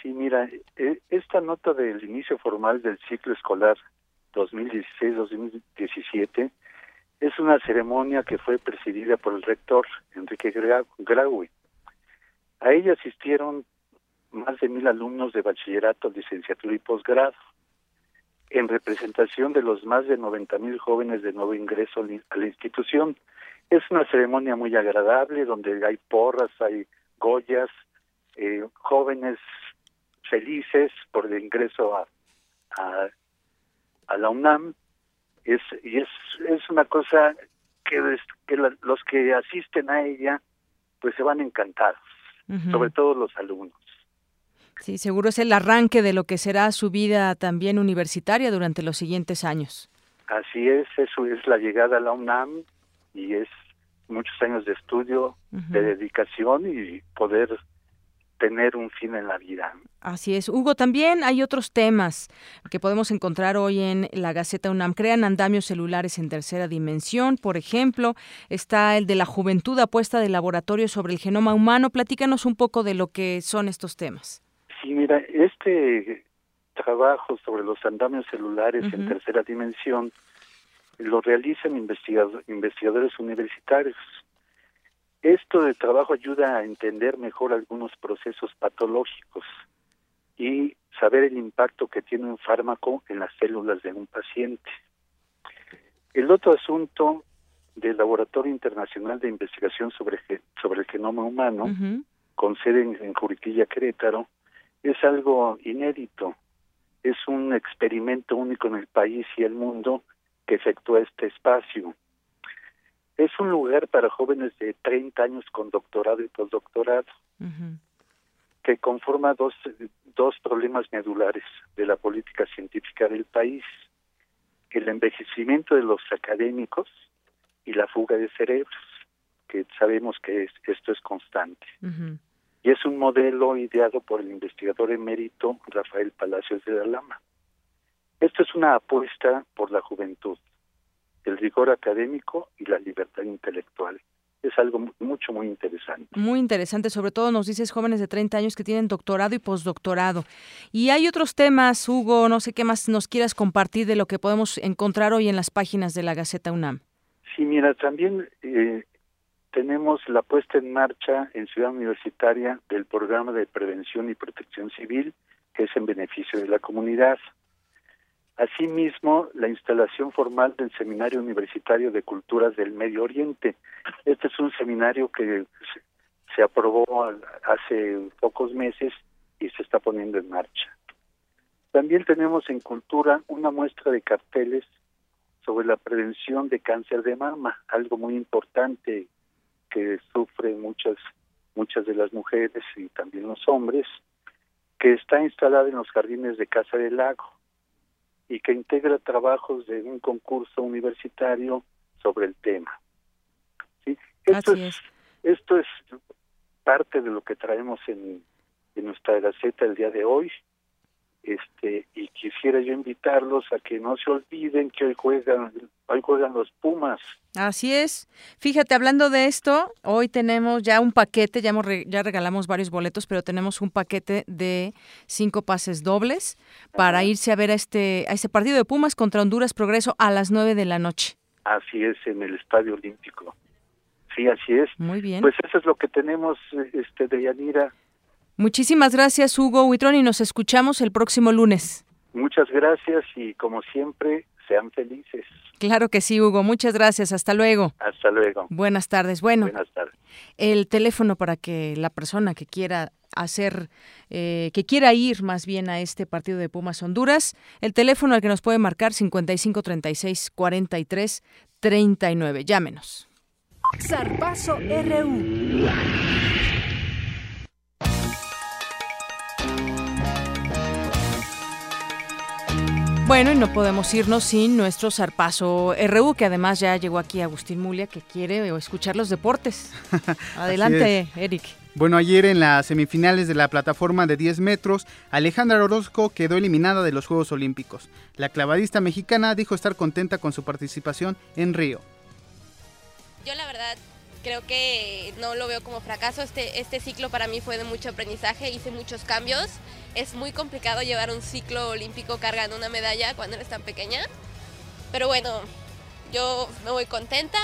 Sí, mira, e, esta nota del inicio formal del ciclo escolar 2016-2017 es una ceremonia que fue presidida por el rector Enrique Graue. A ella asistieron más de mil alumnos de bachillerato, licenciatura y posgrado, en representación de los más de 90 mil jóvenes de nuevo ingreso a la institución. Es una ceremonia muy agradable donde hay porras, hay goyas, eh, jóvenes felices por el ingreso a, a a la UNAM es y es es una cosa que, que los que asisten a ella pues se van encantados, sobre todo los alumnos. Sí, seguro es el arranque de lo que será su vida también universitaria durante los siguientes años. Así es, eso es la llegada a la UNAM y es muchos años de estudio, de dedicación y poder tener un fin en la vida. Así es. Hugo, también hay otros temas que podemos encontrar hoy en la Gaceta UNAM. Crean andamios celulares en tercera dimensión, por ejemplo. Está el de la juventud apuesta de laboratorio sobre el genoma humano. Platícanos un poco de lo que son estos temas. Sí, mira, este trabajo sobre los andamios celulares en tercera dimensión lo realizan investigadores universitarios esto de trabajo ayuda a entender mejor algunos procesos patológicos y saber el impacto que tiene un fármaco en las células de un paciente. El otro asunto del Laboratorio Internacional de Investigación sobre, sobre el Genoma Humano, con sede en, en Juriquilla, Querétaro, es algo inédito. Es un experimento único en el país y el mundo que efectúa este espacio es un lugar para jóvenes de 30 años con doctorado y postdoctorado, que conforma dos, dos problemas medulares de la política científica del país, el envejecimiento de los académicos y la fuga de cerebros, que sabemos que esto es constante. Y es un modelo ideado por el investigador emérito Rafael Palacios de la Lama. Esto es una apuesta por la juventud, el rigor académico y la libertad intelectual es algo mucho, muy interesante. Muy interesante, sobre todo nos dices jóvenes de 30 años que tienen doctorado y postdoctorado. Y hay otros temas, Hugo, no sé qué más nos quieras compartir de lo que podemos encontrar hoy en las páginas de la Gaceta UNAM. Sí, mira, también eh, tenemos la puesta en marcha en Ciudad Universitaria del programa de prevención y protección civil, que es en beneficio de la comunidad. Asimismo, la instalación formal del Seminario Universitario de Culturas del Medio Oriente. Este es un seminario que se aprobó hace pocos meses y se está poniendo en marcha. También tenemos en Cultura una muestra de carteles sobre la prevención de cáncer de mama, algo muy importante que sufren muchas muchas de las mujeres y también los hombres, que está instalada en los jardines de Casa del Lago y que integra trabajos de un concurso universitario sobre el tema. ¿Sí? Esto es, esto es parte de lo que traemos en, en nuestra gaceta el día de hoy este y quisiera yo invitarlos a que no se olviden que hoy juegan hoy juegan los Pumas. Así es. Fíjate, hablando de esto, hoy tenemos ya un paquete, ya, hemos ya regalamos varios boletos, pero tenemos un paquete de cinco pases dobles para irse a ver a este a este partido de Pumas contra Honduras Progreso a las nueve de la noche. Así es, en el Estadio Olímpico. Sí, así es. Muy bien. Pues eso es lo que tenemos, este, de Yanira. Muchísimas gracias, Hugo Huitrón, y nos escuchamos el próximo lunes. Muchas gracias y como siempre, sean felices. Claro que sí, Hugo. Muchas gracias. Hasta luego. Hasta luego. Buenas tardes. Bueno, Buenas tardes. el teléfono para que la persona que quiera hacer, eh, que quiera ir más bien a este partido de Pumas Honduras, el teléfono al que nos puede marcar 55 36 43 39. Llámenos. Zarpazo RU. Bueno, y no podemos irnos sin nuestro zarpazo RU, que además ya llegó aquí Agustín Mulia, que quiere escuchar los deportes. Adelante, Eric. Bueno, ayer en las semifinales de la plataforma de 10 metros, Alejandra Orozco quedó eliminada de los Juegos Olímpicos. La clavadista mexicana dijo estar contenta con su participación en Río. Yo la verdad creo que no lo veo como fracaso. Este, este ciclo para mí fue de mucho aprendizaje, hice muchos cambios. Es muy complicado llevar un ciclo olímpico cargando una medalla cuando eres tan pequeña. Pero bueno, yo me voy contenta.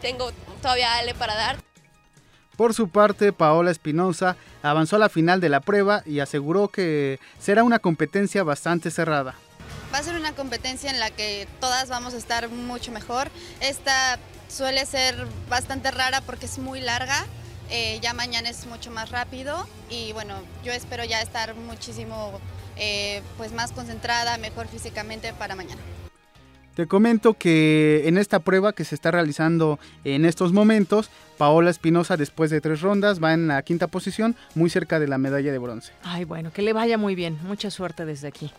Tengo todavía Ale para dar. Por su parte, Paola Espinosa avanzó a la final de la prueba y aseguró que será una competencia bastante cerrada. Va a ser una competencia en la que todas vamos a estar mucho mejor. Esta suele ser bastante rara porque es muy larga. Eh, ya mañana es mucho más rápido y bueno, yo espero ya estar muchísimo eh, pues más concentrada, mejor físicamente para mañana. Te comento que en esta prueba que se está realizando en estos momentos, Paola Espinosa después de tres rondas va en la quinta posición, muy cerca de la medalla de bronce. Ay, bueno, que le vaya muy bien. Mucha suerte desde aquí.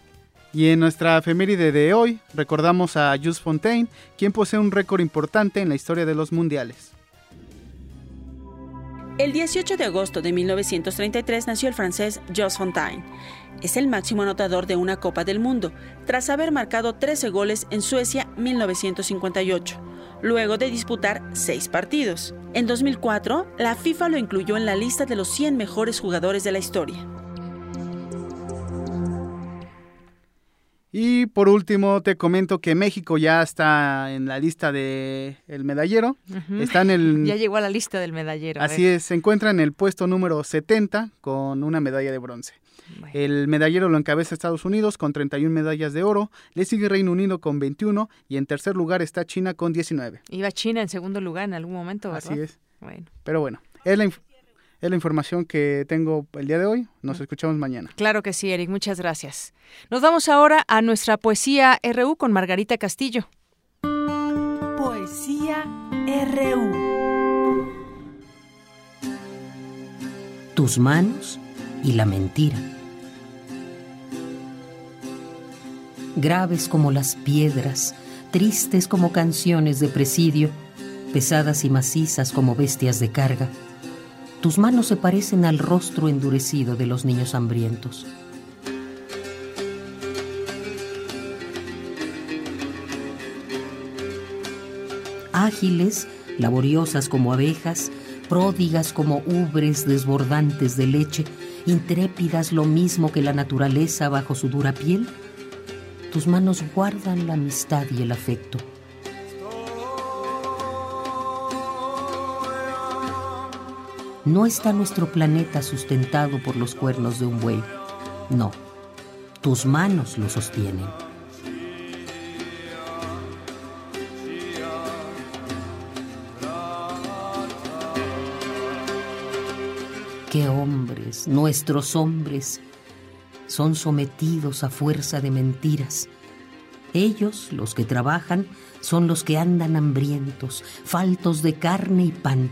Y en nuestra efeméride de hoy recordamos a Jules Fontaine, quien posee un récord importante en la historia de los mundiales. El 18 de agosto de 1933 nació el francés Jules Fontaine. Es el máximo anotador de una Copa del Mundo, tras haber marcado 13 goles en Suecia 1958, luego de disputar 6 partidos. En 2004, la FIFA lo incluyó en la lista de los 100 mejores jugadores de la historia. Y por último te comento que México ya está en la lista del el medallero. Está en el Ya llegó a la lista del medallero. Así es, se encuentra en el puesto número 70 con una medalla de bronce. El medallero lo encabeza Estados Unidos con 31 medallas de oro, le sigue Reino Unido con 21 y en tercer lugar está China con 19. Iba China en segundo lugar en algún momento, ¿verdad? Así es. Bueno. Pero bueno, es la, es la información que tengo el día de hoy. Nos escuchamos mañana. Claro que sí, Eric. Muchas gracias. Nos vamos ahora a nuestra poesía RU con Margarita Castillo. Poesía RU. Tus manos y la mentira. Graves como las piedras, tristes como canciones de presidio, pesadas y macizas como bestias de carga. Tus manos se parecen al rostro endurecido de los niños hambrientos. Ágiles, laboriosas como abejas, pródigas como ubres desbordantes de leche, intrépidas lo mismo que la naturaleza bajo su dura piel, tus manos guardan la amistad y el afecto. No está nuestro planeta sustentado por los cuernos de un buey. No, tus manos lo sostienen. qué hombres, nuestros hombres, son sometidos a fuerza de mentiras. Ellos, los que trabajan, son los que andan hambrientos, faltos de carne y pan,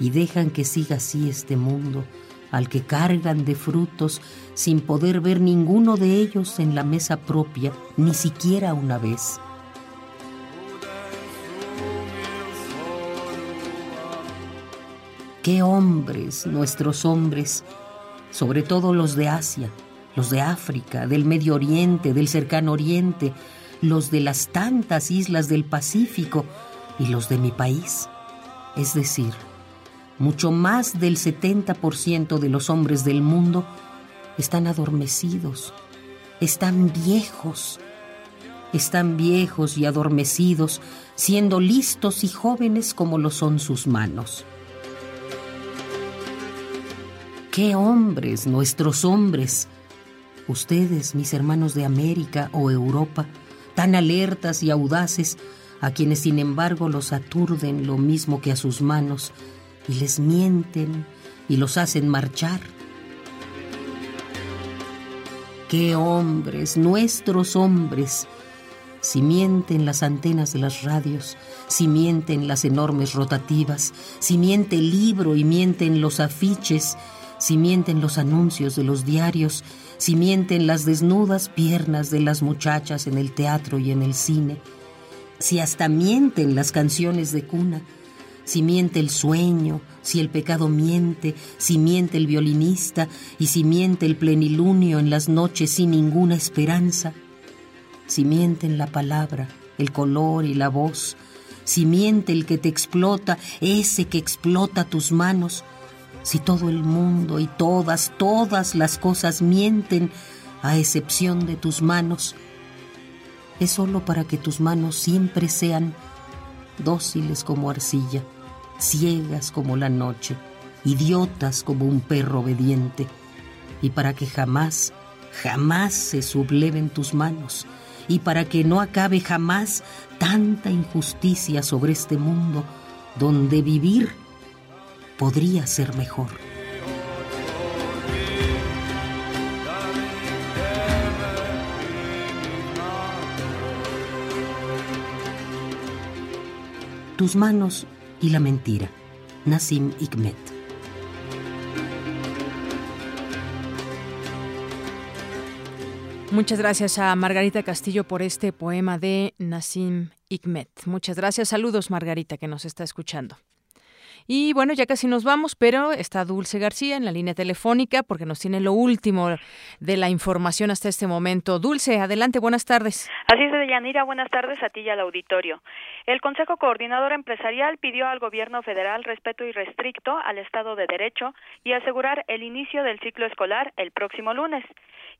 y dejan que siga así este mundo, al que cargan de frutos sin poder ver ninguno de ellos en la mesa propia, ni siquiera una vez. qué hombres, nuestros hombres, sobre todo los de Asia, los de África, del Medio Oriente, del Cercano Oriente, los de las tantas islas del Pacífico y los de mi país. Es decir, mucho más del 70% de los hombres del mundo están adormecidos, están viejos, están viejos y adormecidos, siendo listos y jóvenes como lo son sus manos. ¡Qué hombres, nuestros hombres! Ustedes, mis hermanos de América o Europa, tan alertas y audaces, a quienes sin embargo los aturden lo mismo que a sus manos, y les mienten y los hacen marchar. ¡Qué hombres, nuestros hombres! Si mienten las antenas de las radios, si mienten las enormes rotativas, si miente el libro y mienten los afiches, si mienten los anuncios de los diarios, si mienten las desnudas piernas de las muchachas en el teatro y en el cine, si hasta mienten las canciones de cuna, si miente el sueño, si el pecado miente, si miente el violinista y si miente el plenilunio en las noches sin ninguna esperanza, si mienten la palabra, el color y la voz, si miente el que te explota, ese que explota tus manos, si todo el mundo y todas, todas las cosas mienten, a excepción de tus manos, es solo para que tus manos siempre sean dóciles como arcilla, ciegas como la noche, idiotas como un perro obediente, y para que jamás, jamás se subleven tus manos, y para que no acabe jamás tanta injusticia sobre este mundo donde vivir podría ser mejor. Tus manos y la mentira. Nassim Hikmet. Muchas gracias a Margarita Castillo por este poema de Nassim Hikmet. Muchas gracias. Saludos, Margarita, que nos está escuchando. Y bueno, ya casi nos vamos, pero está Dulce García en la línea telefónica porque nos tiene lo último de la información hasta este momento. Dulce, adelante, buenas tardes. Así es, Yanira, buenas tardes a ti y al auditorio. El Consejo Coordinador Empresarial pidió al Gobierno federal respeto irrestricto al Estado de Derecho y asegurar el inicio del ciclo escolar el próximo lunes.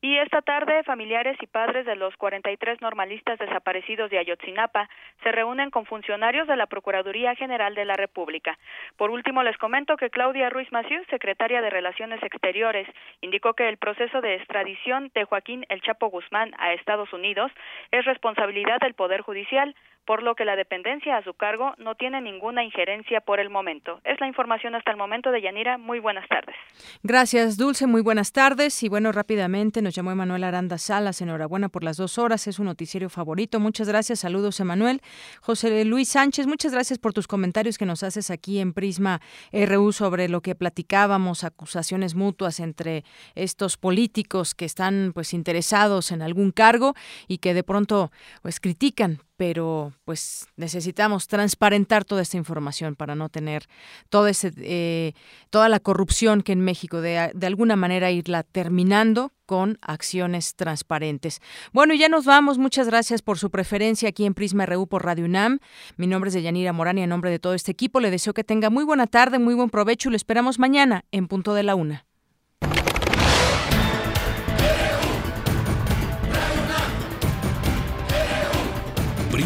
Y esta tarde, familiares y padres de los 43 normalistas desaparecidos de Ayotzinapa se reúnen con funcionarios de la Procuraduría General de la República. Por último, les comento que Claudia Ruiz Maciú, secretaria de Relaciones Exteriores, indicó que el proceso de extradición de Joaquín El Chapo Guzmán a Estados Unidos es responsabilidad del Poder Judicial, por lo que la dependencia a su cargo no tiene ninguna injerencia por el momento. Es la información hasta el momento de Yanira. Muy buenas tardes. Gracias, Dulce. Muy buenas tardes. Y bueno, rápidamente nos llamó Emanuel Aranda Salas. Enhorabuena por las dos horas. Es un noticiero favorito. Muchas gracias. Saludos, Emanuel. José Luis Sánchez, muchas gracias por tus comentarios que nos haces aquí en Prisma RU sobre lo que platicábamos, acusaciones mutuas entre estos políticos que están pues interesados en algún cargo y que de pronto pues critican pero pues necesitamos transparentar toda esta información para no tener toda, ese, eh, toda la corrupción que en México de, de alguna manera irla terminando con acciones transparentes. Bueno, ya nos vamos. Muchas gracias por su preferencia aquí en Prisma RU por Radio UNAM. Mi nombre es Deyanira Morán y en nombre de todo este equipo le deseo que tenga muy buena tarde, muy buen provecho y lo esperamos mañana en punto de la una.